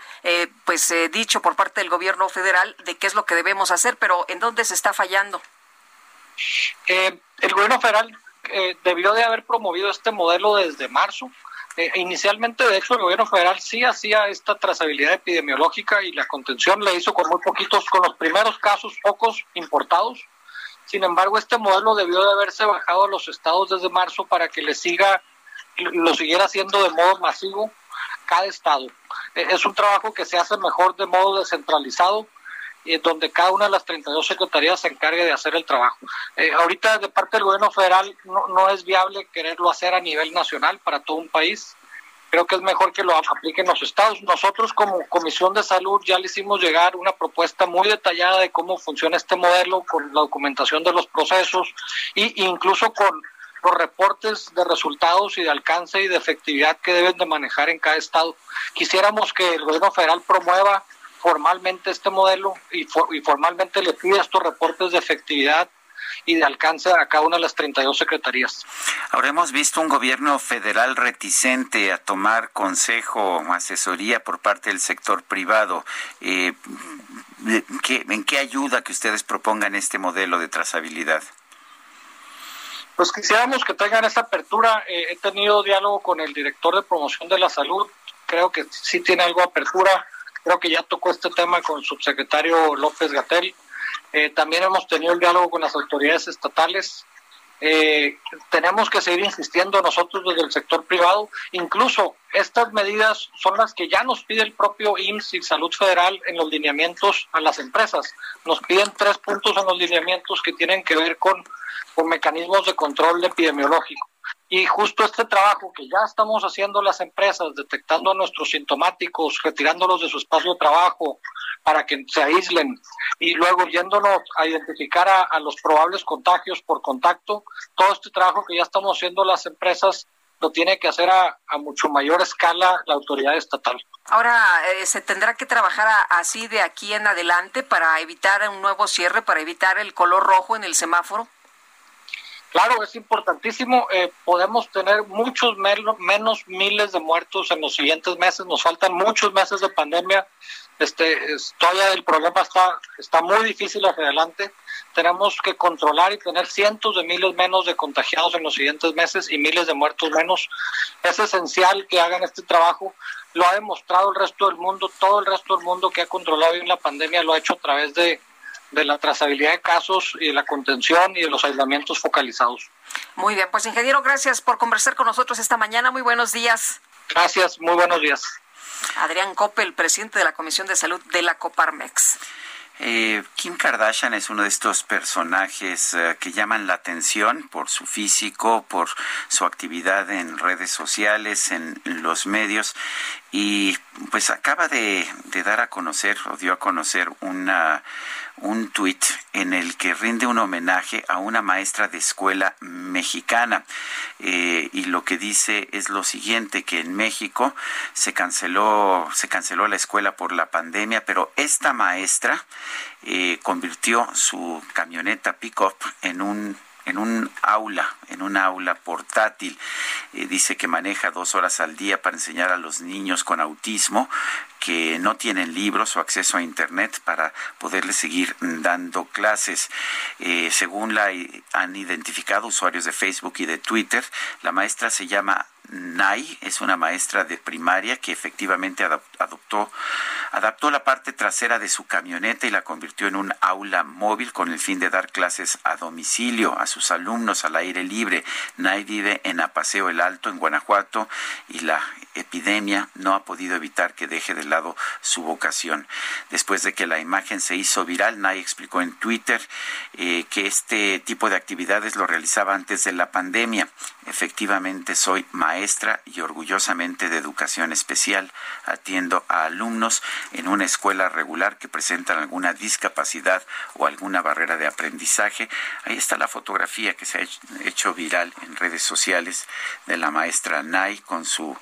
pues dicho por parte del gobierno federal de qué es lo que debemos hacer, pero ¿en dónde se está fallando? Eh, el gobierno federal eh, debió de haber promovido este modelo desde marzo. Eh, inicialmente, de hecho, el gobierno federal sí hacía esta trazabilidad epidemiológica y la contención la hizo con muy poquitos, con los primeros casos, pocos importados. Sin embargo, este modelo debió de haberse bajado a los estados desde marzo para que le siga, lo siguiera haciendo de modo masivo cada estado. es un trabajo que se hace mejor de modo descentralizado donde cada una de las 32 secretarías se encargue de hacer el trabajo. Eh, ahorita de parte del gobierno federal no, no es viable quererlo hacer a nivel nacional para todo un país. Creo que es mejor que lo apliquen los estados. Nosotros como Comisión de Salud ya le hicimos llegar una propuesta muy detallada de cómo funciona este modelo con la documentación de los procesos e incluso con los reportes de resultados y de alcance y de efectividad que deben de manejar en cada estado. Quisiéramos que el gobierno federal promueva formalmente este modelo y, formalmente le pide estos reportes de efectividad y de alcance a cada una de las 32 secretarías. Ahora hemos visto un gobierno federal reticente a tomar consejo o asesoría por parte del sector privado. Eh, ¿En qué ayuda que ustedes propongan este modelo de trazabilidad? Pues quisiéramos que tengan esa apertura. Eh, he tenido diálogo con el director de promoción de la salud. Creo que sí tiene algo de apertura Creo que ya tocó este tema con el subsecretario López Gatel. Eh, también hemos tenido el diálogo con las autoridades estatales. Eh, tenemos que seguir insistiendo nosotros desde el sector privado. Incluso estas medidas son las que ya nos pide el propio IMSS y Salud Federal en los lineamientos a las empresas. Nos piden tres puntos en los lineamientos que tienen que ver con, con mecanismos de control epidemiológico. Y justo este trabajo que ya estamos haciendo las empresas, detectando a nuestros sintomáticos, retirándolos de su espacio de trabajo para que se aíslen y luego yéndonos a identificar a, los probables contagios por contacto, todo este trabajo que ya estamos haciendo las empresas lo tiene que hacer a, mucho mayor escala la autoridad estatal. Ahora, eh, ¿se tendrá que trabajar así de aquí en adelante para evitar un nuevo cierre, para evitar el color rojo en el semáforo? Claro, es importantísimo. Eh, podemos tener muchos menos miles de muertos en los siguientes meses. Nos faltan muchos meses de pandemia. Este, todavía el problema está, está muy difícil hacia adelante. Tenemos que controlar y tener cientos de miles menos de contagiados en los siguientes meses y miles de muertos menos. Es esencial que hagan este trabajo. Lo ha demostrado el resto del mundo. Todo el resto del mundo que ha controlado bien la pandemia lo ha hecho a través de de la trazabilidad de casos y de la contención y de los aislamientos focalizados. Muy bien, pues ingeniero, gracias por conversar con nosotros esta mañana. Muy buenos días. Gracias, muy buenos días. Adrián Coppel, presidente de la Comisión de Salud de la Coparmex. Eh, Kim Kardashian es uno de estos personajes eh, que llaman la atención por su físico, por su actividad en redes sociales, en los medios y pues acaba de, dar a conocer o dio a conocer una, un tuit en el que rinde un homenaje a una maestra de escuela mexicana. Eh, y lo que dice es lo siguiente que en México se canceló se canceló la escuela por la pandemia pero esta maestra eh, convirtió su camioneta pick-up en un en un aula, en un aula portátil. Eh, dice que maneja dos horas al día para enseñar a los niños con autismo que no tienen libros o acceso a Internet para poderles seguir dando clases. Eh, según la han identificado usuarios de Facebook y de Twitter, la maestra se llama Nay, es una maestra de primaria que efectivamente adoptó, adaptó la parte trasera de su camioneta y la convirtió en un aula móvil con el fin de dar clases a domicilio a sus alumnos al aire libre. Nay vive en Apaseo el Alto, en Guanajuato, y la epidemia no ha podido evitar que deje de lado su vocación. Después de que la imagen se hizo viral, Nay explicó en Twitter eh, que este tipo de actividades lo realizaba antes de la pandemia. Efectivamente, soy maestra y orgullosamente de educación especial. Atiendo a alumnos en una escuela regular que presentan alguna discapacidad o alguna barrera de aprendizaje. Ahí está la fotografía que se ha hecho viral en redes sociales de la maestra Nay con su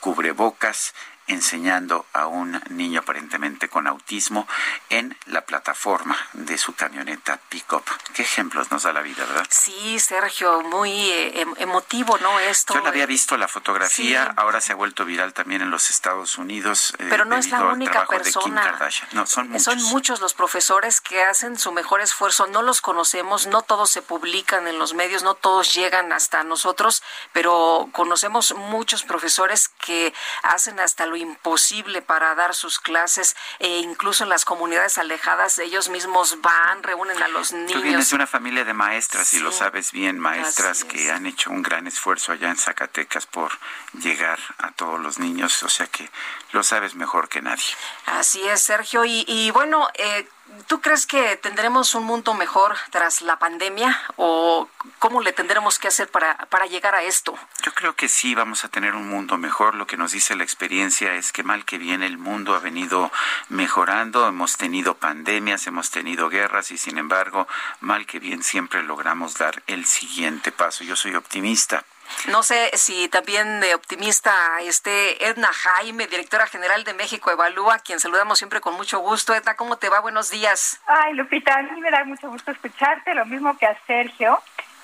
cubrebocas enseñando a un niño aparentemente con autismo en la plataforma de su camioneta pickup. Qué ejemplos nos da la vida, ¿verdad? Sí, Sergio, muy eh, em, emotivo, ¿no? Esto. Yo no había visto la fotografía, ahora se ha vuelto viral también en los Estados Unidos. Eh, Pero no es la única persona. No, son muchos. Son muchos los profesores que hacen su mejor esfuerzo. No los conocemos, no todos se publican en los medios, no todos llegan hasta nosotros, pero conocemos muchos profesores que hacen hasta lo imposible para dar sus clases e incluso en las comunidades alejadas ellos mismos van, reúnen a los niños. Tú vienes de una familia de maestras y lo sabes bien, maestras que han hecho un gran esfuerzo allá en Zacatecas por llegar a todos los niños, o sea que lo sabes mejor que nadie. Así es, Sergio. Y, y bueno, eh, ¿Tú crees que tendremos un mundo mejor tras la pandemia o cómo le tendremos que hacer para, para llegar a esto? Yo creo que sí vamos a tener un mundo mejor. Lo que nos dice la experiencia es que mal que bien el mundo ha venido mejorando. Hemos tenido pandemias, hemos tenido guerras y sin embargo, mal que bien siempre logramos dar el siguiente paso. Yo soy optimista. No sé si también de optimista esté Edna Jaime, directora general de México Evalúa, quien saludamos siempre con mucho gusto. Edna, ¿cómo te va? Buenos días. Ay, Lupita, a mí me da mucho gusto escucharte, lo mismo que a Sergio.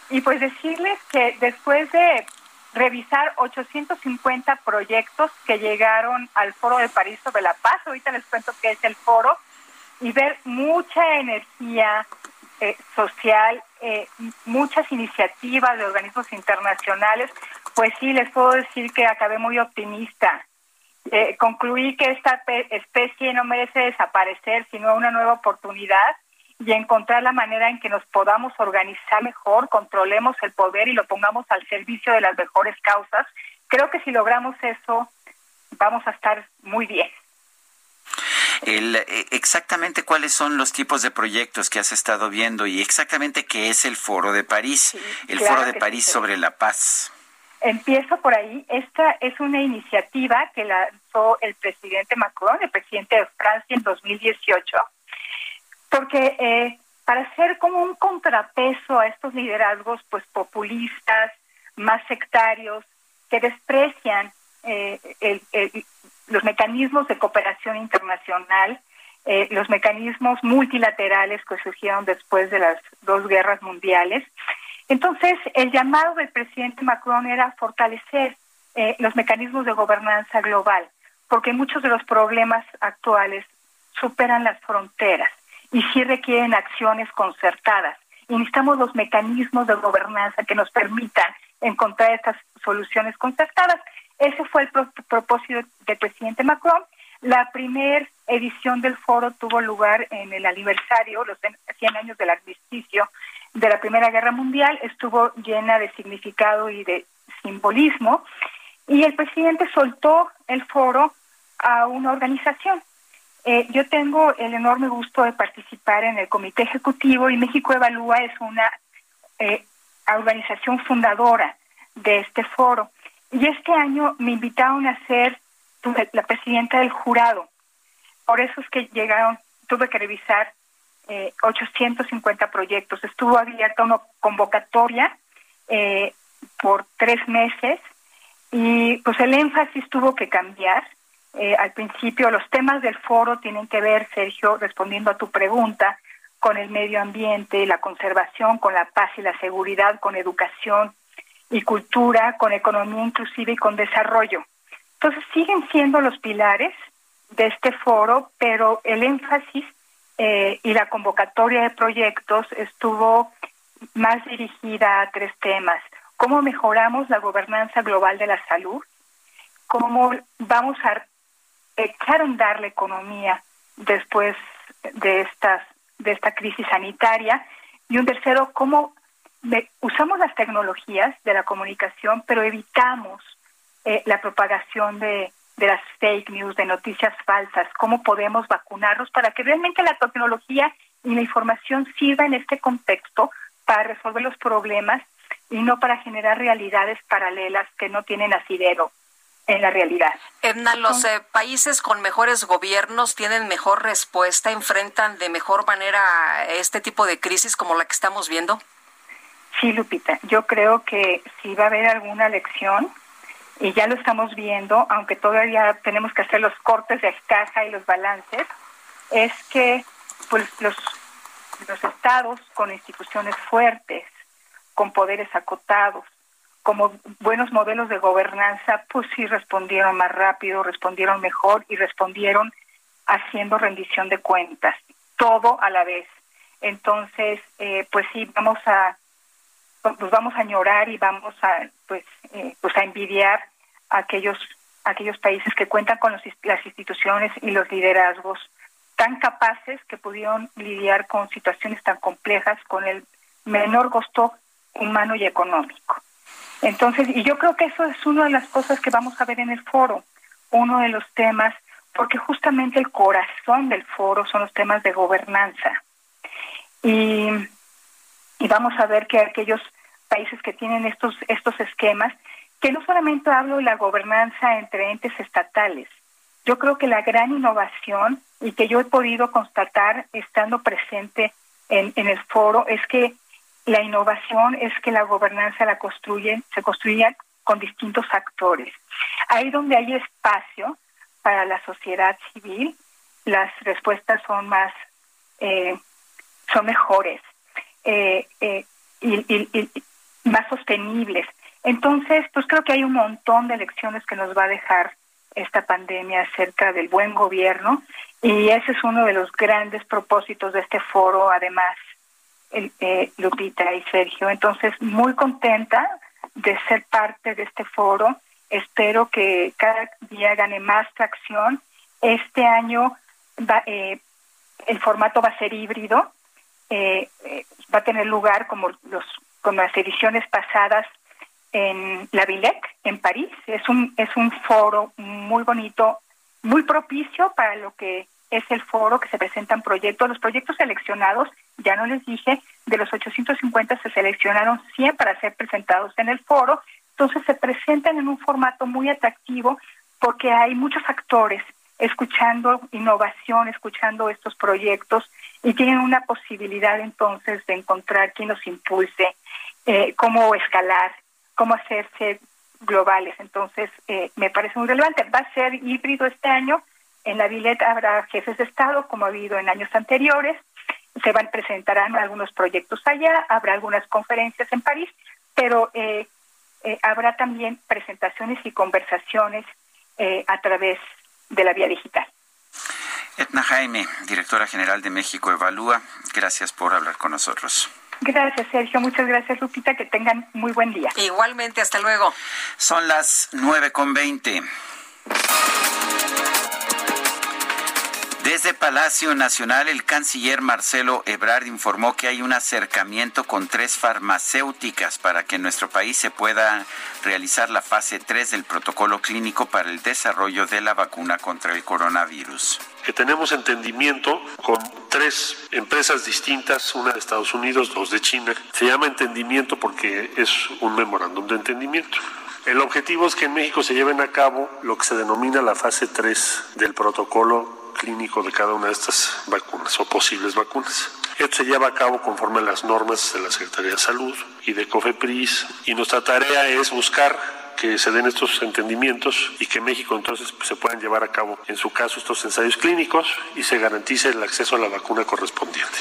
Y pues decirles que después de revisar 850 proyectos que llegaron al Foro de París sobre la paz, ahorita les cuento qué es el foro, y ver mucha energía eh, social, eh, muchas iniciativas de organismos internacionales, pues sí, les puedo decir que acabé muy optimista. Eh, concluí que esta especie no merece desaparecer, sino una nueva oportunidad y encontrar la manera en que nos podamos organizar mejor, controlemos el poder y lo pongamos al servicio de las mejores causas. Creo que si logramos eso, vamos a estar muy bien. El, eh, exactamente cuáles son los tipos de proyectos que has estado viendo y exactamente qué es el Foro de París, el Foro de París sobre la paz. Empiezo por ahí. Esta es una iniciativa que lanzó el presidente Macron, el presidente de Francia, en 2018, porque eh, para hacer como un contrapeso a estos liderazgos pues populistas, más sectarios, que desprecian eh, el, los mecanismos de cooperación internacional, eh, los mecanismos multilaterales que surgieron después de las dos guerras mundiales. Entonces, el llamado del presidente Macron era fortalecer eh, los mecanismos de gobernanza global, porque muchos de los problemas actuales superan las fronteras y sí requieren acciones concertadas. Necesitamos los mecanismos de gobernanza que nos permitan encontrar estas soluciones concertadas. Ese fue el propósito del presidente Macron. La primera edición del foro tuvo lugar en el aniversario, los 100 años del armisticio de la Primera Guerra Mundial, estuvo llena de significado y de simbolismo, y el presidente soltó el foro a una organización. Eh, yo tengo el enorme gusto de participar en el comité ejecutivo y México Evalúa es una eh, organización fundadora de este foro. Y este año me invitaron a ser la presidenta del jurado. Por eso es que llegaron, tuve que revisar eh, 850 proyectos. Estuvo abierta una convocatoria eh, por tres meses y pues el énfasis tuvo que cambiar. Eh, al principio los temas del foro tienen que ver, Sergio, respondiendo a tu pregunta, con el medio ambiente, la conservación, con la paz y la seguridad, con educación, y cultura, con economía inclusiva y con desarrollo. Entonces siguen siendo los pilares de este foro, pero el énfasis eh, y la convocatoria de proyectos estuvo más dirigida a tres temas. ¿Cómo mejoramos la gobernanza global de la salud? ¿Cómo vamos a echar a andar la economía después de, estas, de esta crisis sanitaria? Y un tercero, ¿cómo usamos las tecnologías de la comunicación, pero evitamos eh, la propagación de, de las fake news, de noticias falsas, cómo podemos vacunarnos para que realmente la tecnología y la información sirva en este contexto para resolver los problemas y no para generar realidades paralelas que no tienen asidero en la realidad. Edna, los eh, países con mejores gobiernos tienen mejor respuesta, enfrentan de mejor manera este tipo de crisis como la que estamos viendo. Sí, Lupita, yo creo que si va a haber alguna lección, y ya lo estamos viendo, aunque todavía tenemos que hacer los cortes de caja y los balances, es que pues los, los estados con instituciones fuertes, con poderes acotados, como buenos modelos de gobernanza, pues sí respondieron más rápido, respondieron mejor y respondieron haciendo rendición de cuentas, todo a la vez. Entonces, eh, pues sí, vamos a pues vamos a añorar y vamos a pues eh, pues a envidiar a aquellos aquellos países que cuentan con las instituciones y los liderazgos tan capaces que pudieron lidiar con situaciones tan complejas con el menor costo humano y económico. Entonces, y yo creo que eso es una de las cosas que vamos a ver en el foro, uno de los temas, porque justamente el corazón del foro son los temas de gobernanza. Y, y vamos a ver que aquellos países que tienen estos, estos esquemas, que no solamente hablo de la gobernanza entre entes estatales, yo creo que la gran innovación y que yo he podido constatar estando presente en, en el foro es que la innovación es que la gobernanza la construyen, se construye con distintos actores. Ahí donde hay espacio para la sociedad civil, las respuestas son más, eh, son mejores eh, eh, y, más sostenibles. Entonces, pues creo que hay un montón de lecciones que nos va a dejar esta pandemia acerca del buen gobierno y ese es uno de los grandes propósitos de este foro, además eh, Lupita y Sergio. Entonces, muy contenta de ser parte de este foro. Espero que cada día gane más tracción. Este año va, eh, el formato va a ser híbrido. Eh, eh, va a tener lugar como los como las ediciones pasadas en la Villette, en París. Es un es un foro muy bonito, muy propicio para lo que es el foro que se presentan proyectos. Los proyectos seleccionados, ya no les dije, de los 850 se seleccionaron 100 para ser presentados en el foro. Entonces se presentan en un formato muy atractivo porque hay muchos actores escuchando innovación, escuchando estos proyectos y tienen una posibilidad entonces de encontrar quién los impulse, eh, cómo escalar, cómo hacerse globales. Entonces, eh, me parece muy relevante. Va a ser híbrido este año, en la Villeta habrá jefes de Estado, como ha habido en años anteriores. Se van presentarán algunos proyectos allá, habrá algunas conferencias en París, pero eh, habrá también presentaciones y conversaciones a través de la vía digital. Etna Jaime, directora general de México Evalúa, gracias por hablar con nosotros. Gracias, Sergio. Muchas gracias, Lupita. Que tengan muy buen día. Igualmente, hasta luego. Son las nueve con veinte. Desde Palacio Nacional, el canciller Marcelo Ebrard informó que hay un acercamiento con tres farmacéuticas para que en nuestro país se pueda realizar la fase 3 del protocolo clínico para el desarrollo de la vacuna contra el coronavirus. Que tenemos entendimiento con tres empresas distintas, una de Estados Unidos, dos de China. Se llama entendimiento porque es un memorándum de entendimiento. El objetivo es que en México se lleven a cabo lo que se denomina la fase 3 del protocolo clínico de cada una de estas vacunas o posibles vacunas. Esto se lleva a cabo conforme a las normas de la Secretaría de Salud y de COFEPRIS y nuestra tarea es buscar que se den estos entendimientos y que México entonces pues, se puedan llevar a cabo en su caso estos ensayos clínicos y se garantice el acceso a la vacuna correspondiente.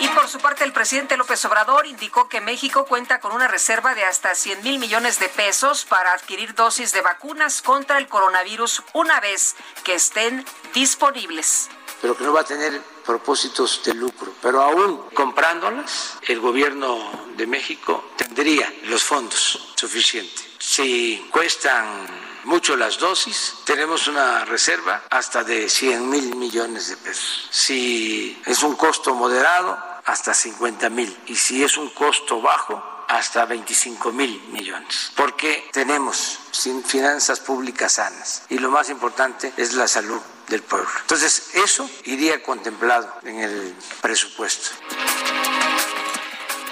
Y por su parte, el presidente López Obrador indicó que México cuenta con una reserva de hasta 100 mil millones de pesos para adquirir dosis de vacunas contra el coronavirus una vez que estén disponibles. Pero que no va a tener propósitos de lucro. Pero aún comprándolas, el gobierno de México tendría los fondos suficientes. Si cuestan mucho las dosis, tenemos una reserva hasta de 100 mil millones de pesos. Si es un costo moderado, hasta 50 mil. Y si es un costo bajo, hasta 25 mil millones, porque tenemos finanzas públicas sanas y lo más importante es la salud del pueblo. Entonces, eso iría contemplado en el presupuesto.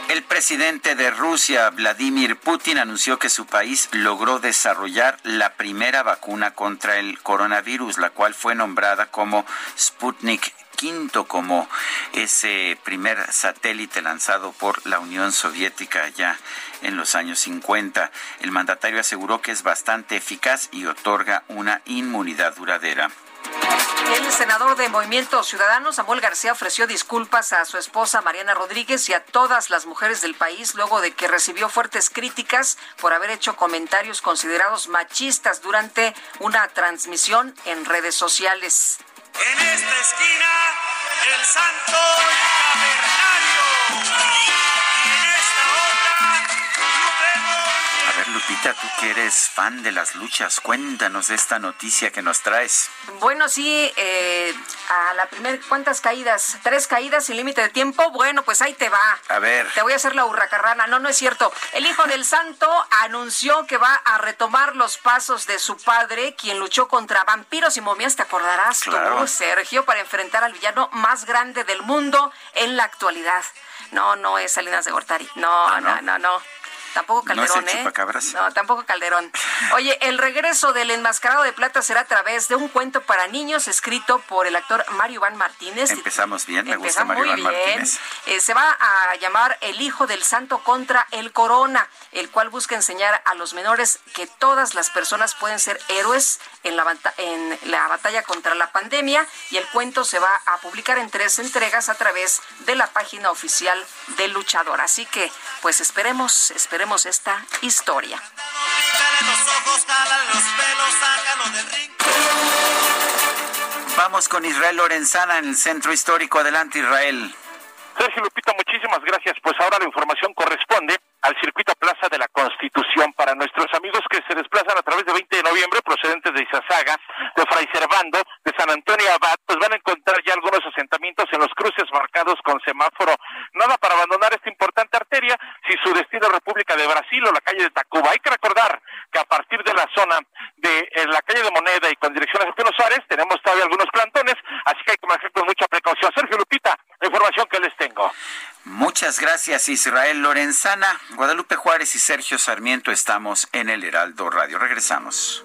El presidente de Rusia, Vladimir Putin, anunció que su país logró desarrollar la primera vacuna contra el coronavirus, la cual fue nombrada como Sputnik V, como ese primer satélite lanzado por la Unión Soviética allá en los años 50. El mandatario aseguró que es bastante eficaz y otorga una inmunidad duradera. El senador de Movimiento Ciudadano, Samuel García, ofreció disculpas a su esposa Mariana Rodríguez y a todas las mujeres del país luego de que recibió fuertes críticas por haber hecho comentarios considerados machistas durante una transmisión en redes sociales. En esta esquina, el santo cavernario. Lupita, tú que eres fan de las luchas, cuéntanos de esta noticia que nos traes. Bueno, sí, eh, a la primera, ¿cuántas caídas? ¿Tres caídas sin límite de tiempo? Bueno, pues ahí te va. A ver. Te voy a hacer la hurracarrana. No, no es cierto. El hijo del santo anunció que va a retomar los pasos de su padre, quien luchó contra vampiros y momias, te acordarás claro. Sergio, para enfrentar al villano más grande del mundo en la actualidad. No, no es Salinas de Gortari. no, Ah, no? no, no. no. Tampoco Calderón, ¿No es el ¿eh? No, tampoco Calderón. Oye, el regreso del enmascarado de plata será a través de un cuento para niños escrito por el actor Mario Iván Martínez. Empezamos bien, me gusta Empezamos Mario muy bien. Martínez. Eh, se va a llamar El Hijo del Santo contra el Corona, el cual busca enseñar a los menores que todas las personas pueden ser héroes en la, en la batalla contra la pandemia y el cuento se va a publicar en tres entregas a través de la página oficial del luchador. Así que, pues esperemos, esperemos esta historia. Vamos con Israel Lorenzana en el centro histórico. Adelante, Israel. Sergio Lupita, muchísimas gracias. Pues ahora la información corresponde al circuito Plaza de la Constitución para nuestros amigos que se desplazan a través de 20 de noviembre procedentes de Izazaga, de Fray Servando, de San Antonio Abad, pues van a encontrar ya algunos asentamientos en los cruces marcados con semáforo. Nada para abandonar esta importante arteria si su destino es República de Brasil o la calle de Tacuba. Hay que recordar que a partir de la zona de la calle de Moneda y con dirección a Pino Suárez tenemos todavía algunos plantones, así que hay que manejar con mucha precaución. Sergio Lupita, la información que les tengo. Muchas gracias, Israel Lorenzana. Guadalupe Juárez y Sergio Sarmiento estamos en el Heraldo Radio. Regresamos.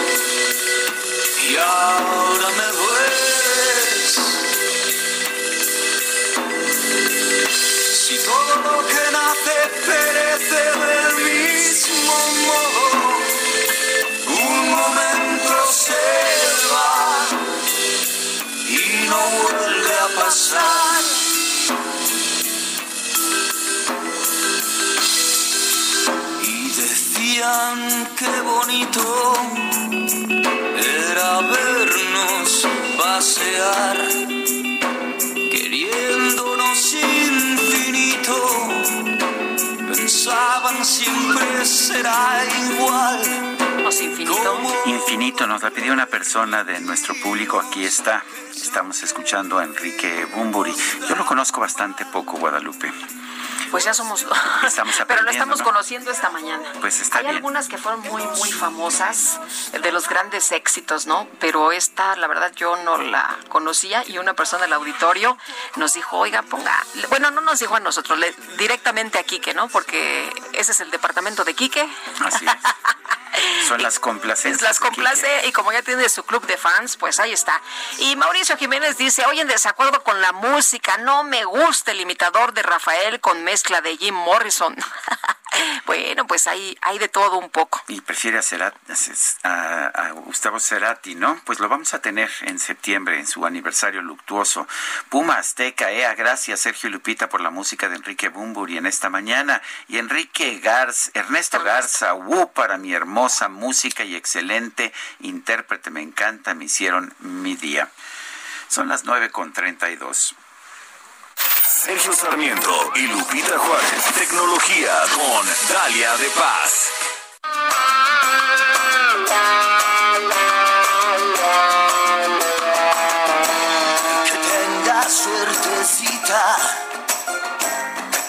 y ahora me dueles. Si todo lo que nace perece del mismo modo, un momento se va y no vuelve a pasar. Decían qué bonito era vernos pasear, queriéndonos infinito. Pensaban siempre será igual. infinito. Infinito, nos la pidió una persona de nuestro público. Aquí está. Estamos escuchando a Enrique Bumburi. Yo lo conozco bastante poco, Guadalupe. Pues ya somos [laughs] Estamos Pero lo estamos ¿no? conociendo esta mañana. Pues está Hay bien. algunas que fueron muy, muy famosas, de los grandes éxitos, ¿no? Pero esta, la verdad, yo no la conocía y una persona del auditorio nos dijo, oiga, ponga... Bueno, no nos dijo a nosotros, le- directamente a Quique, ¿no? Porque ese es el departamento de Quique. Así es. [laughs] Son las complacencias. Las complace y como ya tiene su club de fans, pues ahí está. Y Mauricio Jiménez dice, hoy en desacuerdo con la música, no me gusta el imitador de Rafael con mezcla de Jim Morrison. [laughs] bueno, pues hay, hay de todo un poco. Y prefiere a, Cerati, Gustavo Cerati, ¿no? Pues lo vamos a tener en septiembre, en su aniversario luctuoso. Puma Azteca, eh, EA, gracias Sergio Lupita por la música de Enrique Bumburi en esta mañana. Y Enrique Garza, Ernesto Garza, Wu para mi hermosa música y excelente intérprete, me encanta, me hicieron mi día. Son las 9.32. Sergio Sarmiento y Lupita Juárez. Tecnología con Dalia de Paz. Que tengas suertecita,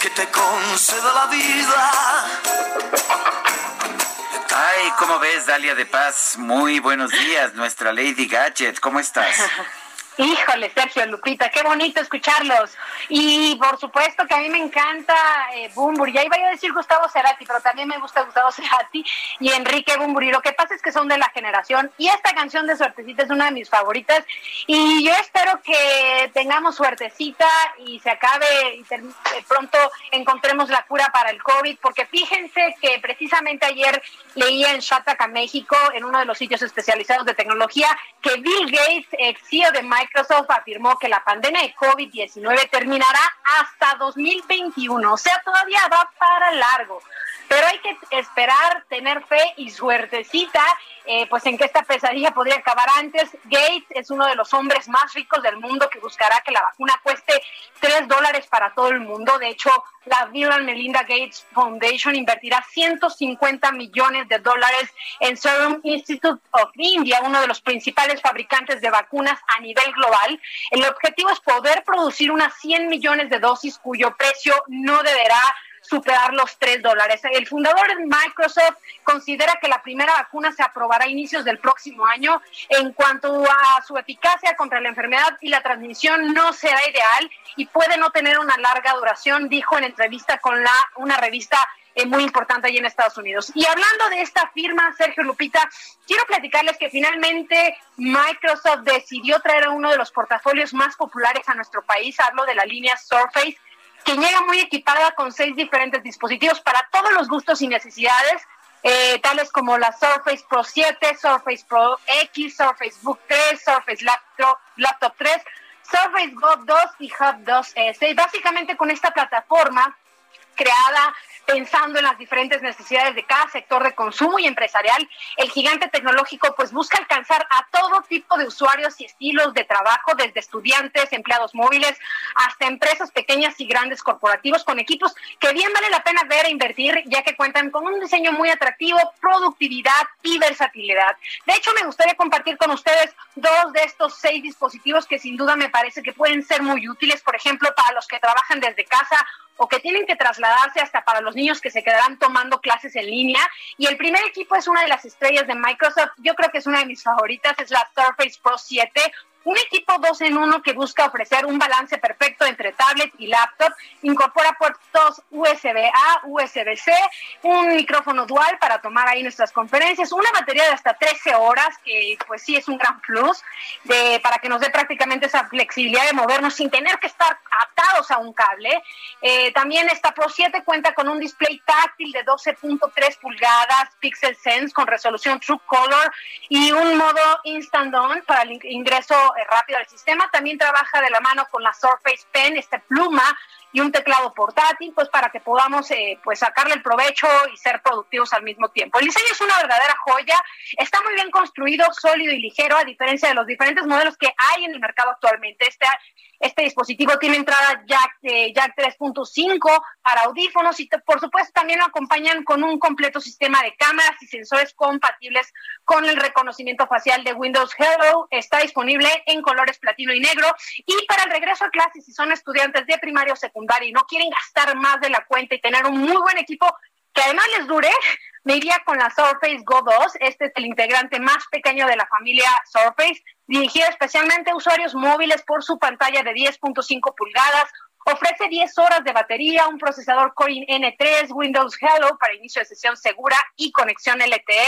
que te conceda la vida. Ay, ¿cómo ves, Dalia de Paz? Muy buenos días, nuestra Lady Gadget. ¿Cómo estás? [laughs] Híjole, Sergio, Lupita, qué bonito escucharlos. Y por supuesto que a mí me encanta eh, Bumburi. Ya iba a decir Gustavo Cerati, pero también me gusta Gustavo Cerati y Enrique Bumburi. Lo que pasa es que son de la generación y esta canción de Suertecita es una de mis favoritas. Y yo espero que tengamos suertecita y se acabe y pronto encontremos la cura para el COVID, porque fíjense que precisamente ayer leía en Shataka, México, en uno de los sitios especializados de tecnología, que Bill Gates, ex CEO de Microsoft afirmó que la pandemia de COVID-19 terminará hasta 2021, o sea, todavía va para largo. Pero hay que esperar, tener fe y suertecita, eh, pues en que esta pesadilla podría acabar antes. Gates es uno de los hombres más ricos del mundo que buscará que la vacuna cueste 3 dólares para todo el mundo. De hecho, la Bill and Melinda Gates Foundation invertirá 150 millones de dólares en Serum Institute of India, uno de los principales fabricantes de vacunas a nivel global. El objetivo es poder producir unas 100 millones de dosis cuyo precio no deberá superar los 3 dólares. El fundador de Microsoft considera que la primera vacuna se aprobará a inicios del próximo año. En cuanto a su eficacia contra la enfermedad y la transmisión, no será ideal y puede no tener una larga duración, dijo en entrevista con la, una revista eh, muy importante ahí en Estados Unidos. Y hablando de esta firma, Sergio Lupita, quiero platicarles que finalmente Microsoft decidió traer a uno de los portafolios más populares a nuestro país. Hablo de la línea Surface que llega muy equipada con seis diferentes dispositivos para todos los gustos y necesidades, eh, tales como la Surface Pro 7, Surface Pro X, Surface Book 3, Surface Laptop, Laptop 3, Surface Go 2 y Hub 2S. Y básicamente con esta plataforma creada pensando en las diferentes necesidades de cada sector de consumo y empresarial, el gigante tecnológico pues busca alcanzar a todo tipo de usuarios y estilos de trabajo, desde estudiantes, empleados móviles, hasta empresas pequeñas y grandes corporativos con equipos que bien vale la pena ver e invertir, ya que cuentan con un diseño muy atractivo, productividad y versatilidad. De hecho, me gustaría compartir con ustedes dos de estos seis dispositivos que sin duda me parece que pueden ser muy útiles, por ejemplo, para los que trabajan desde casa o que tienen que trasladarse hasta para los niños que se quedarán tomando clases en línea. Y el primer equipo es una de las estrellas de Microsoft. Yo creo que es una de mis favoritas, es la Surface Pro 7, un equipo dos en uno que busca ofrecer un balance perfecto entre tablet y laptop. Incorpora puertos USB-A, USB-C, un micrófono dual para tomar ahí nuestras conferencias, una batería de hasta 13 horas, que pues sí es un gran plus, para que nos dé prácticamente esa flexibilidad de movernos sin tener que estar atados a un cable. Eh, también esta Pro 7 cuenta con un display táctil de 12.3 pulgadas, Pixel Sense con resolución True Color y un modo Instant On para el ingreso rápido al sistema. También trabaja de la mano con la Surface Pen, esta pluma y un teclado portátil, pues para que podamos eh, pues sacarle el provecho y ser productivos al mismo tiempo. El diseño es una verdadera joya, está muy bien construido, sólido y ligero, a diferencia de los diferentes modelos que hay en el mercado actualmente. Este este dispositivo tiene entrada Jack, eh, Jack 3.5 para audífonos y por supuesto también lo acompañan con un completo sistema de cámaras y sensores compatibles con el reconocimiento facial de Windows Hello. Está disponible en colores platino y negro. Y para el regreso a clases, si son estudiantes de primaria o secundaria y no quieren gastar más de la cuenta y tener un muy buen equipo que además les dure, [laughs] me iría con la Surface Go 2. Este es el integrante más pequeño de la familia Surface, dirigido especialmente a usuarios móviles por su pantalla de 10.5 pulgadas. Ofrece 10 horas de batería, un procesador Core N3, Windows Hello para inicio de sesión segura y conexión LTE,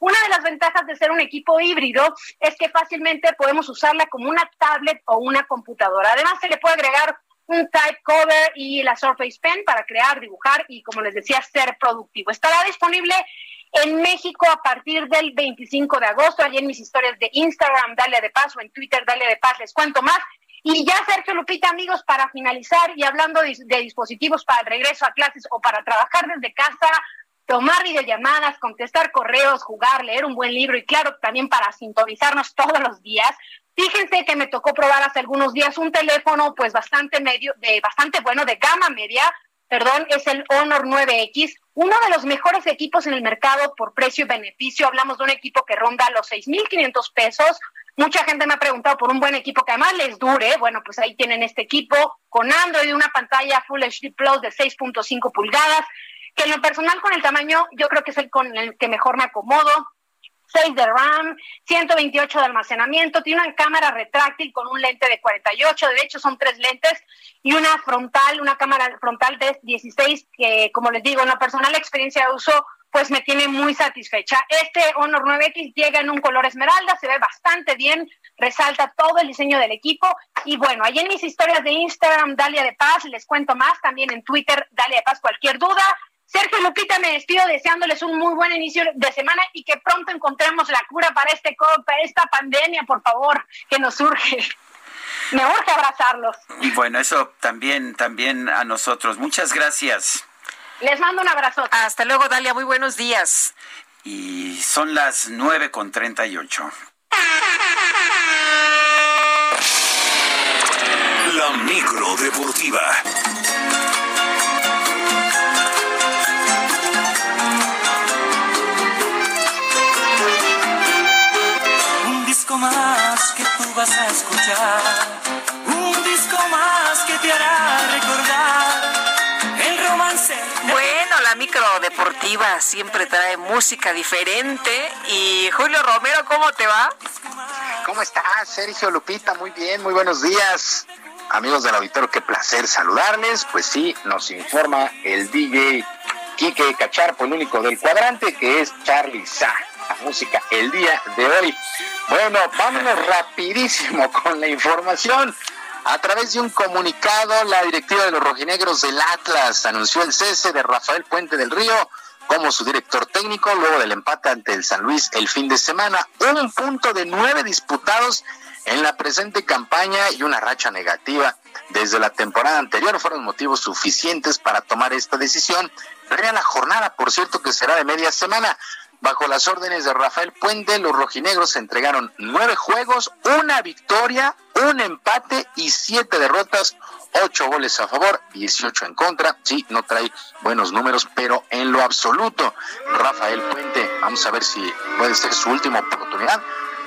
Una de las ventajas de ser un equipo híbrido es que fácilmente podemos usarla como una tablet o una computadora. Además, se le puede agregar un type cover y la Surface Pen para crear, dibujar y, como les decía, ser productivo. Estará disponible en México a partir del 25 de agosto. Allí en mis historias de Instagram, Dale de Paz, o en Twitter, Dale de Paz, les cuento más. Y ya, Sergio Lupita, amigos, para finalizar y hablando de, de dispositivos para el regreso a clases o para trabajar desde casa, tomar videollamadas, contestar correos, jugar, leer un buen libro y claro, también para sintonizarnos todos los días. Fíjense que me tocó probar hace algunos días un teléfono pues bastante medio, de bastante bueno, de gama media, perdón, es el Honor 9X, uno de los mejores equipos en el mercado por precio y beneficio. Hablamos de un equipo que ronda los 6.500 pesos. Mucha gente me ha preguntado por un buen equipo que además les dure. Bueno, pues ahí tienen este equipo con Android una pantalla Full HD Plus de 6.5 pulgadas, que en lo personal con el tamaño yo creo que es el con el que mejor me acomodo. 6 de RAM, 128 de almacenamiento, tiene una cámara retráctil con un lente de 48, de hecho son tres lentes y una frontal, una cámara frontal de 16 que como les digo, en la personal experiencia de uso pues me tiene muy satisfecha. Este Honor 9X llega en un color esmeralda, se ve bastante bien, resalta todo el diseño del equipo. Y bueno, ahí en mis historias de Instagram, Dalia de Paz, les cuento más, también en Twitter, Dalia de Paz, cualquier duda, Sergio Lupita, me despido deseándoles un muy buen inicio de semana y que pronto encontremos la cura para este para esta pandemia, por favor, que nos urge. Me urge abrazarlos. Y bueno, eso también, también a nosotros. Muchas gracias. Les mando un abrazo. Hasta luego, Dalia. Muy buenos días. Y son las nueve con treinta y ocho. La micro deportiva. Tú vas a escuchar, un disco más que te hará recordar el romance. Bueno, la micro deportiva siempre trae música diferente. Y Julio Romero, ¿cómo te va? ¿Cómo estás, Sergio Lupita? Muy bien, muy buenos días. Amigos del auditorio, qué placer saludarles. Pues sí, nos informa el DJ Quique Cacharpo, el único del cuadrante, que es Charlie Sa música el día de hoy. Bueno, vámonos rapidísimo [laughs] con la información. A través de un comunicado, la directiva de los rojinegros del Atlas anunció el cese de Rafael Puente del Río como su director técnico luego del empate ante el San Luis el fin de semana. Un punto de nueve disputados en la presente campaña y una racha negativa desde la temporada anterior fueron motivos suficientes para tomar esta decisión. Pero la jornada, por cierto, que será de media semana. Bajo las órdenes de Rafael Puente, los rojinegros entregaron nueve juegos, una victoria, un empate y siete derrotas, ocho goles a favor, 18 en contra. Sí, no trae buenos números, pero en lo absoluto, Rafael Puente, vamos a ver si puede ser su última oportunidad,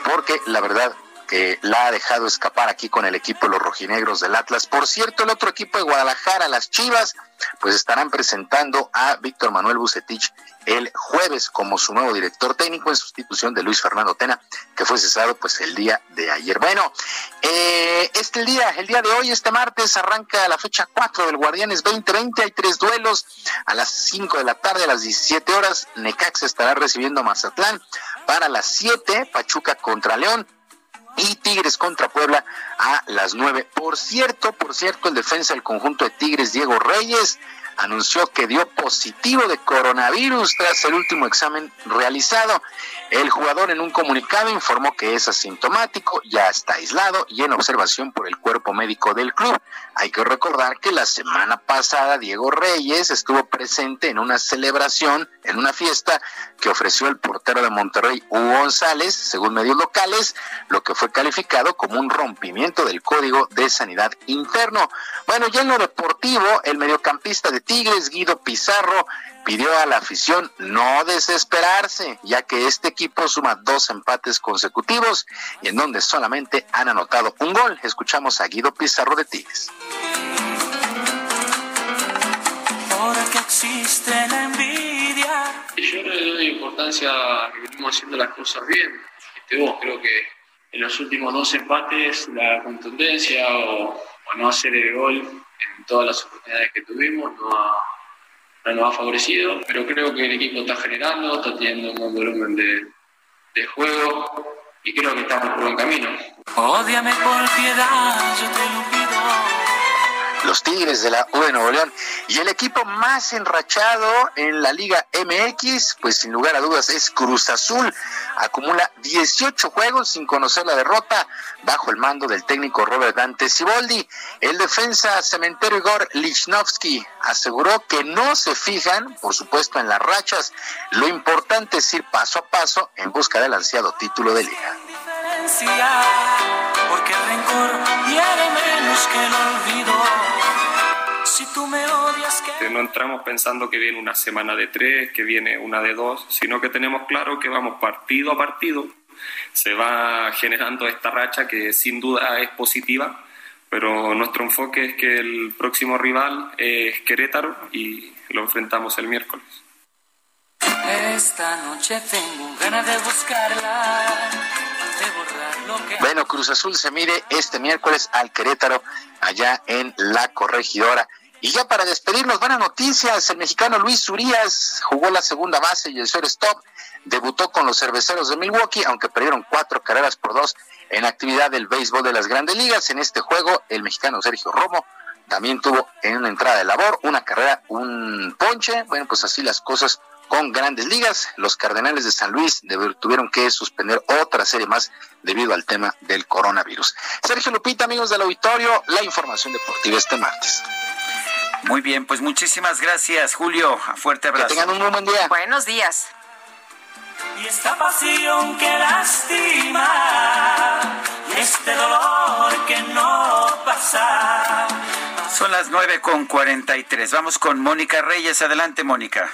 porque la verdad que la ha dejado escapar aquí con el equipo de los rojinegros del Atlas. Por cierto, el otro equipo de Guadalajara, las Chivas, pues estarán presentando a Víctor Manuel Bucetich el jueves como su nuevo director técnico en sustitución de Luis Fernando Tena, que fue cesado pues el día de ayer. Bueno, eh, este día, el día de hoy, este martes, arranca la fecha 4 del Guardianes 2020, hay tres duelos a las 5 de la tarde, a las 17 horas, Necax estará recibiendo a Mazatlán, para las 7, Pachuca contra León, y Tigres contra Puebla a las 9. Por cierto, por cierto, el defensa del conjunto de Tigres, Diego Reyes, anunció que dio positivo de coronavirus tras el último examen realizado. El jugador en un comunicado informó que es asintomático, ya está aislado y en observación por el cuerpo médico del club. Hay que recordar que la semana pasada Diego Reyes estuvo presente en una celebración, en una fiesta que ofreció el portero de Monterrey, Hugo González, según medios locales, lo que fue calificado como un rompimiento del Código de Sanidad Interno. Bueno, ya en lo deportivo, el mediocampista de Tigres, Guido Pizarro, pidió a la afición no desesperarse, ya que este equipo suma dos empates consecutivos y en donde solamente han anotado un gol. Escuchamos a Guido Pizarro de Tigres. Porque existe la envidia. Yo le doy importancia a que venimos haciendo las cosas bien. Este, vos creo que en los últimos dos empates la contundencia o, o no hacer el gol en todas las oportunidades que tuvimos no ha no nos ha favorecido, pero creo que el equipo está generando, está teniendo un buen volumen de, de juego y creo que estamos por buen camino. Los Tigres de la U de Nuevo León. Y el equipo más enrachado en la Liga MX, pues sin lugar a dudas es Cruz Azul. Acumula 18 juegos sin conocer la derrota bajo el mando del técnico Robert Dante Siboldi. El defensa cementero Igor Lichnowsky aseguró que no se fijan, por supuesto, en las rachas. Lo importante es ir paso a paso en busca del ansiado título de liga. Porque el rencor menos que el olvido si tú me odias que... No entramos pensando que viene una semana de tres, que viene una de dos, sino que tenemos claro que vamos partido a partido, se va generando esta racha que sin duda es positiva, pero nuestro enfoque es que el próximo rival es Querétaro y lo enfrentamos el miércoles. Esta noche tengo ganas de buscarla. Bueno, Cruz Azul se mide este miércoles al Querétaro allá en La Corregidora. Y ya para despedirnos, buenas noticias. El mexicano Luis Urias jugó la segunda base y el shortstop. Debutó con los cerveceros de Milwaukee, aunque perdieron cuatro carreras por dos en actividad del béisbol de las grandes ligas. En este juego, el mexicano Sergio Romo también tuvo en una entrada de labor una carrera, un ponche. Bueno, pues así las cosas con grandes ligas. Los Cardenales de San Luis tuvieron que suspender otra serie más debido al tema del coronavirus. Sergio Lupita, amigos del auditorio, la información deportiva este martes. Muy bien, pues muchísimas gracias, Julio. Fuerte abrazo. Que tengan un muy buen día. Buenos días. Y esta pasión que lastima, y este dolor que no pasa. Son las nueve con cuarenta y tres. Vamos con Mónica Reyes. Adelante, Mónica.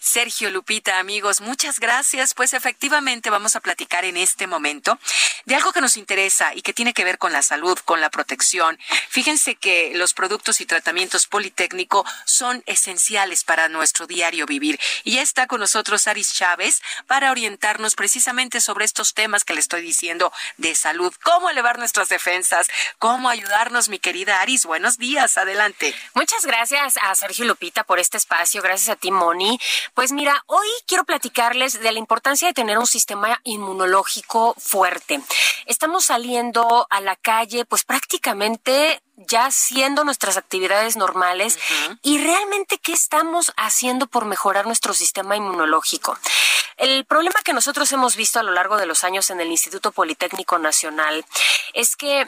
Sergio Lupita, amigos, muchas gracias. Pues efectivamente vamos a platicar en este momento de algo que nos interesa y que tiene que ver con la salud, con la protección. Fíjense que los productos y tratamientos Politécnico son esenciales para nuestro diario vivir. Y ya está con nosotros Aris Chávez para orientarnos precisamente sobre estos temas que le estoy diciendo de salud, cómo elevar nuestras defensas, cómo ayudarnos, mi querida Aris. Buenos días, adelante. Muchas gracias a Sergio Lupita por este espacio, gracias a ti, Moni. Pues mira, hoy quiero platicarles de la importancia de tener un sistema inmunológico fuerte. Estamos saliendo a la calle pues prácticamente ya haciendo nuestras actividades normales y realmente qué estamos haciendo por mejorar nuestro sistema inmunológico. El problema que nosotros hemos visto a lo largo de los años en el Instituto Politécnico Nacional es que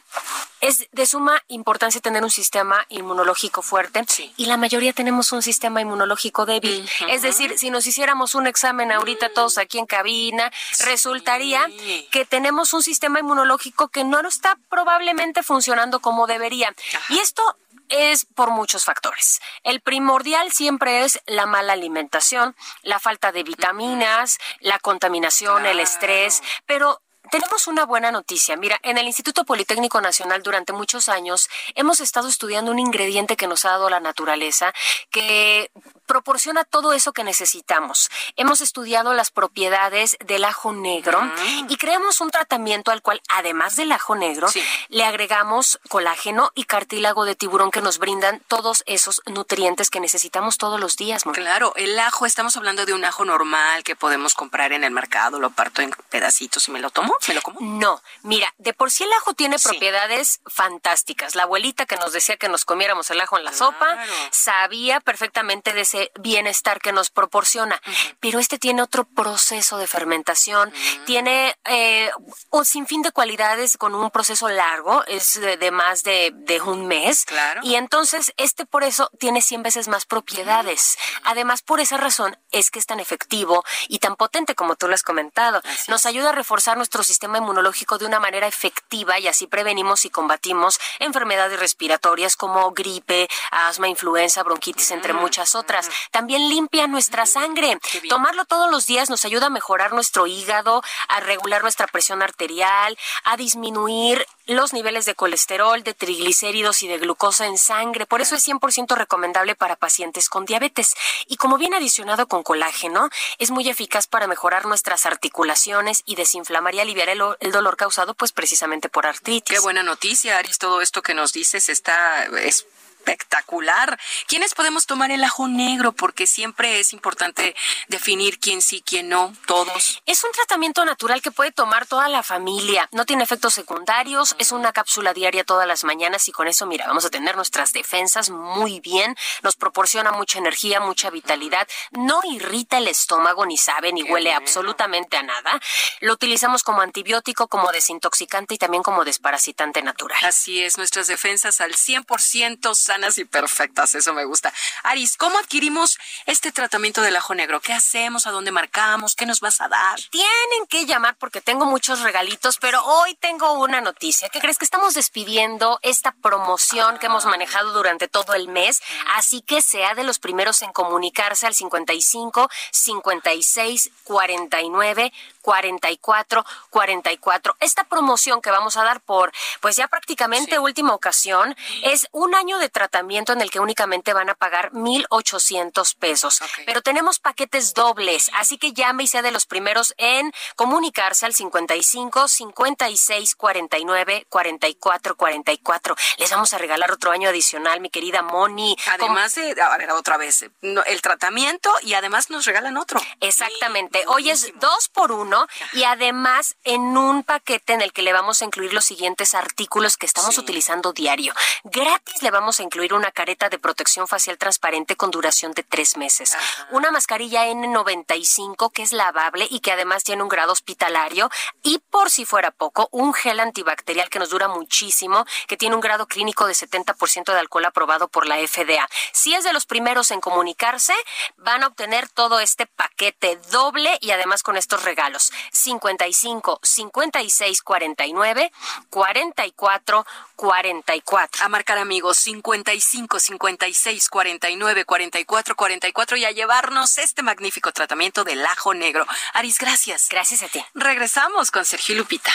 es de suma importancia tener un sistema inmunológico fuerte y la mayoría tenemos un sistema inmunológico débil. Es decir, si nos hiciéramos un examen ahorita todos aquí en cabina, resultaría que tenemos un sistema inmunológico que no está probablemente funcionando como debería. Y esto es por muchos factores. El primordial siempre es la mala alimentación, la falta de vitaminas, la contaminación, el estrés, pero tenemos una buena noticia. Mira, en el Instituto Politécnico Nacional durante muchos años hemos estado estudiando un ingrediente que nos ha dado la naturaleza, que proporciona todo eso que necesitamos. Hemos estudiado las propiedades del ajo negro y creamos un tratamiento al cual, además del ajo negro, le agregamos colágeno y cartílago de tiburón que nos brindan todos esos nutrientes que necesitamos todos los días. Claro, el ajo, estamos hablando de un ajo normal que podemos comprar en el mercado, lo parto en pedacitos y me lo tomo, me lo como. No, mira, de por sí el ajo tiene propiedades fantásticas. La abuelita que nos decía que nos comiéramos el ajo en la sopa sabía perfectamente de ese bienestar que nos proporciona. Pero este tiene otro proceso de fermentación, tiene eh, un sinfín de cualidades con un proceso largo, es de, más de, un mes. Y entonces este por eso tiene 100 veces más propiedades. Además, por esa razón es que es tan efectivo y tan potente como tú lo has comentado. Nos ayuda a reforzar nuestro sistema inmunológico de una manera efectiva y así prevenimos y combatimos enfermedades respiratorias como gripe, asma, influenza, bronquitis, entre muchas otras también limpia nuestra sangre. Tomarlo todos los días nos ayuda a mejorar nuestro hígado, a regular nuestra presión arterial, a disminuir los niveles de colesterol, de triglicéridos y de glucosa en sangre. Por eso es 100% recomendable para pacientes con diabetes. Y como viene adicionado con colágeno, es muy eficaz para mejorar nuestras articulaciones y desinflamar y aliviar el, dolor causado pues precisamente por artritis. Qué buena noticia, Aris. Todo esto que nos dices está es espectacular. ¿Quiénes podemos tomar el ajo negro? Porque siempre es importante definir quién sí, quién no, todos. Es un tratamiento natural que puede tomar toda la familia. No tiene efectos secundarios, es una cápsula diaria todas las mañanas y con eso, mira, vamos a tener nuestras defensas muy bien. Nos proporciona mucha energía, mucha vitalidad. No irrita el estómago, ni sabe, ni huele absolutamente a nada. Lo utilizamos como antibiótico, como desintoxicante y también como desparasitante natural. Así es, nuestras defensas al 100% sanas y perfectas, eso me gusta. Aris, ¿cómo adquirimos este tratamiento del ajo negro? ¿Qué hacemos? ¿A dónde marcamos? ¿Qué nos vas a dar? Tienen que llamar porque tengo muchos regalitos, pero hoy tengo una noticia. ¿Qué crees que estamos despidiendo esta promoción que hemos manejado durante todo el mes? Así que sea de los primeros en comunicarse al 55 56 49 44 44. Esta promoción que vamos a dar por, pues ya prácticamente última ocasión, es un año de tratamiento en el que únicamente van a pagar 1,800 pesos. Pero tenemos paquetes dobles, así que llame y sea de los primeros en comunicarse al 55 56 49 44 44. Les vamos a regalar otro año adicional, mi querida Moni. Además de, a ver, otra vez, el tratamiento y además nos regalan otro. Exactamente. Hoy es dos por uno y además en un paquete en el que le vamos a incluir los siguientes artículos que estamos utilizando diario. Gratis le vamos a incluir una careta de protección facial transparente con duración de tres meses, una mascarilla N95 que es lavable y que además tiene un grado hospitalario y por si fuera poco, un gel antibacterial que nos dura muchísimo, que tiene un grado clínico de 70% de alcohol aprobado por la FDA. Si es de los primeros en comunicarse, van a obtener todo este paquete doble y además con estos regalos. 55 56 49 44 44. A marcar amigos 55 56 49 44 44 y a llevarnos este magnífico tratamiento del ajo negro. Aris, gracias. Gracias a ti. Regresamos con Sergio Lupita.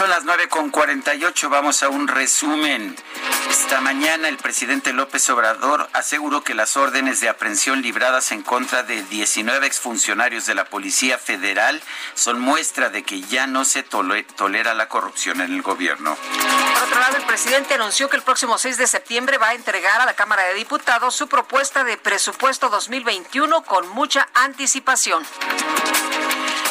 Son las nueve con ocho. Vamos a un resumen. Esta mañana el presidente López Obrador aseguró que las órdenes de aprehensión libradas en contra de 19 exfuncionarios de la Policía Federal son muestra de que ya no se tolera la corrupción en el gobierno. Por otro lado, el presidente anunció que el próximo 6 de septiembre va a entregar a la Cámara de Diputados su propuesta de presupuesto 2021 con mucha anticipación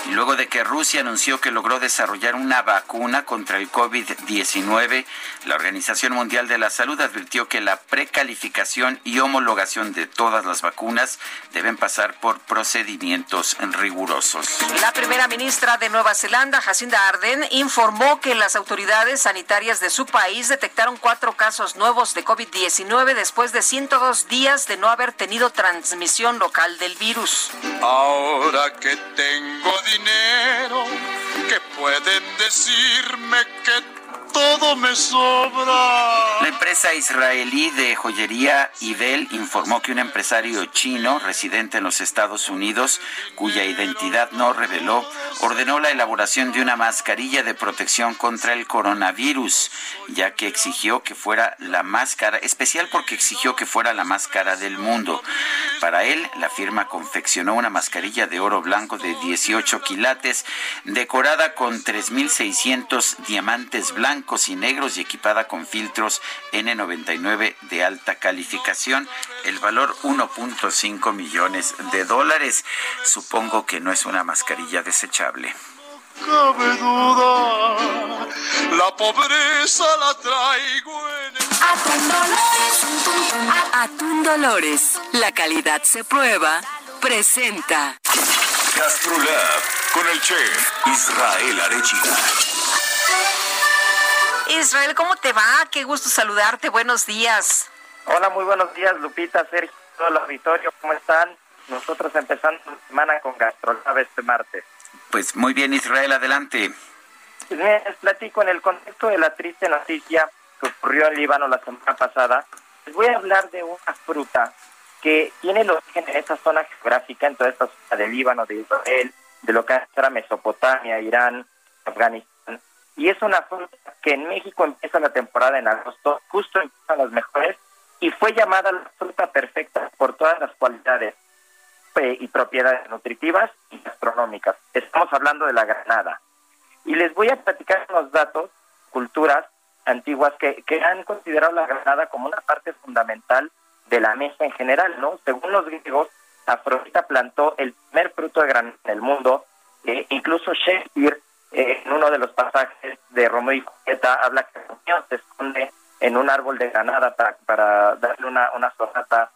luego de que Rusia anunció que logró desarrollar una vacuna contra el COVID-19, la Organización Mundial de la Salud advirtió que la precalificación y homologación de todas las vacunas deben pasar por procedimientos rigurosos. La primera ministra de Nueva Zelanda, Jacinda Ardern, informó que las autoridades sanitarias de su país detectaron cuatro casos nuevos de COVID-19 después de 102 días de no haber tenido transmisión local del virus. Ahora que tengo dinero que pueden decirme que todo me sobra. La empresa israelí de joyería Ibel informó que un empresario chino residente en los Estados Unidos, cuya identidad no reveló, ordenó la elaboración de una mascarilla de protección contra el coronavirus, ya que exigió que fuera la máscara, especial porque exigió que fuera la máscara del mundo. Para él, la firma confeccionó una mascarilla de oro blanco de 18 quilates, decorada con 3.600 diamantes blancos y negros y equipada con filtros N99 de alta calificación. El valor 1.5 millones de dólares. Supongo que no es una mascarilla desechable. Cabe duda, la pobreza la traigo en el... Atún Dolores, la calidad se prueba, presenta. Gastrolab con el chef Israel Arechiga. Israel, ¿cómo te va? Qué gusto saludarte. Buenos días. Hola, muy buenos días, Lupita, Sergio, todo el auditorio, ¿cómo están? Nosotros empezando la semana con Gastrolab este martes. Pues muy bien, Israel, adelante. Pues les platico en el contexto de la triste noticia que ocurrió en Líbano la semana pasada. Les voy a hablar de una fruta que tiene el origen en esta zona geográfica, en toda esta zona de Líbano, de Israel, de lo que era Mesopotamia, Irán, Afganistán y es una fruta que en México empieza la temporada en agosto, justo empiezan las mejores, y fue llamada la fruta perfecta por todas las cualidades eh, y propiedades nutritivas y gastronómicas. Estamos hablando de la granada. Y les voy a platicar unos datos, culturas, antiguas que, que han considerado la granada como una parte fundamental de la mesa en general, ¿no? Según los griegos, Afrodita plantó el primer fruto de granada en el mundo, eh, incluso Shakespeare, eh, en uno de los pasajes de Romeo y Julieta, habla que Romeo se esconde en un árbol de granada para, darle una, una sonata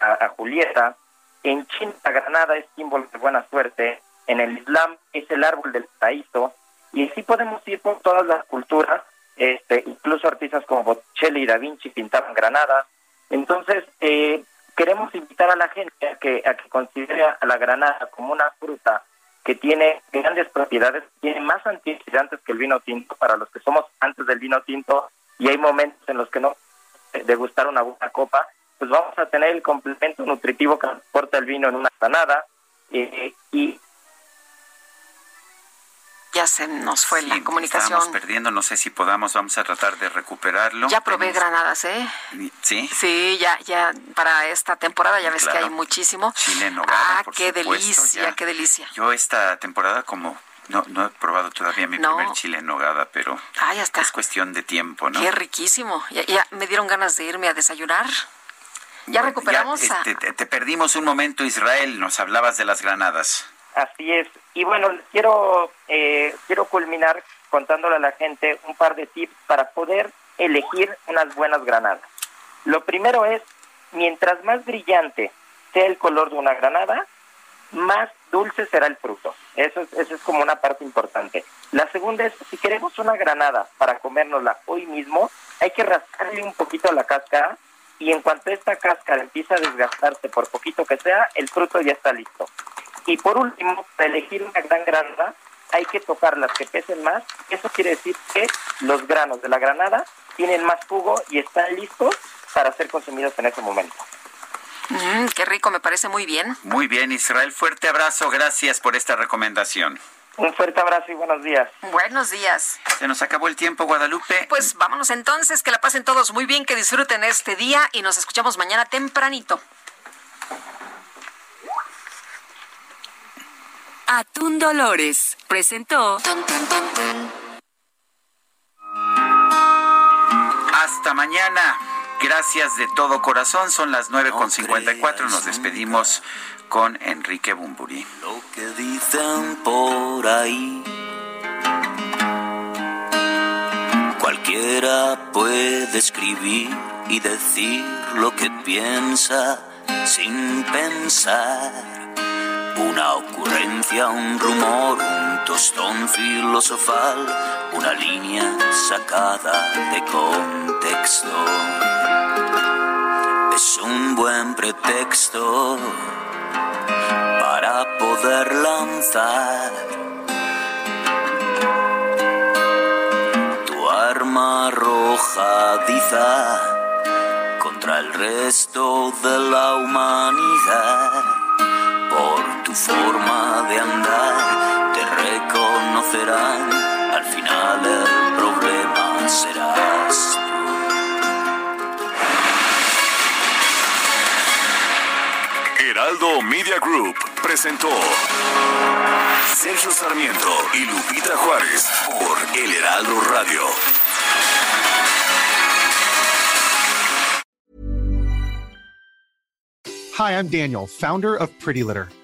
a, a Julieta. En China, la granada es símbolo de buena suerte, en el Islam es el árbol del paraíso, y así podemos ir por todas las culturas, este, incluso artistas como Botticelli y Da Vinci pintaban granadas. Entonces, eh, queremos invitar a la gente a que, a que considere a la granada como una fruta que tiene grandes propiedades, tiene más antioxidantes que el vino tinto, para los que somos antes del vino tinto, y hay momentos en los que no degustar una buena copa, pues vamos a tener el complemento nutritivo que aporta el vino en una granada, eh, y ya se nos fue la comunicación. Estamos perdiendo, no sé si podamos, vamos a tratar de recuperarlo. Ya probé granadas, ¿eh? Sí. Sí, ya, ya para esta temporada ya ves que hay muchísimo. Chile en nogada, Ah, por qué supuesto, delicia, ya. qué delicia. Yo esta temporada como no, no he probado todavía mi No. primer chile en nogada, pero Ah, ya está. es cuestión de tiempo, ¿no? Qué riquísimo. Ya, ya me dieron ganas de irme a desayunar. Ya Bueno, recuperamos ya, a... este, te, te perdimos un momento, Israel, nos hablabas de las granadas. Así es. Y bueno, quiero, eh, quiero culminar contándole a la gente un par de tips para poder elegir unas buenas granadas. Lo primero es, mientras más brillante sea el color de una granada, más dulce será el fruto. Eso es, eso es como una parte importante. La segunda es, si queremos una granada para comérnosla hoy mismo, hay que rascarle un poquito la cáscara y en cuanto esta cáscara empieza a desgastarse por poquito que sea, el fruto ya está listo. Y por último, para elegir una gran granada, hay que tocar las que pesen más. Eso quiere decir que los granos de la granada tienen más jugo y están listos para ser consumidos en ese momento. Mm, qué rico, me parece muy bien. Muy bien, Israel, fuerte abrazo, gracias por esta recomendación. Un fuerte abrazo y buenos días. Buenos días. Se nos acabó el tiempo, Guadalupe. Pues vámonos entonces, que la pasen todos muy bien, que disfruten este día y nos escuchamos mañana tempranito. Atún Dolores presentó Hasta mañana. Gracias de todo corazón. Son las 9.54. Nos despedimos con Enrique Bumburi. Lo que dicen por ahí. Cualquiera puede escribir y decir lo que piensa sin pensar. Una ocurrencia, un rumor, un tostón filosofal, una línea sacada de contexto. Es un buen pretexto para poder lanzar tu arma arrojadiza contra el resto de la humanidad. Forma de andar te reconocerán, al final el problema serás Heraldo Media Group presentó Sergio Sarmiento y Lupita Juárez por El Heraldo Radio. Hi, I'm Daniel, founder of Pretty Litter.